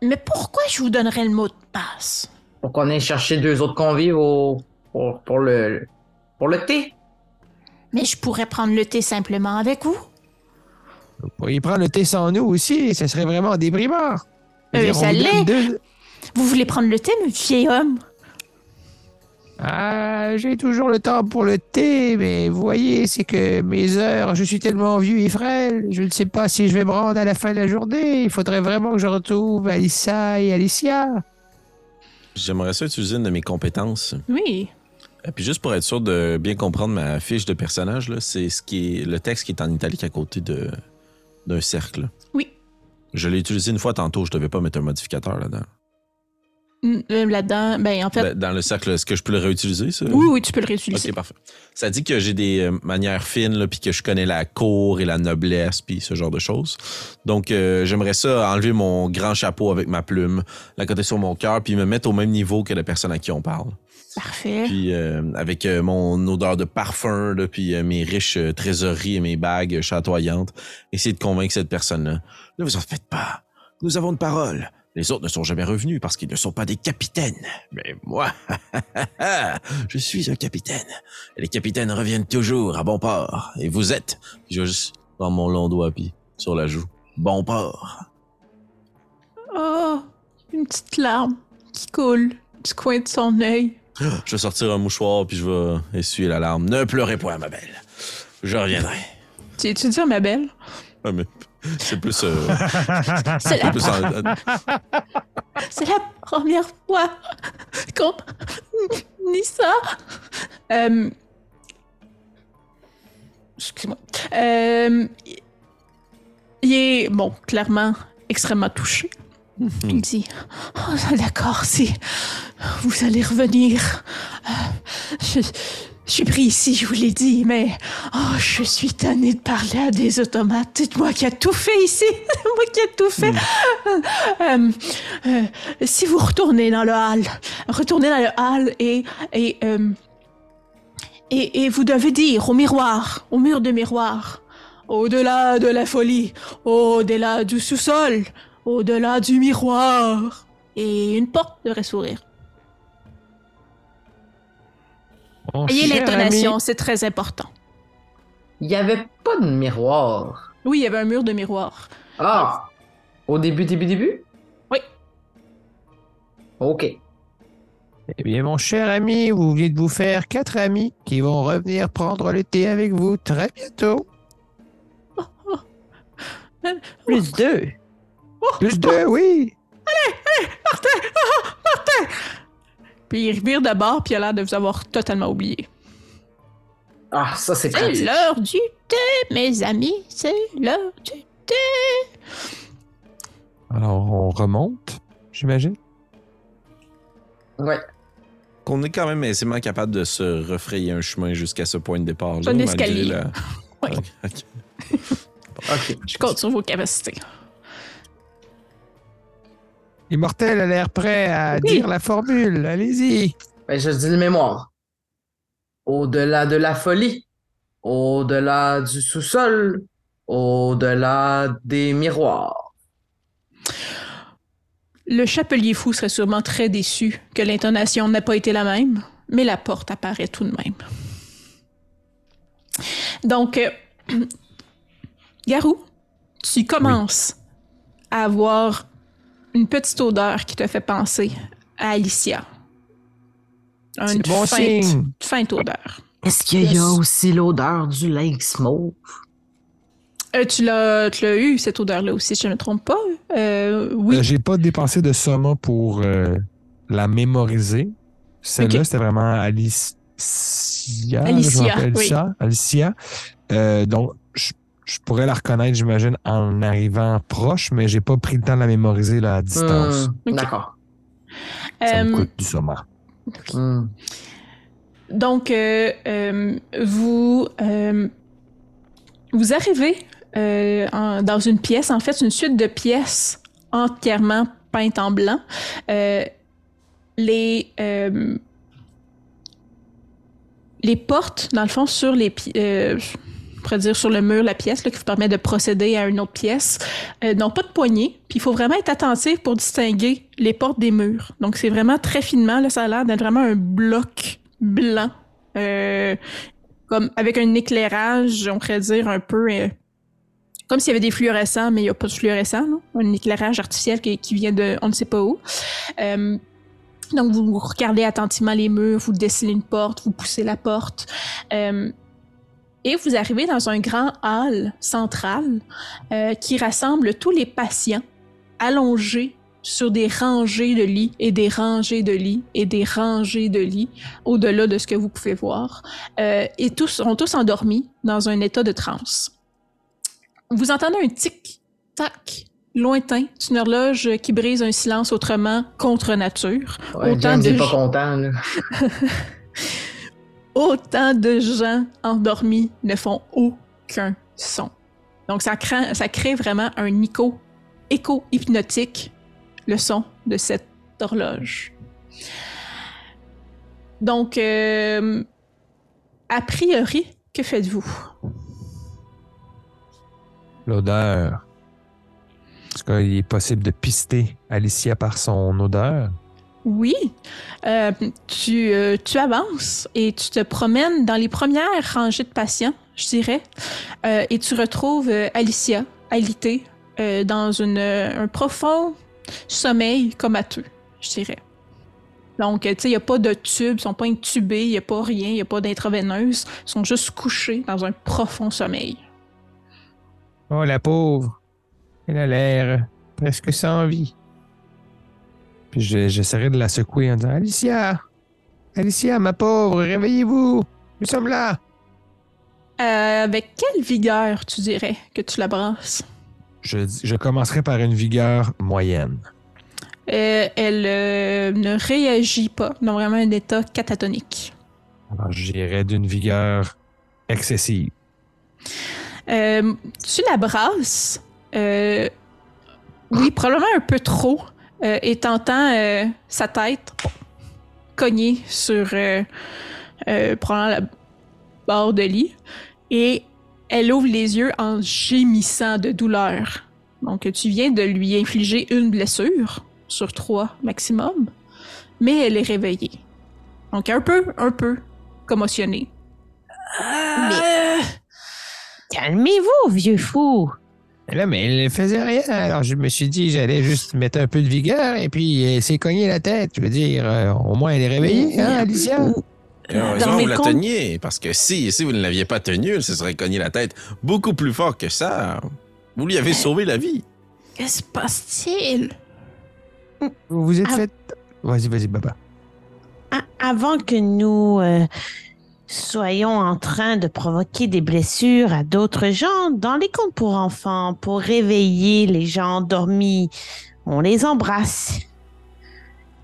Speaker 1: Mais pourquoi je vous donnerais le mot de passe?
Speaker 3: Pour qu'on aille chercher deux autres convives au, pour, pour le, pour le thé.
Speaker 1: Mais je pourrais prendre le thé simplement avec vous.
Speaker 6: Vous pourriez prendre le thé sans nous aussi. Ce serait vraiment déprimant.
Speaker 1: Euh, ça l'est.
Speaker 6: deux-
Speaker 1: Vous voulez prendre le thé, mon vieil homme?
Speaker 6: Ah, j'ai toujours le temps pour le thé, mais vous voyez, c'est que mes heures, je suis tellement vieux et frêle, je ne sais pas si je vais me rendre à la fin de la journée. Il faudrait vraiment que je retrouve Alissa et Alicia.
Speaker 5: J'aimerais ça utiliser une de mes compétences.
Speaker 1: Oui.
Speaker 5: Et puis juste pour être sûr de bien comprendre ma fiche de personnage, c'est ce qui est le texte qui est en italique à côté d'un cercle.
Speaker 1: Oui.
Speaker 5: Je l'ai utilisé une fois tantôt, je devais pas mettre un modificateur là-dedans.
Speaker 1: Euh, Là-dedans, ben en fait.
Speaker 5: Ben, dans le cercle, est-ce que je peux le réutiliser, ça?
Speaker 1: oui, oui, tu peux le réutiliser.
Speaker 5: Ok, parfait. Ça dit que j'ai des euh, manières fines, puis que je connais la cour et la noblesse, puis ce genre de choses. Donc, euh, j'aimerais ça enlever mon grand chapeau avec ma plume, la côté sur mon cœur, puis me mettre au même niveau que la personne à qui on parle.
Speaker 1: Parfait.
Speaker 5: Puis euh, avec euh, mon odeur de parfum, là, puis euh, mes riches trésoreries et mes bagues chatoyantes, essayer de convaincre cette personne-là. Ne vous en faites pas. Nous avons une parole. Les autres ne sont jamais revenus parce qu'ils ne sont pas des capitaines. Mais moi, [laughs] je suis un capitaine. Et les capitaines reviennent toujours à bon port. Et vous êtes, je juste prendre mon long doigt puis sur la joue. Bon port.
Speaker 1: Oh, une petite larme qui coule du coin de son œil. [gasps]
Speaker 5: Je vais sortir un mouchoir puis je vais essuyer la larme. Ne pleurez point, ma belle. Je reviendrai.
Speaker 1: Tu tu dis, ma belle?
Speaker 5: Ah, mais c'est plus. euh, [laughs]
Speaker 1: C'est la,
Speaker 5: plus en-
Speaker 1: c'est la première fois qu'on [laughs] dit ça. Euh, Excuse-moi. Euh, il est, bon, clairement, extrêmement touché. Il dit Oh, d'accord, si vous allez revenir. Euh, Je, je suis pris ici, je vous l'ai dit, mais oh, je suis tanné de parler à des automates. C'est moi qui a tout fait ici. [laughs] C'est moi qui a tout fait. Euh, euh, si vous retournez dans le hall, retournez dans le hall et et euh, et, et vous devez dire au miroir, au mur de miroir, au-delà de la folie, au-delà du sous-sol, au-delà du miroir, et une porte devrait s'ouvrir.
Speaker 6: Mon
Speaker 1: Ayez
Speaker 6: cher
Speaker 1: l'intonation,
Speaker 6: ami,
Speaker 1: c'est très important.
Speaker 3: Il n'y avait pas de miroir.
Speaker 1: Oui, il y avait un mur de miroir.
Speaker 3: Ah! Au début, début, début?
Speaker 1: Oui.
Speaker 3: Ok.
Speaker 6: Eh bien, mon cher ami, vous venez de vous faire quatre amis qui vont revenir prendre le thé avec vous très bientôt.
Speaker 4: Plus deux.
Speaker 6: Plus deux, oui.
Speaker 1: Puis il revire d'abord, puis il a l'air de vous avoir totalement oublié.
Speaker 3: Ah, ça, c'est
Speaker 1: C'est
Speaker 3: pratique.
Speaker 1: l'heure du thé, mes amis, c'est l'heure du thé.
Speaker 2: Alors, on remonte, j'imagine.
Speaker 3: Ouais.
Speaker 5: Qu'on est quand même aisément capable de se refrayer un chemin jusqu'à ce point de départ.
Speaker 1: Un escalier.
Speaker 5: la- [laughs]
Speaker 1: Oui.
Speaker 5: Ok, ok.
Speaker 3: Ok.
Speaker 1: Je compte sur vos capacités.
Speaker 6: Immortel a l'air prêt à
Speaker 1: Oui.
Speaker 6: dire la formule. Allez-y.
Speaker 3: Ben, je dis le mémoire. Au-delà de la folie, au-delà du sous-sol, au-delà des miroirs.
Speaker 1: Le chapelier fou serait sûrement très déçu que l'intonation n'ait pas été la même, mais la porte apparaît tout de même. Donc, euh, [clears throat] Garou, tu commences à avoir une petite odeur qui te fait penser à Alicia. Une
Speaker 6: bon
Speaker 1: feinte,
Speaker 6: signe.
Speaker 1: feinte odeur.
Speaker 3: Est-ce qu'il y a
Speaker 1: Yes.
Speaker 3: aussi l'odeur du lake smoke?
Speaker 1: Euh, tu l'as tu l'as eu, cette odeur-là aussi, si je ne me trompe pas. Euh, oui.
Speaker 2: Euh, J'ai pas dépensé de summon pour euh, la mémoriser. Celle-là, c'était vraiment Alicia.
Speaker 1: Alicia, oui.
Speaker 2: Alicia. Alicia. Euh, donc, je, pourrais la reconnaître, j'imagine, en arrivant proche, mais j'ai pas pris le temps de la mémoriser là, à distance.
Speaker 3: Hmm. D'accord.
Speaker 2: Ça me
Speaker 1: Euh,
Speaker 2: coûte du sommet.
Speaker 3: Hmm.
Speaker 1: Donc, euh, euh, vous, euh, vous arrivez euh, en- dans une pièce, en fait, une suite de pièces entièrement peintes en blanc. Euh, les, euh, les portes, dans le fond, sur les pi- euh, pourrais dire sur le mur, la pièce là, qui vous permet de procéder à une autre pièce, euh, n'ont pas de poignée. Puis il faut vraiment être attentif pour distinguer les portes des murs. Donc c'est vraiment très finement, là, ça a l'air d'être vraiment un bloc blanc, euh, comme avec un éclairage, on pourrait dire un peu euh, comme s'il y avait des fluorescents, mais il n'y a pas de fluorescent, là. un éclairage artificiel qui, vient de on ne sait pas où. Euh, donc vous regardez attentivement les murs, vous dessinez une porte, vous poussez la porte. Et vous arrivez dans un grand hall central euh, qui rassemble tous les patients allongés sur des rangées de lits et des rangées de lits et des rangées de lits au-delà de ce que vous pouvez voir. Euh, et tous sont tous endormis dans un état de transe. Vous entendez un tic-tac lointain d'une horloge qui brise un silence autrement contre nature.
Speaker 3: Ouais,
Speaker 1: Autant
Speaker 3: James
Speaker 1: de
Speaker 3: pas content, là. [laughs]
Speaker 1: autant de gens endormis ne font aucun son. Donc ça crée, vraiment un écho, écho hypnotique, le son de cette horloge. Donc, euh, a priori, que faites-vous?
Speaker 2: L'odeur. Est-ce qu'il est possible de pister Alicia par son odeur?
Speaker 1: Oui, Euh, tu, euh, tu avances et tu te promènes dans les premières rangées de patients, je dirais, Euh, et tu retrouves Alicia, alitée, dans un profond sommeil comateux, je dirais. Donc, tu sais, il n'y a pas de tube, ils sont pas intubés, il n'y a pas rien, il n'y a pas d'intraveineuse, ils sont juste couchés dans un profond sommeil.
Speaker 6: Oh, la pauvre. Elle a l'air presque sans vie.
Speaker 2: Puis je- j'essaierai de la secouer en disant Alicia! Alicia, ma pauvre, réveillez-vous! Nous sommes là!
Speaker 1: Euh, avec quelle vigueur, tu dirais, que tu la brasses?
Speaker 2: Je, je commencerai par une vigueur moyenne.
Speaker 1: Euh, elle euh, ne réagit pas, dans vraiment un état catatonique.
Speaker 2: Alors j'irai d'une vigueur excessive.
Speaker 1: Euh, tu la brasses, euh, oui, probablement un peu trop, euh, et t'entends euh, sa tête cogner sur euh, euh, probablement la barre de lit, et elle ouvre les yeux en gémissant de douleur. Donc tu viens de lui infliger une blessure sur trois maximum, mais elle est réveillée. Donc un peu, un peu commotionnée. Euh,
Speaker 4: Calmez-vous, vieux fou.
Speaker 6: Là, mais elle ne faisait rien. Alors, je me suis dit, j'allais juste mettre un peu de vigueur et puis elle s'est cognée la tête. Je veux dire, euh, au moins, elle est réveillée, hein, Alicia?
Speaker 5: Heureusement, vous la
Speaker 4: comptes-
Speaker 5: teniez, parce que si, si vous ne l'aviez pas tenue, elle se serait cogné la tête beaucoup plus fort que ça. Vous lui avez sauvé la vie.
Speaker 1: Que se passe-t-il?
Speaker 6: Vous vous êtes fait... Vas-y, vas-y, papa.
Speaker 4: A- avant que nous euh, soyons en train de provoquer des blessures à d'autres gens, dans les contes pour enfants, pour réveiller les gens endormis, on les embrasse.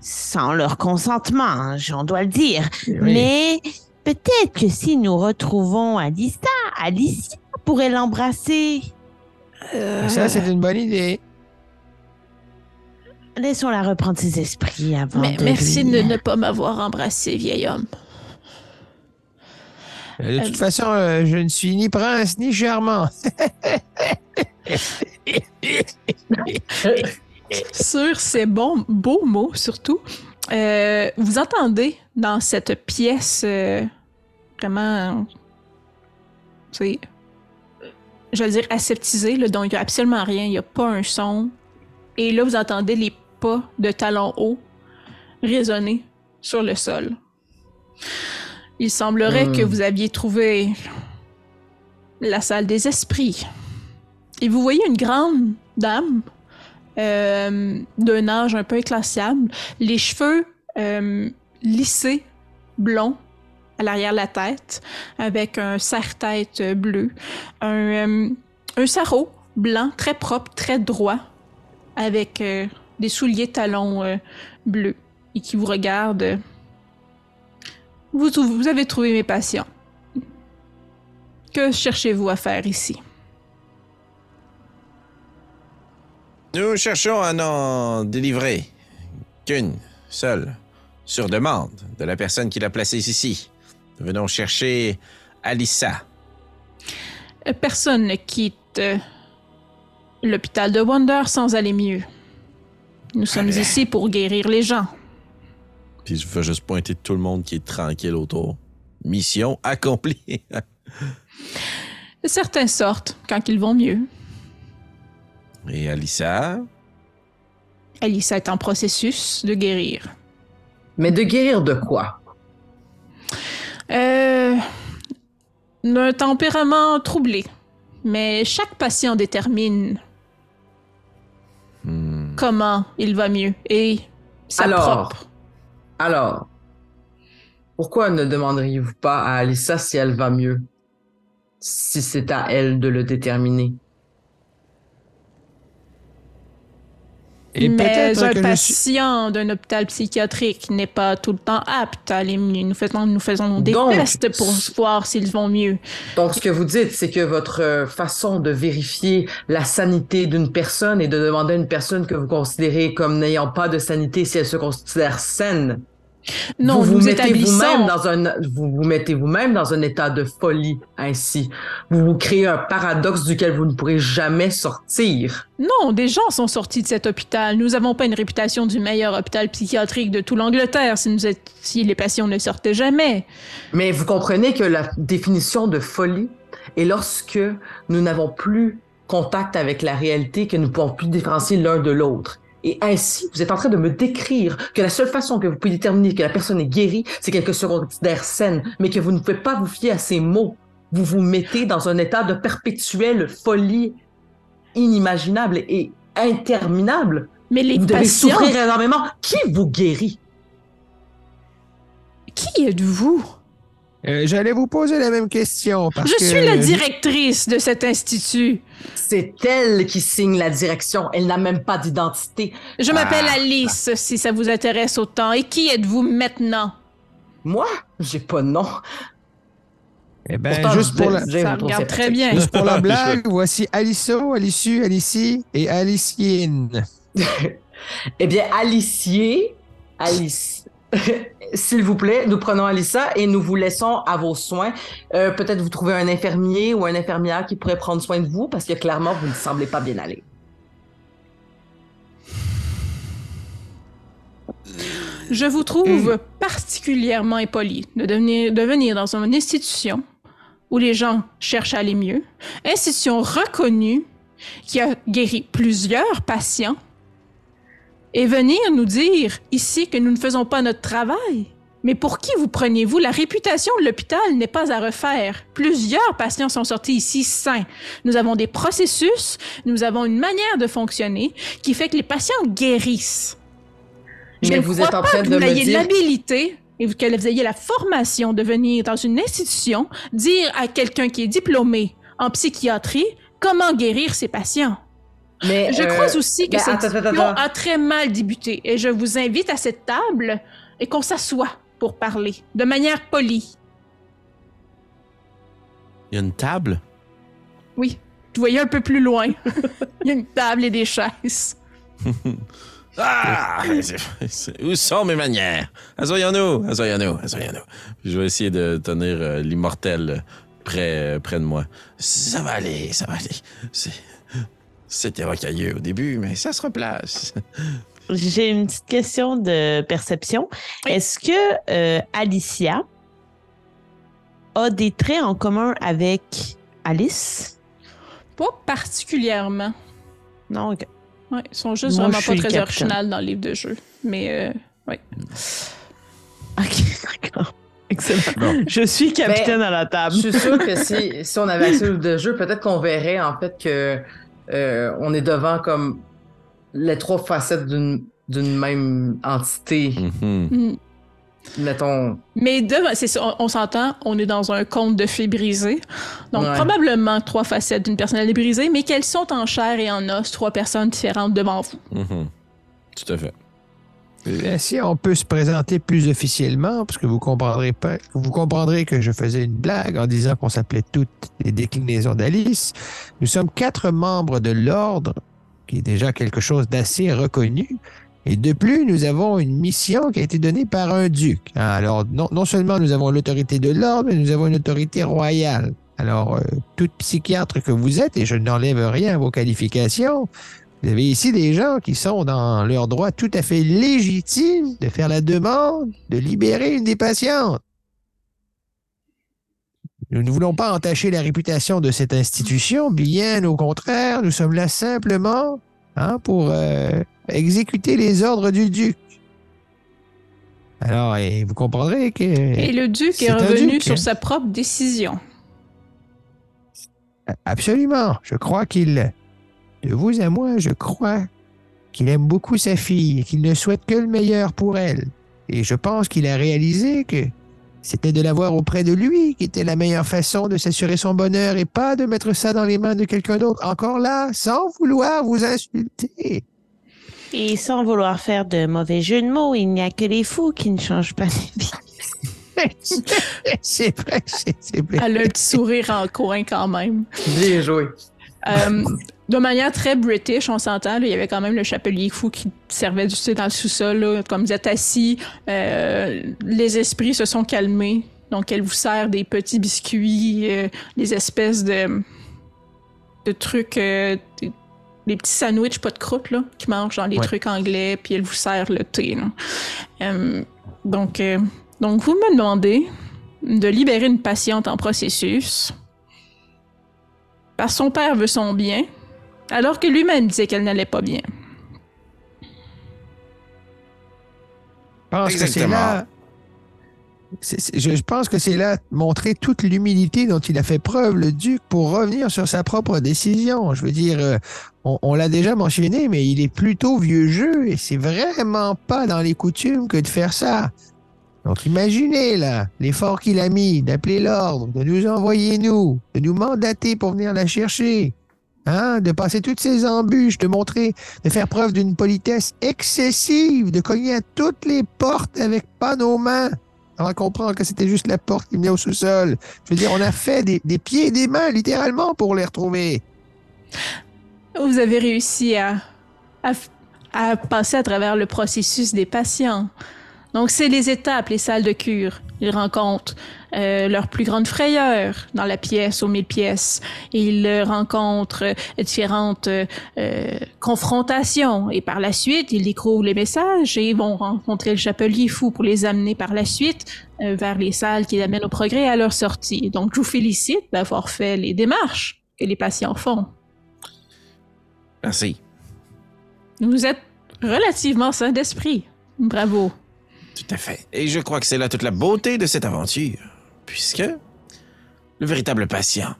Speaker 4: Sans leur consentement, hein, j'en dois le dire. Mais peut-être que si nous retrouvons Alicia, Alicia pourrait l'embrasser.
Speaker 6: Ça, c'est une bonne idée.
Speaker 4: Laissons-la reprendre ses esprits avant
Speaker 1: Mais
Speaker 4: de
Speaker 1: merci
Speaker 4: lui-
Speaker 1: de ne pas m'avoir embrassé, vieil homme.
Speaker 6: Euh, De toute façon, euh, je ne suis ni prince ni charmant. [laughs]
Speaker 1: Sur ces bons, beaux mots, surtout, euh, vous entendez dans cette pièce euh, vraiment, sais, je vais dire aseptisée, dont il n'y a absolument rien, il n'y a pas un son. Et là, vous entendez les pas de talons hauts résonner sur le sol. Il semblerait
Speaker 3: Hmm.
Speaker 1: que vous aviez trouvé la salle des esprits. Et vous voyez une grande dame euh, d'un âge un peu inclassable, les cheveux euh, lissés, blonds, à l'arrière de la tête, avec un serre-tête bleu, un, euh, un sarrau blanc, très propre, très droit, avec des souliers talons bleus. et qui vous regarde. Vous, vous avez trouvé mes patients. Que cherchez-vous à faire ici?
Speaker 9: Nous cherchons à n'en délivrer qu'une seule, sur demande de la personne qui l'a placée ici. Nous venons chercher Alissa.
Speaker 1: Personne ne quitte euh, l'hôpital de Wonder sans aller mieux. Nous sommes ici pour guérir les gens.
Speaker 5: Puis je veux juste pointer tout le monde qui est tranquille autour. Mission accomplie.
Speaker 1: Certains sortent quand ils vont mieux.
Speaker 5: Et Alissa?
Speaker 1: Alissa est en processus de guérir.
Speaker 3: Mais de guérir de quoi?
Speaker 1: Euh, d'un tempérament troublé. Mais chaque patient détermine
Speaker 5: Hmm.
Speaker 1: comment il va mieux et sa
Speaker 3: Alors,
Speaker 1: propre.
Speaker 3: Alors, pourquoi ne demanderiez-vous pas à Alissa si elle va mieux? Si c'est à elle de le déterminer?
Speaker 2: Et
Speaker 1: Mais
Speaker 2: peut-être
Speaker 1: un
Speaker 2: suis-
Speaker 1: patient d'un hôpital psychiatrique n'est pas tout le temps apte à aller mieux. Nous faisons, nous faisons des
Speaker 3: Donc,
Speaker 1: tests pour voir s'ils vont mieux.
Speaker 3: Donc, ce que vous dites, c'est que votre euh, façon de vérifier la sanité d'une personne est de demander à une personne que vous considérez comme n'ayant pas de sanité si elle se considère saine.
Speaker 1: Non,
Speaker 3: vous vous
Speaker 1: nous
Speaker 3: mettez vous-même dans un, vous vous mettez vous-même dans un état de folie ainsi. Vous vous créez un paradoxe duquel vous ne pourrez jamais sortir.
Speaker 1: Non, des gens sont sortis de cet hôpital. Nous n'avons pas une réputation du meilleur hôpital psychiatrique de tout l'Angleterre si, nous êtes- si les patients ne sortaient jamais.
Speaker 3: Mais vous comprenez que la définition de folie est lorsque nous n'avons plus contact avec la réalité, que nous ne pouvons plus différencier l'un de l'autre. Et ainsi, vous êtes en train de me décrire que la seule façon que vous pouvez déterminer que la personne est guérie, c'est qu'elle se considère saine, mais que vous ne pouvez pas vous fier à ces mots. Vous vous mettez dans un état de perpétuelle folie inimaginable et interminable.
Speaker 1: Mais les
Speaker 3: vous devez
Speaker 1: patients,
Speaker 3: souffrir énormément. Qui vous guérit?
Speaker 1: qui êtes-vous?
Speaker 2: Euh, J'allais vous poser la même question. Parce
Speaker 1: Je
Speaker 2: que
Speaker 1: suis la directrice de cet institut.
Speaker 3: C'est elle qui signe la direction. Elle n'a même pas d'identité.
Speaker 1: Je m'appelle
Speaker 2: Ah.
Speaker 1: Alice, si ça vous intéresse autant. Et qui êtes-vous maintenant?
Speaker 3: Moi, j'ai pas de nom.
Speaker 2: Eh ben,
Speaker 3: Pourtant,
Speaker 2: juste pour la,
Speaker 1: Ça regarde très bien.
Speaker 2: juste pour la [laughs] blague, voici Alisso, Alicu, Alicie et Alicienne. [laughs]
Speaker 3: Eh bien, Alicier, Alice, s'il vous plaît, nous prenons Alissa et nous vous laissons à vos soins. Euh, Peut-être vous trouvez un infirmier ou une infirmière qui pourrait prendre soin de vous parce que clairement, vous ne semblez pas bien aller.
Speaker 1: Je vous trouve particulièrement impoli de, devenir, de venir dans une institution où les gens cherchent à aller mieux, institution reconnue qui a guéri plusieurs patients, et venir nous dire ici que nous ne faisons pas notre travail. Mais pour qui vous prenez-vous? La réputation de l'hôpital n'est pas à refaire. Plusieurs patients sont sortis ici sains. Nous avons des processus, nous avons une manière de fonctionner qui fait que les patients guérissent. Je
Speaker 3: Mais
Speaker 1: ne
Speaker 3: vous
Speaker 1: crois
Speaker 3: êtes en
Speaker 1: pas
Speaker 3: train
Speaker 1: que
Speaker 3: de
Speaker 1: vous
Speaker 3: me
Speaker 1: ayez
Speaker 3: dire-
Speaker 1: l'habilité et que vous ayez la formation de venir dans une institution dire à quelqu'un qui est diplômé en psychiatrie comment guérir ses patients.
Speaker 3: Mais
Speaker 1: Je
Speaker 3: euh,
Speaker 1: crois aussi que
Speaker 3: ben,
Speaker 1: cette
Speaker 3: attends, attends,
Speaker 1: discussion
Speaker 3: attends.
Speaker 1: a très mal débuté et je vous invite à cette table et qu'on s'assoie pour parler de manière polie.
Speaker 5: Il y a une table?
Speaker 1: Oui, vous voyez un peu plus loin. [laughs] Il y a une table et des chaises. [laughs]
Speaker 5: Ah! Où sont mes manières? Assoyons-nous, assoyons-nous, assoyons-nous. Je vais essayer de tenir euh, l'immortel près, près de moi. Ça va aller, ça va aller. C'est- C'était rocailleux au début, mais ça se replace.
Speaker 4: J'ai une petite question de perception.
Speaker 1: Oui.
Speaker 4: Est-ce que euh, Alicia a des traits en commun avec Alice?
Speaker 1: Pas particulièrement.
Speaker 4: Non, ok.
Speaker 1: Ouais, ils sont juste
Speaker 4: Moi,
Speaker 1: vraiment pas très
Speaker 4: le
Speaker 1: originales dans le livre de jeu. Mais euh, ouais.
Speaker 4: Ok, [laughs] d'accord. Excellent. Je suis capitaine à la table.
Speaker 3: Je suis sûre que si, [laughs] si on avait accès au livre de jeu, peut-être qu'on verrait en fait que euh, on est devant comme les trois facettes d'une d'une même entité.
Speaker 5: Mhm.
Speaker 1: Mm.
Speaker 3: Mettons.
Speaker 1: Mais devant- c'est ça, on, on s'entend, on est dans un conte de fées brisées. Donc,
Speaker 3: Ouais.
Speaker 1: probablement trois facettes d'une personnalité brisée, mais qu'elles sont en chair et en os, trois personnes différentes devant vous.
Speaker 5: Mhm. Tout à fait.
Speaker 2: Euh, Si on peut se présenter plus officiellement, parce que vous comprendrez pas, vous comprendrez que je faisais une blague en disant qu'on s'appelait toutes les déclinaisons d'Alice. Nous sommes quatre membres de l'ordre, qui est déjà quelque chose d'assez reconnu. Et de plus, nous avons une mission qui a été donnée par un duc. Alors, non, seulement nous avons l'autorité de l'ordre, mais nous avons une autorité royale. Alors, euh, tout psychiatre que vous êtes, et je n'enlève rien à vos qualifications, vous avez ici des gens qui sont dans leur droit tout à fait légitime de faire la demande de libérer une des patientes. Nous ne voulons pas entacher la réputation de cette institution, bien au contraire, nous sommes là simplement hein, pour euh, exécuter les ordres du duc. Alors, et vous comprendrez que...
Speaker 1: Et le duc est revenu
Speaker 2: duc,
Speaker 1: sur
Speaker 2: hein.
Speaker 1: sa propre décision.
Speaker 2: Absolument. Je crois qu'il, de vous à moi, je crois qu'il aime beaucoup sa fille et qu'il ne souhaite que le meilleur pour elle. Et je pense qu'il a réalisé que c'était de l'avoir auprès de lui qui était la meilleure façon de s'assurer son bonheur et pas de mettre ça dans les mains de quelqu'un d'autre. Encore là, sans vouloir vous insulter.
Speaker 4: Et sans vouloir faire de mauvais jeux de mots, il n'y a que les fous qui ne changent pas de vie. [laughs]
Speaker 2: c'est vrai, c'est vrai.
Speaker 1: Elle a un petit sourire en coin quand même.
Speaker 3: Bien joué.
Speaker 1: Euh, de manière très british, on s'entend. Il y avait quand même le chapelier fou qui servait du thé dans le sous-sol. là. Comme vous êtes assis, euh, les esprits se sont calmés. Donc, elle vous sert des petits biscuits, euh, des espèces de, de trucs, euh, des, des petits sandwichs pas de croûte là, qui mangent dans les
Speaker 2: Ouais.
Speaker 1: trucs anglais. Puis elle vous sert le thé. là. Donc, donc, vous me demandez de libérer une patiente en processus. Parce que son père veut son bien, alors que lui-même disait qu'elle n'allait pas bien.
Speaker 2: Je pense que c'est
Speaker 5: Exactement.
Speaker 2: là. je pense que c'est là montrer toute l'humilité dont il a fait preuve, le duc, pour revenir sur sa propre décision. Je veux dire, euh, on, on l'a déjà mentionné, mais il est plutôt vieux jeu et c'est vraiment pas dans les coutumes que de faire ça. Donc imaginez là l'effort qu'il a mis d'appeler l'ordre, de nous envoyer nous, de nous mandater pour venir la chercher, hein, de passer toutes ces embûches, de montrer de faire preuve d'une politesse excessive, de cogner à toutes les portes avec pas nos mains, de comprendre que c'était juste la porte qui menait au sous-sol. Je veux dire, on a fait des, des pieds et des mains, littéralement, pour les retrouver.
Speaker 1: Vous avez réussi à, à, à passer à travers le processus des patients. Donc, c'est les étapes, les salles de cure. Ils rencontrent euh, leur plus grande frayeur dans la pièce aux mille pièces. Ils rencontrent euh, différentes euh, confrontations. Et par la suite, ils découvrent les messages et vont rencontrer le chapelier fou pour les amener par la suite vers les salles qui amènent au progrès à leur sortie. Donc, je vous félicite d'avoir fait les démarches que les patients font.
Speaker 5: Merci.
Speaker 1: Vous êtes relativement sain d'esprit. Bravo.
Speaker 5: Tout à fait. Et je crois que c'est là toute la beauté de cette aventure. Puisque le véritable patient,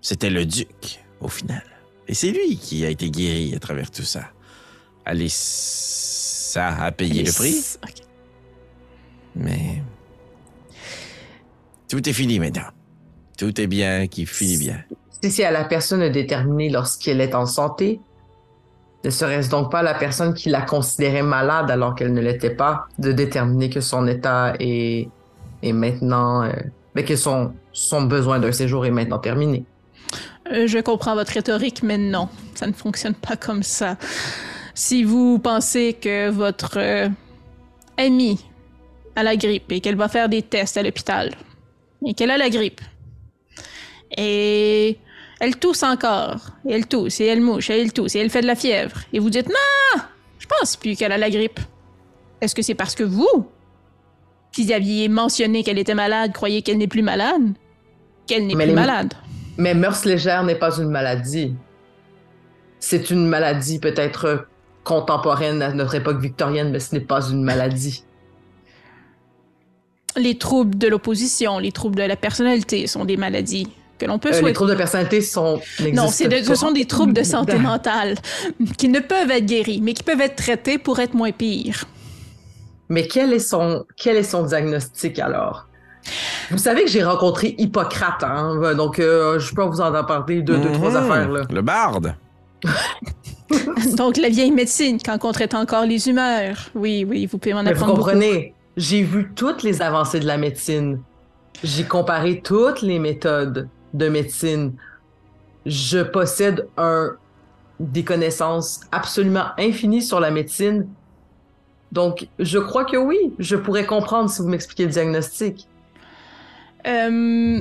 Speaker 5: c'était le duc, au final. Et c'est lui qui a été guéri à travers tout ça. Alissa a payé le prix, mais tout est fini maintenant. Tout est bien qui finit bien.
Speaker 3: Si c'est à la personne de déterminer lorsqu'elle est en santé, ne serait-ce donc pas la personne qui la considérait malade alors qu'elle ne l'était pas, de déterminer que son état est, est maintenant, euh, mais que son, son besoin d'un séjour est maintenant terminé.
Speaker 1: Euh, je comprends votre rhétorique, mais non, ça ne fonctionne pas comme ça. Si vous pensez que votre euh, amie a la grippe et qu'elle va faire des tests à l'hôpital et qu'elle a la grippe et elle tousse encore, et elle tousse, et elle mouche, et elle tousse, et elle fait de la fièvre, et vous dites non, je pense plus qu'elle a la grippe. Est-ce que c'est parce que vous, qui aviez mentionné qu'elle était malade, croyez qu'elle n'est plus malade, qu'elle n'est plus
Speaker 3: les-
Speaker 1: malade?
Speaker 3: Mais mœurs légères n'est pas une maladie. C'est une maladie peut-être contemporaine à notre époque victorienne, mais ce n'est pas une maladie.
Speaker 1: Les troubles de l'opposition, les troubles de la personnalité sont des maladies que l'on peut
Speaker 3: Euh, les
Speaker 1: souhaiter.
Speaker 3: troubles de personnalité sont
Speaker 1: Non, de- ce sont des troubles de santé mentale qui ne peuvent être guéris, mais qui peuvent être traités pour être moins pires.
Speaker 3: Mais quel est son, quel est son diagnostic alors? Vous savez que j'ai rencontré Hippocrate, hein? donc euh, je peux vous en parler de deux, trois
Speaker 5: Mhm.
Speaker 3: affaires. Là.
Speaker 5: Le barde. [laughs]
Speaker 1: Donc, la vieille médecine, quand on traite encore les humeurs. Oui, oui, vous pouvez m'en
Speaker 3: Mais vous
Speaker 1: apprendre
Speaker 3: comprenez, j'ai vu toutes les avancées de la médecine. J'ai comparé toutes les méthodes de médecine. Je possède un, des connaissances absolument infinies sur la médecine. Donc, je crois que oui, je pourrais comprendre si vous m'expliquez le diagnostic.
Speaker 1: Euh,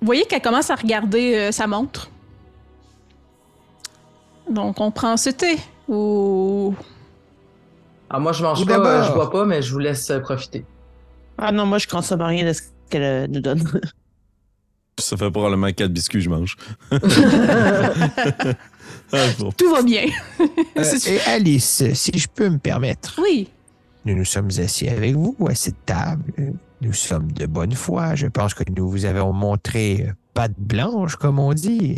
Speaker 1: vous voyez qu'elle commence à regarder euh, sa montre. Donc, on prend ce thé ou...
Speaker 3: Alors moi, je mange pas, euh, je bois pas, mais je vous laisse euh, profiter.
Speaker 4: Ah non, moi, je consomme rien de ce qu'elle euh, nous donne. [laughs]
Speaker 5: Ça fait probablement quatre biscuits que je mange. [laughs] Ah, bon.
Speaker 1: Tout va bien.
Speaker 6: Euh, [laughs] et Alice, si je peux me permettre,
Speaker 1: Oui.
Speaker 6: nous nous sommes assis avec vous à cette table. Nous sommes de bonne foi. Je pense que nous vous avons montré patte blanche, comme on dit.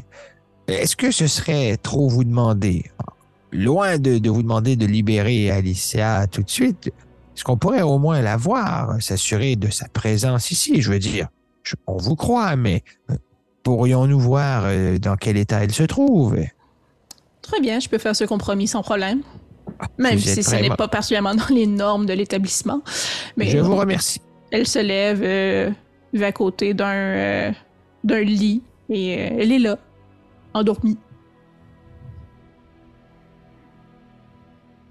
Speaker 6: Est-ce que ce serait trop vous demander, loin de, de vous demander de libérer Alicia tout de suite, est-ce qu'on pourrait au moins la voir, s'assurer de sa présence ici? Je veux dire, je- on vous croit, mais euh, pourrions-nous voir euh, dans quel état elle se trouve?
Speaker 1: Très bien, je peux faire ce compromis sans problème. Même
Speaker 6: Vous êtes
Speaker 1: si ce n'est pas particulièrement dans les normes de l'établissement. Mais
Speaker 6: Je vous remercie.
Speaker 1: elle se lève, euh, va à côté d'un euh, d'un lit et euh, elle est là, endormie.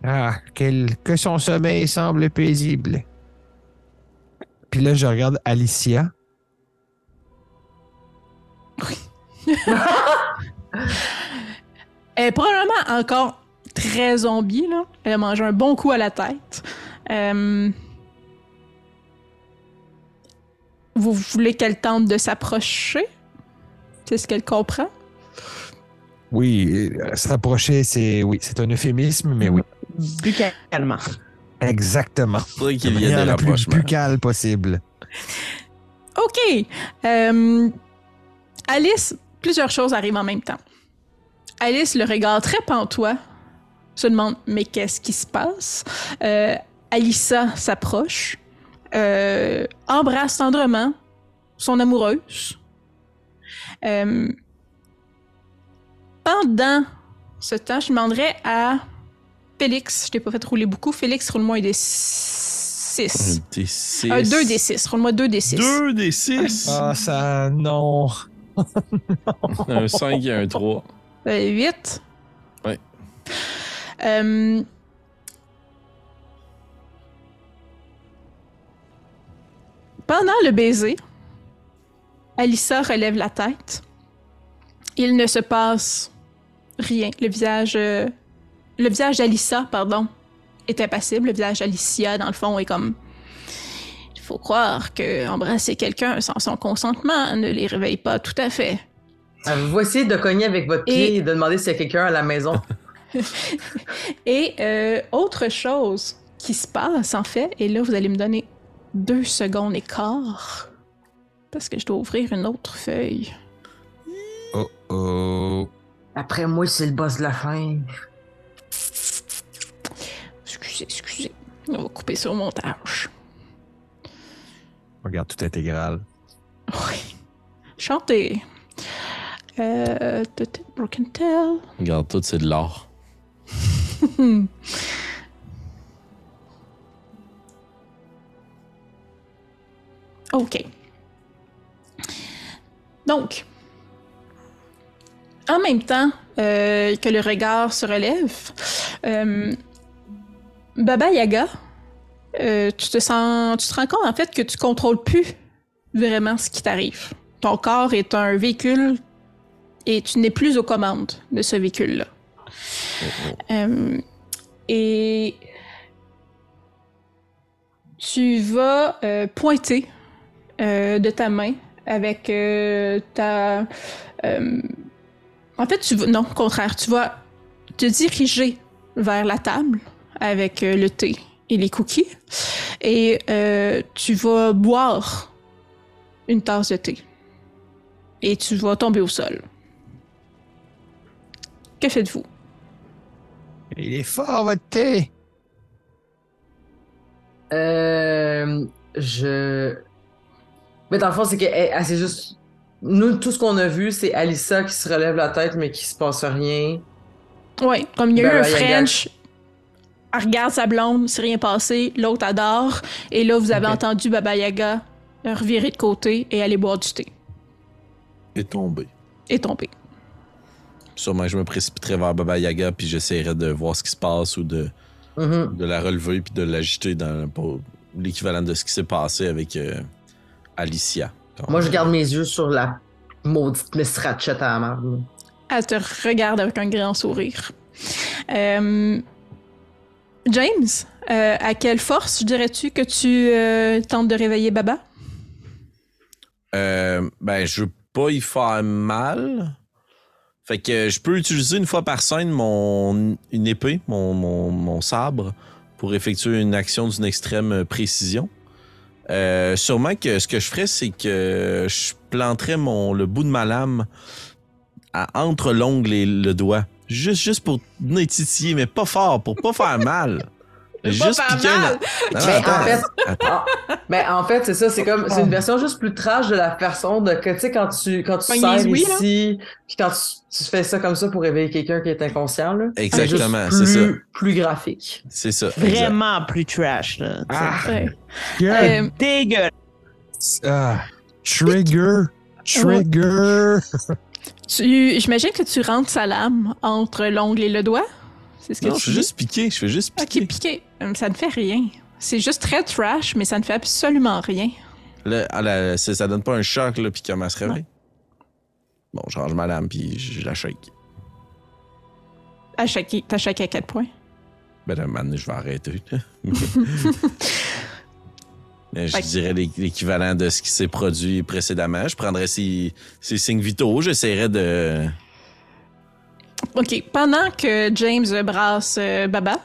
Speaker 6: Ah, quel, que son sommeil semble paisible.
Speaker 2: Puis là, je regarde Alicia.
Speaker 1: Elle est probablement encore très zombie, là. Elle a mangé un bon coup à la tête. Euh, Vous voulez qu'elle tente de s'approcher? C'est ce qu'elle comprend?
Speaker 2: Oui, euh, s'approcher, c'est oui, c'est un euphémisme, mais oui,
Speaker 4: Buccalement.
Speaker 2: exactement.
Speaker 5: Faudrait qu'il
Speaker 2: De
Speaker 5: y des
Speaker 2: la plus buccale possible.
Speaker 1: OK. Euh, Alice, plusieurs choses arrivent en même temps. Alice, le regard très pantois, se demande Mais qu'est-ce qui se passe? Euh, Alissa s'approche, euh, embrasse tendrement son amoureuse. Euh, pendant ce temps, je demanderais à Félix, je t'ai pas fait rouler beaucoup, Félix, roule-moi un des 6.
Speaker 5: Un des six.
Speaker 1: Un 2 des 6. Roule-moi 2 des 6.
Speaker 5: Deux des six?
Speaker 2: Ah, ça, non. [laughs]
Speaker 5: Un 5 et un 3.
Speaker 1: 8.
Speaker 5: Ouais.
Speaker 1: Euh, Pendant le baiser, Alissa relève la tête. Il ne se passe rien. Le visage, euh, le visage d'Alissa, pardon, est impassible. Le visage d'Alicia, dans le fond, est comme. Il faut croire que embrasser quelqu'un sans son consentement ne les réveille pas tout à fait.
Speaker 3: Ah, Vous essayez de cogner avec votre pied
Speaker 1: Et-
Speaker 3: de demander s'il y a quelqu'un à la maison. [laughs] [laughs]
Speaker 1: Et euh, autre chose qui se passe, en fait, et là, vous allez me donner deux secondes et quart, parce que je dois ouvrir une autre feuille.
Speaker 2: Oh oh.
Speaker 3: Après moi, c'est le boss de la fin.
Speaker 1: Excusez, excusez. On va couper ça au montage.
Speaker 2: Regarde tout intégral.
Speaker 1: Oui. Chantez. Euh, Broken Tail.
Speaker 5: Regarde, tout, c'est de l'or. [laughs]
Speaker 1: OK. Donc, en même temps euh, que le regard se relève, euh, Baba Yaga, euh, tu te sens, tu te rends compte en fait que tu contrôles plus vraiment ce qui t'arrive. Ton corps est un véhicule et tu n'es plus aux commandes de ce véhicule-là. Euh, et tu vas euh, pointer de ta main avec ta. en fait, tu vas. Non, au contraire, tu vas te diriger vers la table avec le thé et les cookies et euh, tu vas boire une tasse de thé et tu vas tomber au sol. Que faites-vous?
Speaker 6: Il est fort, votre thé.
Speaker 3: Euh, je. Mais dans le fond, c'est que elle- elle, c'est juste. Nous, tout ce qu'on a vu, c'est Alissa qui se relève la tête, mais qui se passe rien.
Speaker 1: Ouais, comme il y a eu un. French, elle regarde sa blonde, c'est rien passé, l'autre adore, et là, vous avez entendu Baba Yaga revirer de côté et aller boire du thé.
Speaker 5: Et tombé.
Speaker 1: Et tomber.
Speaker 5: Sûrement que je me précipiterais vers Baba Yaga puis j'essaierais de voir ce qui se passe ou de,
Speaker 3: Mhm.
Speaker 5: de la relever puis de l'agiter dans l'équivalent de ce qui s'est passé avec euh, Alicia.
Speaker 3: Moi, je garde mes yeux sur la maudite Miss Ratchet à la marde.
Speaker 1: Elle te regarde avec un grand sourire. Euh, James, euh, à quelle force dirais-tu que tu euh, tentes de réveiller Baba?
Speaker 5: Euh, ben, je veux pas y faire mal. Fait que je peux utiliser une fois par scène mon une épée, mon, sabre, pour effectuer une action d'une extrême précision. Euh, sûrement que ce que je ferais, c'est que je planterais mon, le bout de ma lame entre l'ongle et le doigt. Juste, juste pour venir titiller, mais pas fort, pour pas faire mal. [laughs] juste
Speaker 1: faire
Speaker 5: piquer
Speaker 1: mal.
Speaker 5: Non,
Speaker 3: Mais
Speaker 5: attends,
Speaker 3: en fait,
Speaker 5: attends.
Speaker 3: Ah, mais en fait, c'est ça, c'est comme c'est une version juste plus trash de la façon de que tu sais quand tu quand tu sers ici, puis quand tu, tu fais ça comme ça pour réveiller quelqu'un qui est inconscient là.
Speaker 5: Exactement, c'est ça.
Speaker 3: plus, graphique.
Speaker 5: C'est ça. exact.
Speaker 4: Vraiment plus trash, là.
Speaker 2: Ah,
Speaker 1: Euh,
Speaker 4: Dégueulasse.
Speaker 2: ah, trigger, trigger. [laughs]
Speaker 1: j'imagine que tu rentres sa lame entre l'ongle et le doigt? C'est ce que
Speaker 5: Non,
Speaker 1: tu
Speaker 5: je fais juste piquer, je fais juste piquer.
Speaker 1: Ok, piqué. Hum, Ça ne fait rien. C'est juste très trash, mais ça ne fait absolument rien.
Speaker 5: Là, à la- ça, ça donne pas un choc, là, puis comment se réveille. Bon, je range ma lame, puis je, la shake.
Speaker 1: À t'as chaque à quatre points.
Speaker 5: Ben, maintenant, je vais arrêter. [laughs] [laughs] Je dirais l'é- l'équivalent de ce qui s'est produit précédemment. Je prendrais ces, ces signes vitaux, j'essaierais de.
Speaker 1: Ok, pendant que James brasse euh, Baba,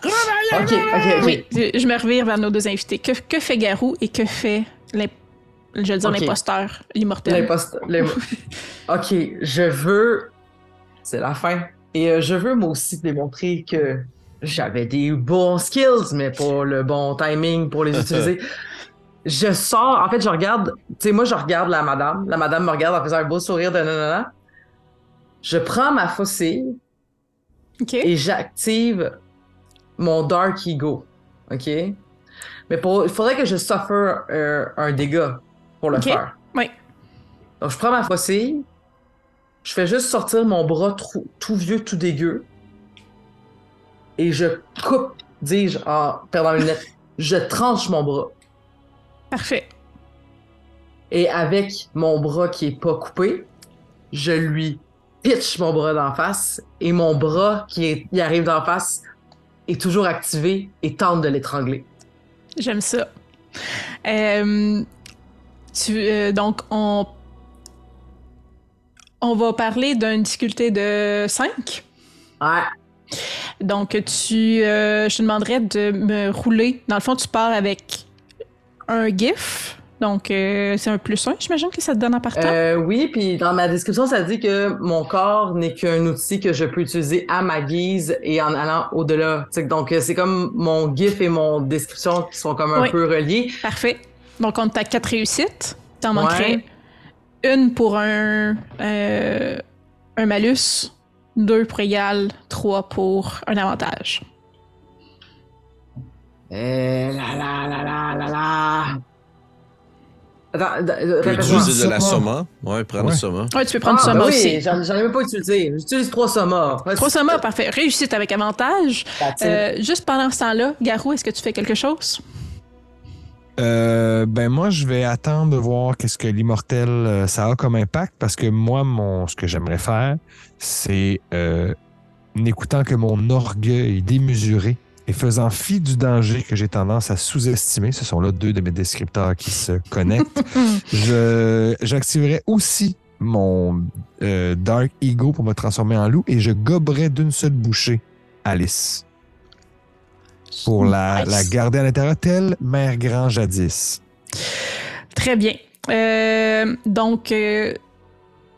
Speaker 3: Ok, ok,
Speaker 1: oui, je me revire vers nos deux invités. Que, que fait Garou et que fait je vais dire
Speaker 3: Ok.
Speaker 1: l'imposteur, l'immortel?
Speaker 3: L'impost- l'im- [laughs] ok, je veux. C'est la fin. Et euh, je veux moi aussi démontrer que j'avais des bons skills, mais pas le bon timing pour les [laughs] utiliser. Je sors, en fait, je regarde, tu sais, moi, je regarde la madame. La madame me regarde en faisant un beau sourire de nanana. Je prends ma faucille et j'active mon Dark Ego. OK? Mais pour, il faudrait que je suffer euh, un dégât pour le
Speaker 1: Ok.
Speaker 3: faire.
Speaker 1: Oui.
Speaker 3: Donc, je prends ma faucille, je fais juste sortir mon bras trou- tout vieux, tout dégueu, et je coupe, dis-je, en perdant une lettre, [laughs] je tranche mon bras.
Speaker 1: Parfait.
Speaker 3: Et avec mon bras qui est pas coupé, je lui pitch mon bras d'en face, et mon bras qui est, arrive d'en face est toujours activé et tente de l'étrangler.
Speaker 1: J'aime ça. Euh, tu, euh, donc, on, on va parler d'une difficulté de 5.
Speaker 3: Ouais.
Speaker 1: Donc, tu, euh, je te demanderais de me rouler. Dans le fond, tu pars avec un GIF. Donc, euh, c'est un plus 1, j'imagine que ça te donne en partant?
Speaker 3: Euh, oui, puis dans ma description, ça dit que mon corps n'est qu'un outil que je peux utiliser à ma guise et en allant au-delà. Donc, euh, c'est comme mon GIF et mon description qui sont comme un
Speaker 1: Oui.
Speaker 3: peu reliés.
Speaker 1: Parfait. Donc, on t'a 4 réussites. T'en manquerais
Speaker 3: Ouais.
Speaker 1: une pour un, euh, un malus, deux pour égal, trois pour un avantage.
Speaker 3: Eh là là là là là là. Attends, d-
Speaker 5: Tu peux
Speaker 3: répète-moi.
Speaker 5: utiliser de la
Speaker 2: Soma.
Speaker 5: soma. Ouais, prendre
Speaker 2: Ouais.
Speaker 5: le soma.
Speaker 1: Ouais, tu peux prendre
Speaker 3: Ah,
Speaker 1: ça
Speaker 3: ben
Speaker 1: moi
Speaker 3: oui,
Speaker 1: aussi.
Speaker 3: j'en j'en ai même pas utilisé. J'utilise trois sommats.
Speaker 1: Trois sommas, parfait. Réussite avec avantage. Euh, juste pendant ce temps-là, Garou, est-ce que tu fais quelque chose?
Speaker 2: Euh, ben moi, je vais attendre de voir qu'est-ce que l'immortel euh, ça a comme impact parce que moi, mon ce que j'aimerais faire, c'est euh, n'écoutant que mon orgueil démesuré et faisant fi du danger que j'ai tendance à sous-estimer, ce sont là deux de mes descripteurs qui se connectent, [laughs] j'activerai aussi mon euh, Dark Ego pour me transformer en loup et je goberai d'une seule bouchée Alice pour la,
Speaker 1: Nice.
Speaker 2: la garder à l'intérieur, telle mère grand jadis.
Speaker 1: Très bien. Euh, donc, euh,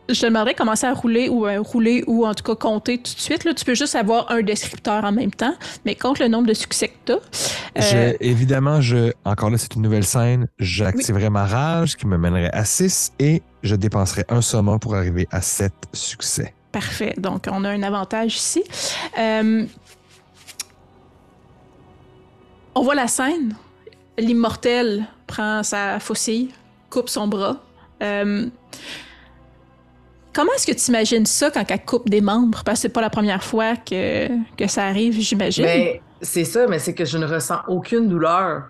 Speaker 1: je te demanderais de commencer à rouler ou euh, rouler ou en tout cas compter tout de suite. Là, tu peux juste avoir un descripteur en même temps, mais compte le nombre de succès que tu as.
Speaker 2: Je- évidemment, je, encore là, c'est une nouvelle scène. J'activerai ma rage qui me mènerait à 6 et je dépenserai un summon pour arriver à 7 succès.
Speaker 1: Parfait. Donc, on a un avantage ici. Euh, on voit la scène. L'immortel prend sa faucille, coupe son bras. Euh, comment est-ce que tu imagines ça quand elle coupe des membres? Parce que c'est pas la première fois que, que ça arrive, j'imagine.
Speaker 3: Mais c'est ça, mais c'est que je ne ressens aucune douleur.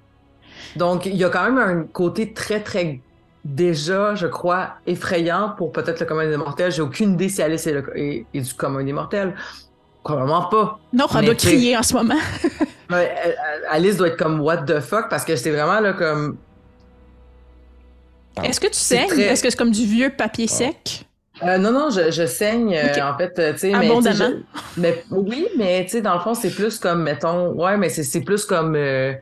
Speaker 3: Donc, il y a quand même un côté très, très déjà, je crois, effrayant pour peut-être le commun des mortels. J'ai aucune idée si Alice est, le- est- est du commun des mortels. Probablement pas.
Speaker 1: non, on doit crier en ce moment. [laughs]
Speaker 3: Elle- Alice doit être comme what the fuck? Parce que c'est vraiment là comme.
Speaker 1: Est-ce que tu
Speaker 3: très-
Speaker 1: Est-ce que c'est comme du vieux papier sec?
Speaker 3: Euh, non, non, je, je saigne, euh, en fait, euh, tu sais, mais, je- mais oui, mais tu sais, dans le fond, c'est plus comme, mettons, ouais, mais c'est c'est plus comme, euh,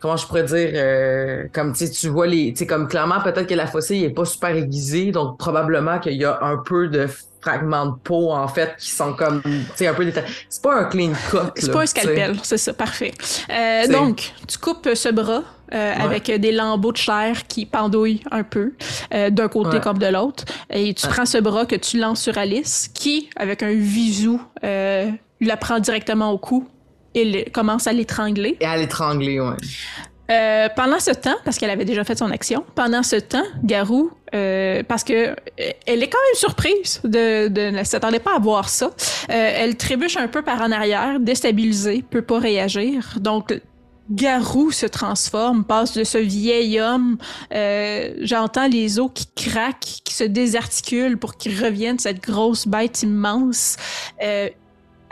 Speaker 3: comment je pourrais dire, euh, comme, tu tu vois les, tu sais, comme clairement, peut-être que la fossile est pas super aiguisée, donc probablement qu'il y a un peu de fragments de peau, en fait, qui sont comme, tu sais, un peu déta- C'est pas un clean cut,
Speaker 1: C'est pas un scalpel, c'est ça, parfait. Euh, donc, tu coupes ce bras euh,
Speaker 3: Ouais.
Speaker 1: avec des lambeaux de chair qui pendouillent un peu euh, d'un côté
Speaker 3: Ouais.
Speaker 1: comme de l'autre. Et tu
Speaker 3: Ouais.
Speaker 1: prends ce bras que tu lances sur Alice, qui, avec un visou, euh, la prend directement au cou et commence à l'étrangler.
Speaker 3: Et à l'étrangler, ouais.
Speaker 1: Euh, pendant ce temps, parce qu'elle avait déjà fait son action, pendant ce temps, Garou, euh, parce que euh, elle est quand même surprise de, de ne s'attendait pas à voir ça. Euh, elle trébuche un peu par en arrière, déstabilisée, peut pas réagir. Donc Garou se transforme, passe de ce vieil homme. euh, J'entends les os qui craquent, qui se désarticulent pour qu'il revienne cette grosse bête immense. euh,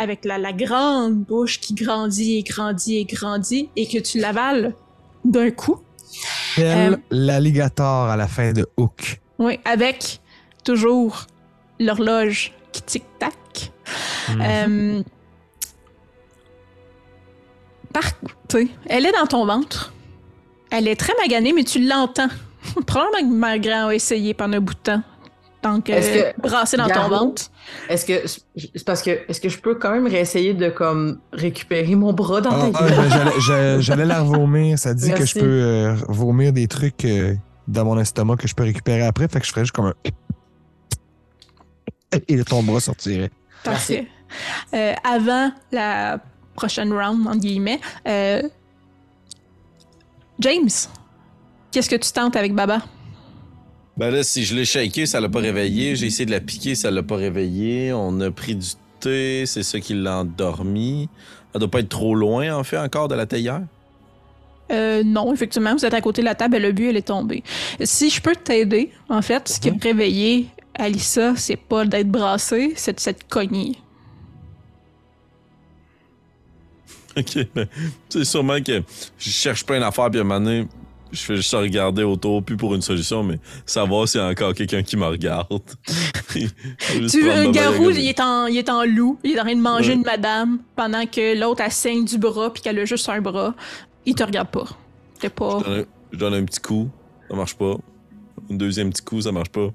Speaker 1: avec la, la grande bouche qui grandit et grandit et grandit et que tu l'avales d'un coup.
Speaker 2: Tel
Speaker 1: Euh,
Speaker 2: l'alligator à la fin de Hook.
Speaker 1: Oui, avec toujours l'horloge qui tic-tac.
Speaker 2: Mhm.
Speaker 1: Tu elle est dans ton ventre. Elle est très maganée, mais tu l'entends. [laughs] Probablement que Margaret a essayé pendant un bout de temps. Donc, euh,
Speaker 3: que
Speaker 1: brasser dans ton ventre.
Speaker 3: Est-ce que, c'est parce que, est-ce que je peux quand même réessayer de, comme, récupérer mon bras dans
Speaker 2: Ah,
Speaker 3: ta
Speaker 2: ah,
Speaker 3: gueule?
Speaker 2: ben, j'allais- la revomir. Ça dit que je peux euh, vomir des trucs euh, dans mon estomac que je peux récupérer après. Fait que je ferais juste comme un. [laughs] Et ton bras sortirait.
Speaker 1: Parfait. Euh, avant la prochaine round, entre guillemets, euh, James, qu'est-ce que tu tentes avec Baba?
Speaker 5: Ben là, si je l'ai shaké, ça l'a pas réveillé. J'ai essayé de la piquer, ça l'a pas réveillé. On a pris du thé, c'est ça qui l'a endormi. Elle doit pas être trop loin, en fait, encore de la théière.
Speaker 1: Euh, non, effectivement, vous êtes à côté de la table, elle a bu, elle est tombée. Si je peux t'aider, en fait, ce qui a réveillé Alissa, c'est pas d'être brassée, c'est de s'être cognée. [laughs]
Speaker 5: OK, mais c'est sûrement que je cherche plein d'affaires, puis à un moment donné, je fais juste regarder autour, plus pour une solution, mais savoir s'il y a encore quelqu'un qui me regarde. [laughs]
Speaker 1: Tu veux, un garou, il est, en, il est en loup, il est en train de manger
Speaker 5: Ouais.
Speaker 1: une madame, pendant que l'autre, elle saigne du bras, puis qu'elle a juste un bras. Il te regarde pas. T'es pas...
Speaker 5: Je donne, un, je donne un petit coup, ça marche pas. Un deuxième petit coup, ça marche pas.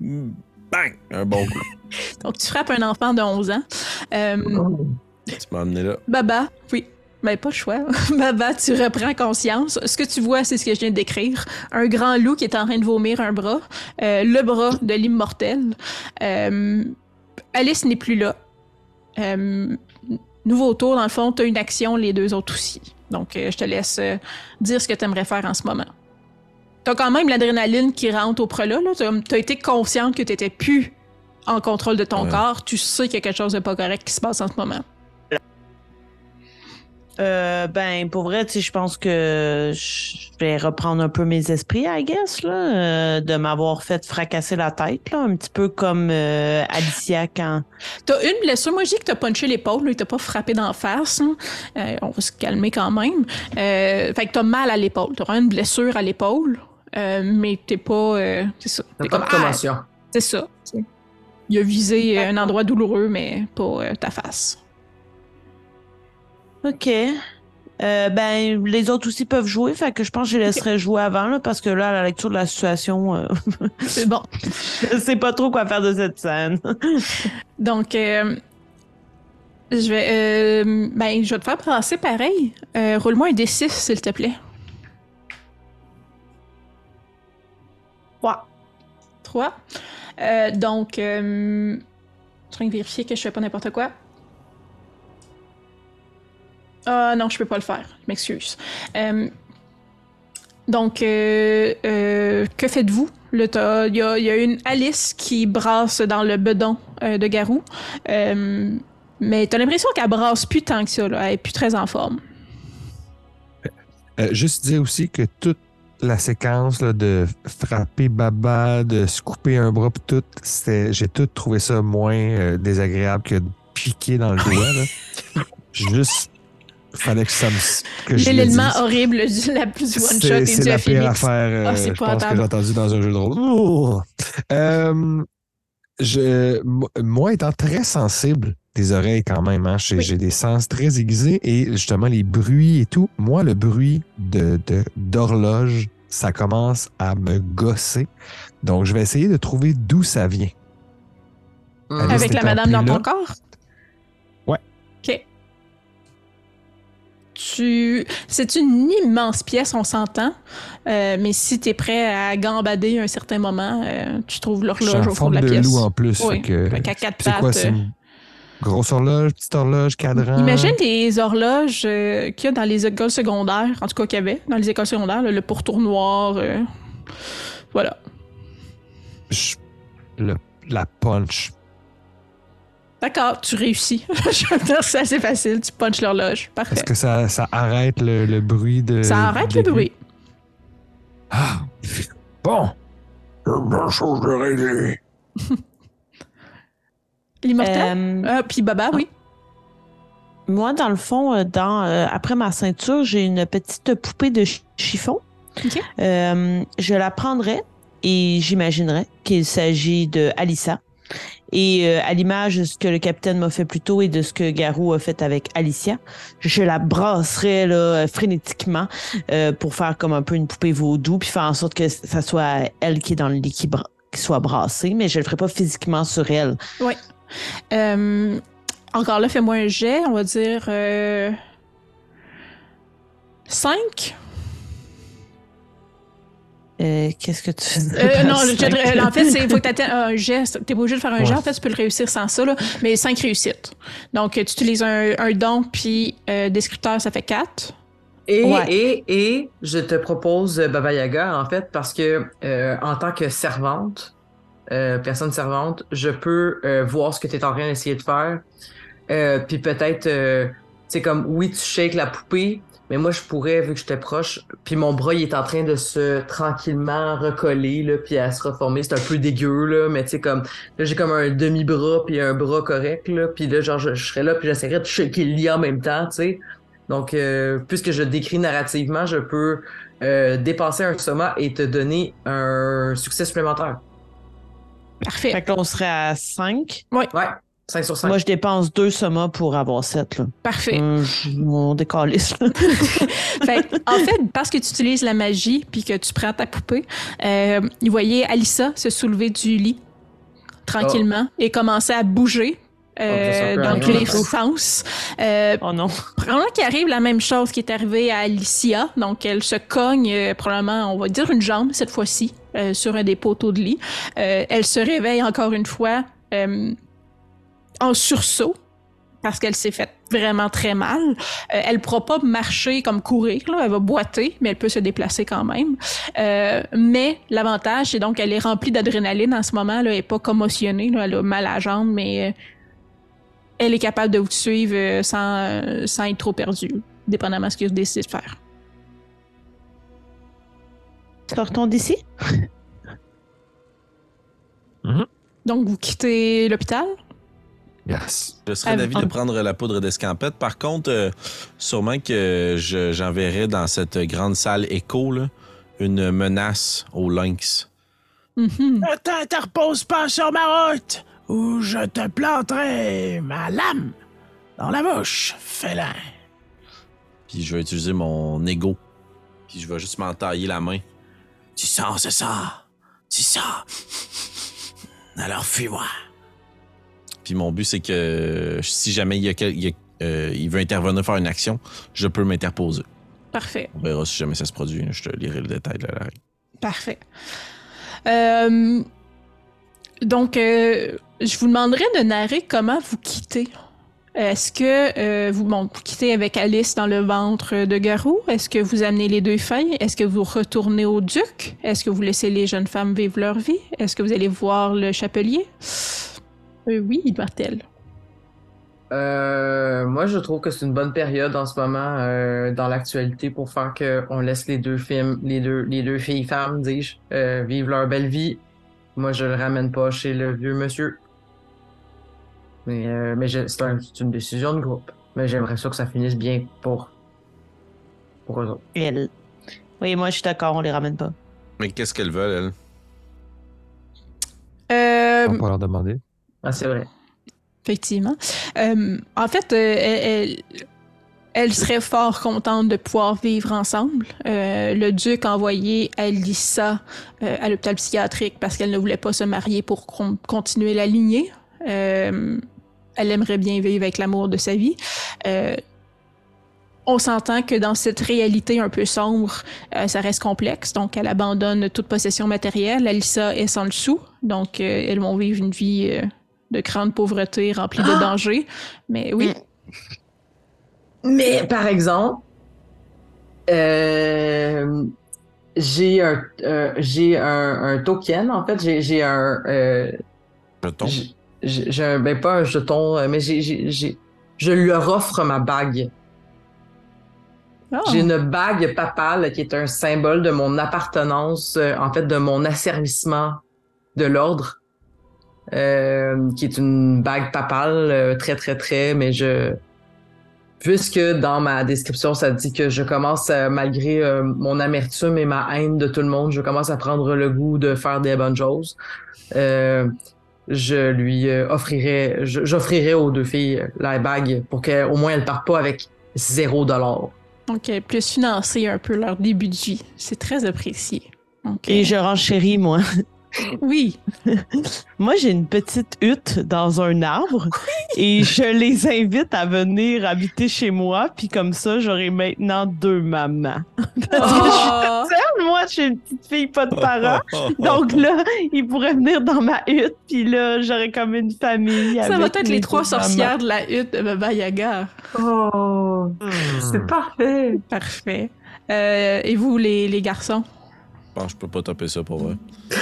Speaker 5: Bang! Un bon coup. [laughs]
Speaker 1: Donc, tu frappes un enfant de 11 ans. Euh,
Speaker 5: tu m'as amené là.
Speaker 1: Baba, oui. Mais pas le choix. [laughs] Baba, tu reprends conscience. Ce que tu vois, c'est ce que je viens de décrire. Un grand loup qui est en train de vomir un bras. Euh, le bras de l'immortel. Euh, Alice n'est plus là. Euh, nouveau tour, dans le fond, tu as une action, les deux autres aussi. Donc, je te laisse dire ce que tu aimerais faire en ce moment. T'as quand même l'adrénaline qui rentre au prelat. Tu as été consciente que tu n'étais plus en contrôle de ton
Speaker 5: Ouais.
Speaker 1: corps. Tu sais qu'il y a quelque chose de pas correct qui se passe en ce moment.
Speaker 4: Euh, ben, pour vrai, tu sais, je pense que je vais reprendre un peu mes esprits, I guess, là, euh, de m'avoir fait fracasser la tête, là, un petit peu comme euh, Alicia quand.
Speaker 1: T'as une blessure. Moi, je dis que t'as punché l'épaule, là, il t'a pas frappé d'en face. hein. Euh, on va se calmer quand même. Euh, fait que t'as mal à l'épaule. T'auras une blessure à l'épaule, euh, mais t'es pas. euh, c'est ça.
Speaker 3: T'as
Speaker 1: T'es
Speaker 3: pas de
Speaker 1: comme, ah,
Speaker 3: commotion.
Speaker 1: c'est ça. tu sais. Il a visé un endroit douloureux, mais pas euh, ta face.
Speaker 4: OK. Euh, ben, les autres aussi peuvent jouer, fait que je pense que je les laisserai jouer avant, là, parce que là, à la lecture de la situation, euh, [laughs]
Speaker 1: C'est bon.
Speaker 4: je sais pas trop quoi faire de cette scène. [laughs]
Speaker 1: Donc, euh, je vais. ben, je vais te faire passer pareil. Roule-moi un D6, s'il te plaît.
Speaker 4: Ouais.
Speaker 1: 3. donc, en train de vérifier que je fais pas n'importe quoi. Ah non, je peux pas le faire. Je m'excuse. Euh, donc, euh, euh, que faites-vous? Il y a, il y a une Alice qui brasse dans le bedon euh, de Garou. Euh, mais t'as l'impression qu'elle brasse plus tant que ça. Là. Elle est plus très en forme.
Speaker 2: Euh, juste dire aussi que toute la séquence là, de frapper Baba, de se couper un bras, pis tout, j'ai tout trouvé ça moins euh, désagréable que de piquer dans le doigt. Là. [laughs] Juste, fallait que ça me. que je le
Speaker 1: L'élément horrible du la plus one shot
Speaker 2: C'est
Speaker 1: et
Speaker 2: c'est la pire affaire,
Speaker 1: c'est
Speaker 2: je pense, que j'ai entendu dans un jeu de rôle. Ouh. Euh, je, moi, étant très sensible des oreilles quand même, hein, j'ai
Speaker 1: Oui.
Speaker 2: des sens très aiguisés et justement les bruits et tout. Moi, le bruit de de- d'horloge, ça commence à me gosser. Donc, je vais essayer de trouver d'où ça vient.
Speaker 3: Hmm.
Speaker 1: Avec la madame dans ton corps?
Speaker 2: Ouais.
Speaker 1: OK. Tu... C'est une immense pièce, on s'entend. Euh, mais si tu es prêt à gambader un certain moment, euh, tu trouves l'horloge au fond de la
Speaker 2: de
Speaker 1: pièce.
Speaker 2: loup en plus.
Speaker 1: Oui,
Speaker 2: que-
Speaker 1: quatre
Speaker 2: c'est quoi,
Speaker 1: pattes,
Speaker 2: c'est
Speaker 1: euh,
Speaker 2: une grosse horloge, petite horloge, cadran?
Speaker 1: Imagine les horloges euh, qu'il y a dans les écoles secondaires, en tout cas qu'il y avait dans les écoles secondaires, le pourtour noir. voilà.
Speaker 2: Je- le- la punch.
Speaker 1: D'accord, tu réussis. [laughs] Je vais dire, c'est assez facile. Tu punches l'horloge. Parfait.
Speaker 2: Est-ce que ça, ça arrête le, le bruit de.
Speaker 1: Ça arrête le bruit.
Speaker 2: Ah, bon. Une bonne chose de régler. [laughs]
Speaker 1: L'immortel?
Speaker 4: Euh,
Speaker 1: Ah, puis Baba, oui.
Speaker 4: Moi, dans le fond, euh, dans, euh, après ma ceinture, j'ai une petite poupée de ch- chiffon.
Speaker 1: Ok.
Speaker 4: Euh, je la prendrais et j'imaginerais qu'il s'agit de Alissa. Et euh, à l'image de ce que le capitaine m'a fait plus tôt et de ce que Garou a fait avec Alicia, je la brasserais là, frénétiquement euh, pour faire comme un peu une poupée vaudou, puis faire en sorte que ça soit elle qui est dans le lit qui, soit brassée, mais je le ferai pas physiquement sur elle.
Speaker 1: Euh, encore là, fais-moi un jet. On va dire. 5?
Speaker 4: Euh, Qu'est-ce que tu
Speaker 1: Euh, non, je- en fait, il faut que tu [laughs] un jet. T'es pas obligé de faire un
Speaker 2: Ouais.
Speaker 1: jet. En fait, tu peux le réussir sans ça, là, mais 5 réussites. Donc, tu utilises un, un don, puis euh, descripteur, ça fait 4.
Speaker 3: Et,
Speaker 4: Ouais.
Speaker 3: et, et je te propose euh, Baba Yaga, en fait, parce que euh, en tant que servante, euh, personne servante, je peux euh, voir ce que tu es en train d'essayer de faire. Euh, puis peut-être, euh, c'est comme, oui, tu shakes la poupée, mais moi, je pourrais, vu que j'étais proche, puis mon bras, il est en train de se tranquillement recoller, là, puis à se reformer. C'est un peu dégueu, là, mais tu sais, comme, là, j'ai comme un demi-bras, puis un bras correct, là, puis là, genre, je, je serais là, puis j'essaierais de shaker le lit en même temps, tu sais. Donc, euh, puisque je décris narrativement, je peux euh, dépasser un soma et te donner un succès supplémentaire.
Speaker 1: Parfait.
Speaker 4: Fait que là, on serait à 5.
Speaker 3: Ouais, 5 sur 5.
Speaker 4: Moi, je dépense deux sommas pour avoir 7. Là.
Speaker 1: Parfait.
Speaker 4: Euh, je- on décalisse. [laughs]
Speaker 1: Fait en fait, parce que tu utilises la magie puis que tu prends ta poupée, euh, vous voyez Alissa se soulever du lit tranquillement et commencer à bouger. euh,
Speaker 3: Oh, peut
Speaker 1: dans tous les sens. Euh,
Speaker 4: oh non.
Speaker 1: probablement qu'il arrive la même chose qui est arrivée à Alicia. Donc, elle se cogne, euh, probablement, on va dire une jambe cette fois-ci, euh, sur un des poteaux de lit. Euh, elle se réveille encore une fois euh, en sursaut parce qu'elle s'est faite vraiment très mal. Euh, elle ne pourra pas marcher comme courir, là. elle va boiter, mais elle peut se déplacer quand même. Euh, mais l'avantage, c'est donc qu'elle est remplie d'adrénaline en ce moment, là, elle n'est pas commotionnée, là. elle a mal à la jambe, mais euh, elle est capable de vous suivre sans, sans être trop perdue, dépendamment de ce que vous décidez de faire.
Speaker 4: Sortons d'ici. [laughs]
Speaker 1: Donc, vous quittez l'hôpital?
Speaker 2: Yes.
Speaker 5: Je serais d'avis de prendre la poudre d'escampette. Par contre, euh, sûrement que je- j'enverrai dans cette grande salle écho là, une menace au lynx.
Speaker 1: Mhm.
Speaker 10: Ne t'interpose pas sur ma route, ou je te planterai ma lame dans la bouche, félin.
Speaker 5: Puis je vais utiliser mon ego. Puis je vais juste m'entailler la main.
Speaker 10: Tu sens, c'est ça. Tu sens. Alors fuis-moi.
Speaker 5: Puis mon but, c'est que si jamais il, y a quel- il y a- euh, il veut intervenir faire une action, je peux m'interposer.
Speaker 1: Parfait.
Speaker 5: On verra si jamais ça se produit. Je te lirai le détail de la règle.
Speaker 1: Parfait. Euh, donc, euh, je vous demanderais de narrer comment vous quittez. Est-ce que euh, vous, bon, vous quittez avec Alice dans le ventre de Garou? Est-ce que vous amenez les deux filles? Est-ce que vous retournez au duc? Est-ce que vous laissez les jeunes femmes vivre leur vie? Est-ce que vous allez voir le chapelier? Euh, oui, Martel.
Speaker 3: Euh, moi, je trouve que c'est une bonne période en ce moment euh, dans l'actualité pour faire qu'on laisse les deux films, les deux, les deux filles femmes, dis-je, euh, vivre leur belle vie. Moi, je le ramène pas chez le vieux monsieur. Mais, euh, mais je- c'est un- c'est une décision de groupe. Mais j'aimerais ça que ça finisse bien pour, pour eux autres.
Speaker 4: Elle. Oui, moi, je suis d'accord, on les ramène pas.
Speaker 5: Mais qu'est-ce qu'elles veulent, elles?
Speaker 1: Euh,
Speaker 2: On va pas leur demander.
Speaker 3: Ah, c'est vrai.
Speaker 1: Effectivement. Euh, en fait, euh, elle, elle- elle serait fort contente de pouvoir vivre ensemble. Euh, le duc a envoyé Alissa euh, à l'hôpital psychiatrique parce qu'elle ne voulait pas se marier pour con- continuer la lignée. Euh, elle aimerait bien vivre avec l'amour de sa vie. Euh, on s'entend que dans cette réalité un peu sombre, euh, ça reste complexe. Donc, elle abandonne toute possession matérielle. Alissa est sans le sou. Donc, elles vont vivre une vie euh, de grande pauvreté remplie de dangers. Mais oui.
Speaker 3: Mais par exemple, euh, j'ai un, euh, j'ai un, un token. En fait, j'ai, j'ai un, euh,
Speaker 5: Jeton?
Speaker 3: j'ai, un, ben pas un jeton, mais j'ai, je lui offre ma bague.
Speaker 1: Ah.
Speaker 3: J'ai une bague papale qui est un symbole de mon appartenance, en fait, de mon asservissement de l'ordre, euh, qui est une bague papale, euh, très, très, très, mais je... Puisque dans ma description, ça dit que je commence, à, malgré euh, mon amertume et ma haine de tout le monde, je commence à prendre le goût de faire des bonnes choses. Euh, je lui euh, offrirai, j'offrirai aux deux filles la bague pour qu'au moins elles partent pas avec zéro dollar.
Speaker 1: Donc, euh, plus financer un peu leur début de vie. C'est très apprécié.
Speaker 4: Et
Speaker 1: euh,
Speaker 4: je renchéris, moi. [laughs] [laughs]
Speaker 1: Oui. [laughs]
Speaker 4: Moi, j'ai une petite hutte dans un arbre et je les invite à venir habiter chez moi. Puis comme ça, j'aurai maintenant deux mamans. [laughs] Parce que je suis
Speaker 1: Oh,
Speaker 4: seule, moi, je suis une petite fille, pas de parents. Donc là, ils pourraient venir dans ma hutte. Puis là, j'aurais comme une famille.
Speaker 1: ça va être les trois
Speaker 4: mamans.
Speaker 1: sorcières de la hutte de Baba Yaga.
Speaker 3: Oh, c'est parfait.
Speaker 1: Parfait. Euh, et vous, les, les garçons?
Speaker 5: Bon, je peux pas taper ça pour vrai. [laughs]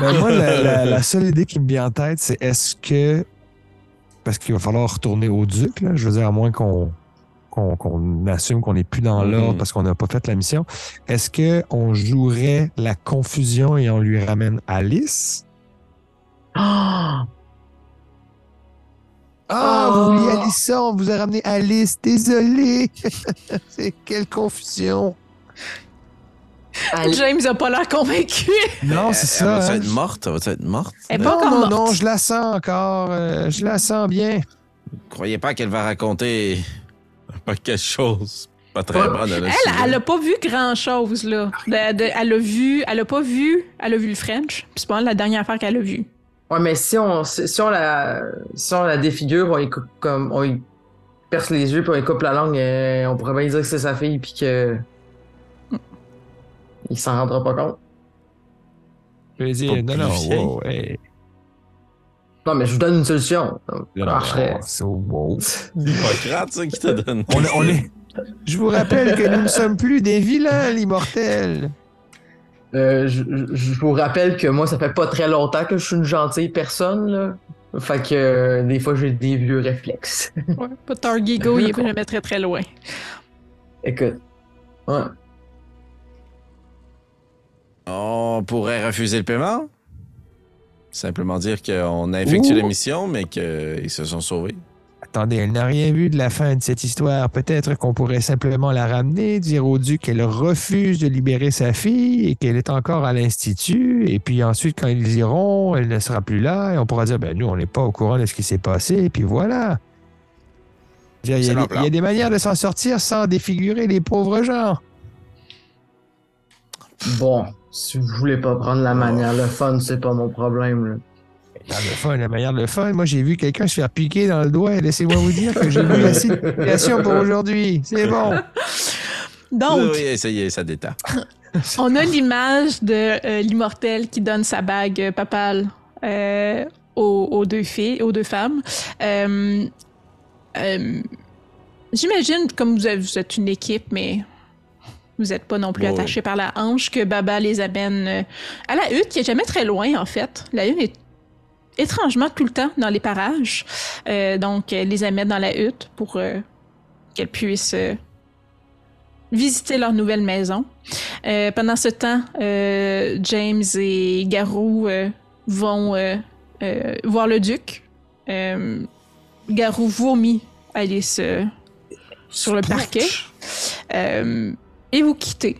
Speaker 2: Ben, moi, la, la- la seule idée qui me vient en tête, c'est est-ce que. Parce qu'il va falloir retourner au duc, là, je veux dire, à moins qu'on qu'on qu'on assume qu'on n'est plus dans
Speaker 5: Mhm.
Speaker 2: l'ordre parce qu'on n'a pas fait la mission. Est-ce qu'on jouerait la confusion et on lui ramène Alice?
Speaker 3: Oh,
Speaker 2: Ah,
Speaker 3: Oh.
Speaker 2: vous vouliez Alice, on vous a ramené Alice. Désolé. [laughs] c'est quelle confusion.
Speaker 1: James a pas l'air convaincu.
Speaker 2: Non, c'est
Speaker 5: Elle
Speaker 2: ça.
Speaker 5: va
Speaker 2: hein.
Speaker 5: être morte? Elle va être morte?
Speaker 1: Elle est pas
Speaker 2: Non,
Speaker 1: encore
Speaker 2: non,
Speaker 1: morte.
Speaker 2: non, je la sens encore. euh, je la sens bien.
Speaker 5: Croyez pas qu'elle va raconter pas quelque chose pas très bon
Speaker 1: Elle, elle a pas vu grand chose, là. De- de- elle a vu, elle a pas vu, elle a vu le French. Puis c'est pas mal la dernière affaire qu'elle a vue.
Speaker 3: Ouais, mais si on, si, si on la, si on la défigure, on y coupe comme, on y perce les yeux puis on y coupe la langue, euh, on pourrait bien dire que c'est sa fille puis que il s'en rendra pas compte.
Speaker 2: Je vais dire, non, non, wow, hey.
Speaker 3: Non, mais je vous donne une solution.
Speaker 2: C'est wow.
Speaker 5: Hippocrate, ça, qui te donne.
Speaker 2: On, on est. Je vous rappelle que nous ne sommes plus des vilains, l'immortel.
Speaker 3: Euh, je vous rappelle que moi, ça fait pas très longtemps que je suis une gentille personne, là. Fait que euh, des fois, j'ai des vieux réflexes.
Speaker 1: Ouais. Pas Targigo, il est jamais très très loin.
Speaker 3: Écoute. Ouais.
Speaker 5: On pourrait refuser le paiement? Simplement dire qu'on a effectué
Speaker 2: Ouh.
Speaker 5: la mission, mais qu'ils se sont sauvés.
Speaker 2: Attendez, elle n'a rien vu de la fin de cette histoire. Peut-être qu'on pourrait simplement la ramener, dire au duc qu'elle refuse de libérer sa fille et qu'elle est encore à l'institut. Et puis ensuite, quand ils iront, elle ne sera plus là et on pourra dire, ben nous, on n'est pas au courant de ce qui s'est passé. Et puis voilà. Il y a des manières de s'en sortir sans défigurer les pauvres gens.
Speaker 3: Bon, si vous voulez pas prendre la manière, le fun, c'est pas mon problème, là.
Speaker 2: Dans le fun, la manière de le fun. Moi, j'ai vu quelqu'un se faire piquer dans le doigt. Laissez-moi vous dire que j'ai vu la situation pour aujourd'hui. C'est bon. [laughs]
Speaker 1: Donc,
Speaker 5: oui, ça y est, ça détend. [laughs]
Speaker 1: on a l'image de euh, l'immortel qui donne sa bague papale euh, aux, aux deux filles, aux deux femmes. Euh, euh, J'imagine, comme vous, avez- vous êtes une équipe, mais vous n'êtes pas non plus
Speaker 5: Ouais,
Speaker 1: attachés par la hanche, que Baba les amène euh, à la hutte, qui est jamais très loin, en fait. La hutte est étrangement tout le temps dans les parages. Euh, donc, elle les amène dans la hutte pour euh, qu'elles puissent euh, visiter leur nouvelle maison. Pendant ce temps, James et Garou vont voir le duc. Garou vomit Alice sur le parquet. Et vous quittez.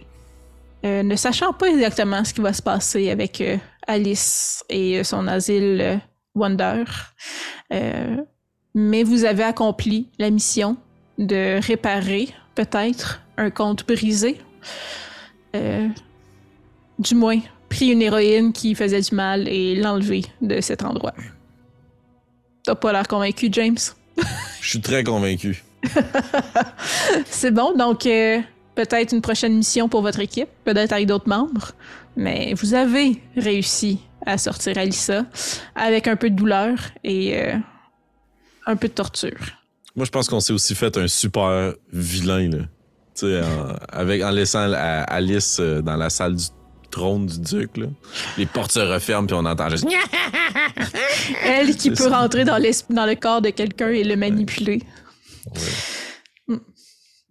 Speaker 1: Euh, ne sachant pas exactement ce qui va se passer avec euh, Alice et euh, son asile Wonder. Mais vous avez accompli la mission de réparer peut-être un compte brisé. Du moins, pris une héroïne qui faisait du mal et l'enlever de cet endroit. T'as pas l'air convaincu, James?
Speaker 5: Je suis très convaincu. [laughs]
Speaker 1: C'est bon, donc euh, peut-être une prochaine mission pour votre équipe, peut-être avec d'autres membres, mais vous avez réussi à sortir Alissa avec un peu de douleur et euh, un peu de torture.
Speaker 5: Moi, je pense qu'on s'est aussi fait un super vilain, là. Tu sais, en, avec, en laissant la- Alice euh, dans la salle du trône du duc, là. Les portes se referment, puis on entend juste...
Speaker 1: Elle qui peut
Speaker 5: ça.
Speaker 1: rentrer dans, dans le corps de quelqu'un et le manipuler. Mm.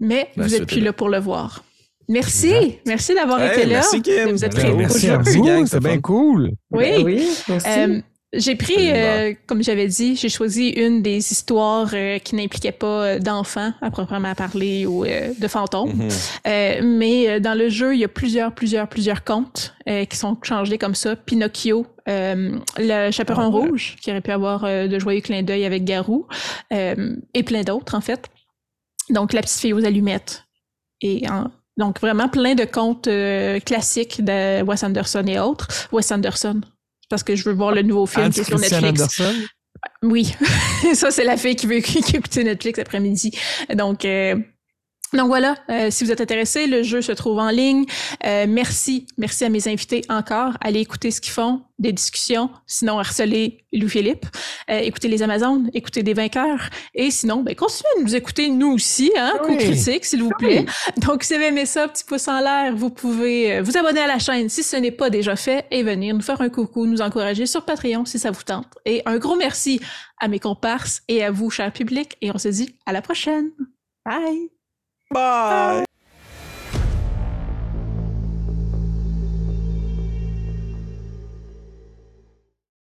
Speaker 1: Mais
Speaker 5: La
Speaker 1: vous êtes plus
Speaker 5: là.
Speaker 1: pour le voir. Merci, merci d'avoir
Speaker 5: Hey,
Speaker 1: été là.
Speaker 5: merci, Kim.
Speaker 1: Vous êtes
Speaker 5: Ben,
Speaker 1: très
Speaker 2: merci à vous,
Speaker 5: c'est
Speaker 2: bien cool.
Speaker 1: Oui.
Speaker 3: Ben oui.
Speaker 1: Euh, j'ai pris, euh, comme j'avais dit, j'ai choisi une des histoires euh, qui n'impliquait pas d'enfants à proprement parler ou euh, de fantômes.
Speaker 5: Mhm.
Speaker 1: Euh, mais euh, dans le jeu, il y a plusieurs, plusieurs, plusieurs contes euh, qui sont changés comme ça. Pinocchio, euh, le chaperon
Speaker 2: Ah ouais.
Speaker 1: rouge, qui aurait pu avoir euh, de joyeux clins d'œil avec Garou, euh, et plein d'autres en fait. Donc la petite fille aux allumettes. Et en- donc vraiment plein de contes euh, classiques de Wes Anderson et autres. Wes Anderson, parce que je veux voir le nouveau film qui est sur Netflix.
Speaker 2: Andersen.
Speaker 1: Oui, [laughs] ça c'est la fille qui veut qui écoute Netflix après-midi. Donc euh, donc voilà, euh, si vous êtes intéressé, le jeu se trouve en ligne. Euh, merci, merci à mes invités encore. Allez écouter ce qu'ils font, des discussions. Sinon, harceler Louis-Philippe. Euh, écoutez les Amazones, écoutez des vainqueurs. Et sinon, ben, continuez de nous écouter nous aussi, hein, coup
Speaker 2: Oui.
Speaker 1: critique, s'il vous plaît. Donc, si vous avez aimé ça, petit pouce en l'air, vous pouvez euh, vous abonner à la chaîne si ce n'est pas déjà fait et venir nous faire un coucou, nous encourager sur Patreon si ça vous tente. Et un gros merci à mes comparses et à vous, cher public. Et on se dit à la prochaine. Bye!
Speaker 5: Bye!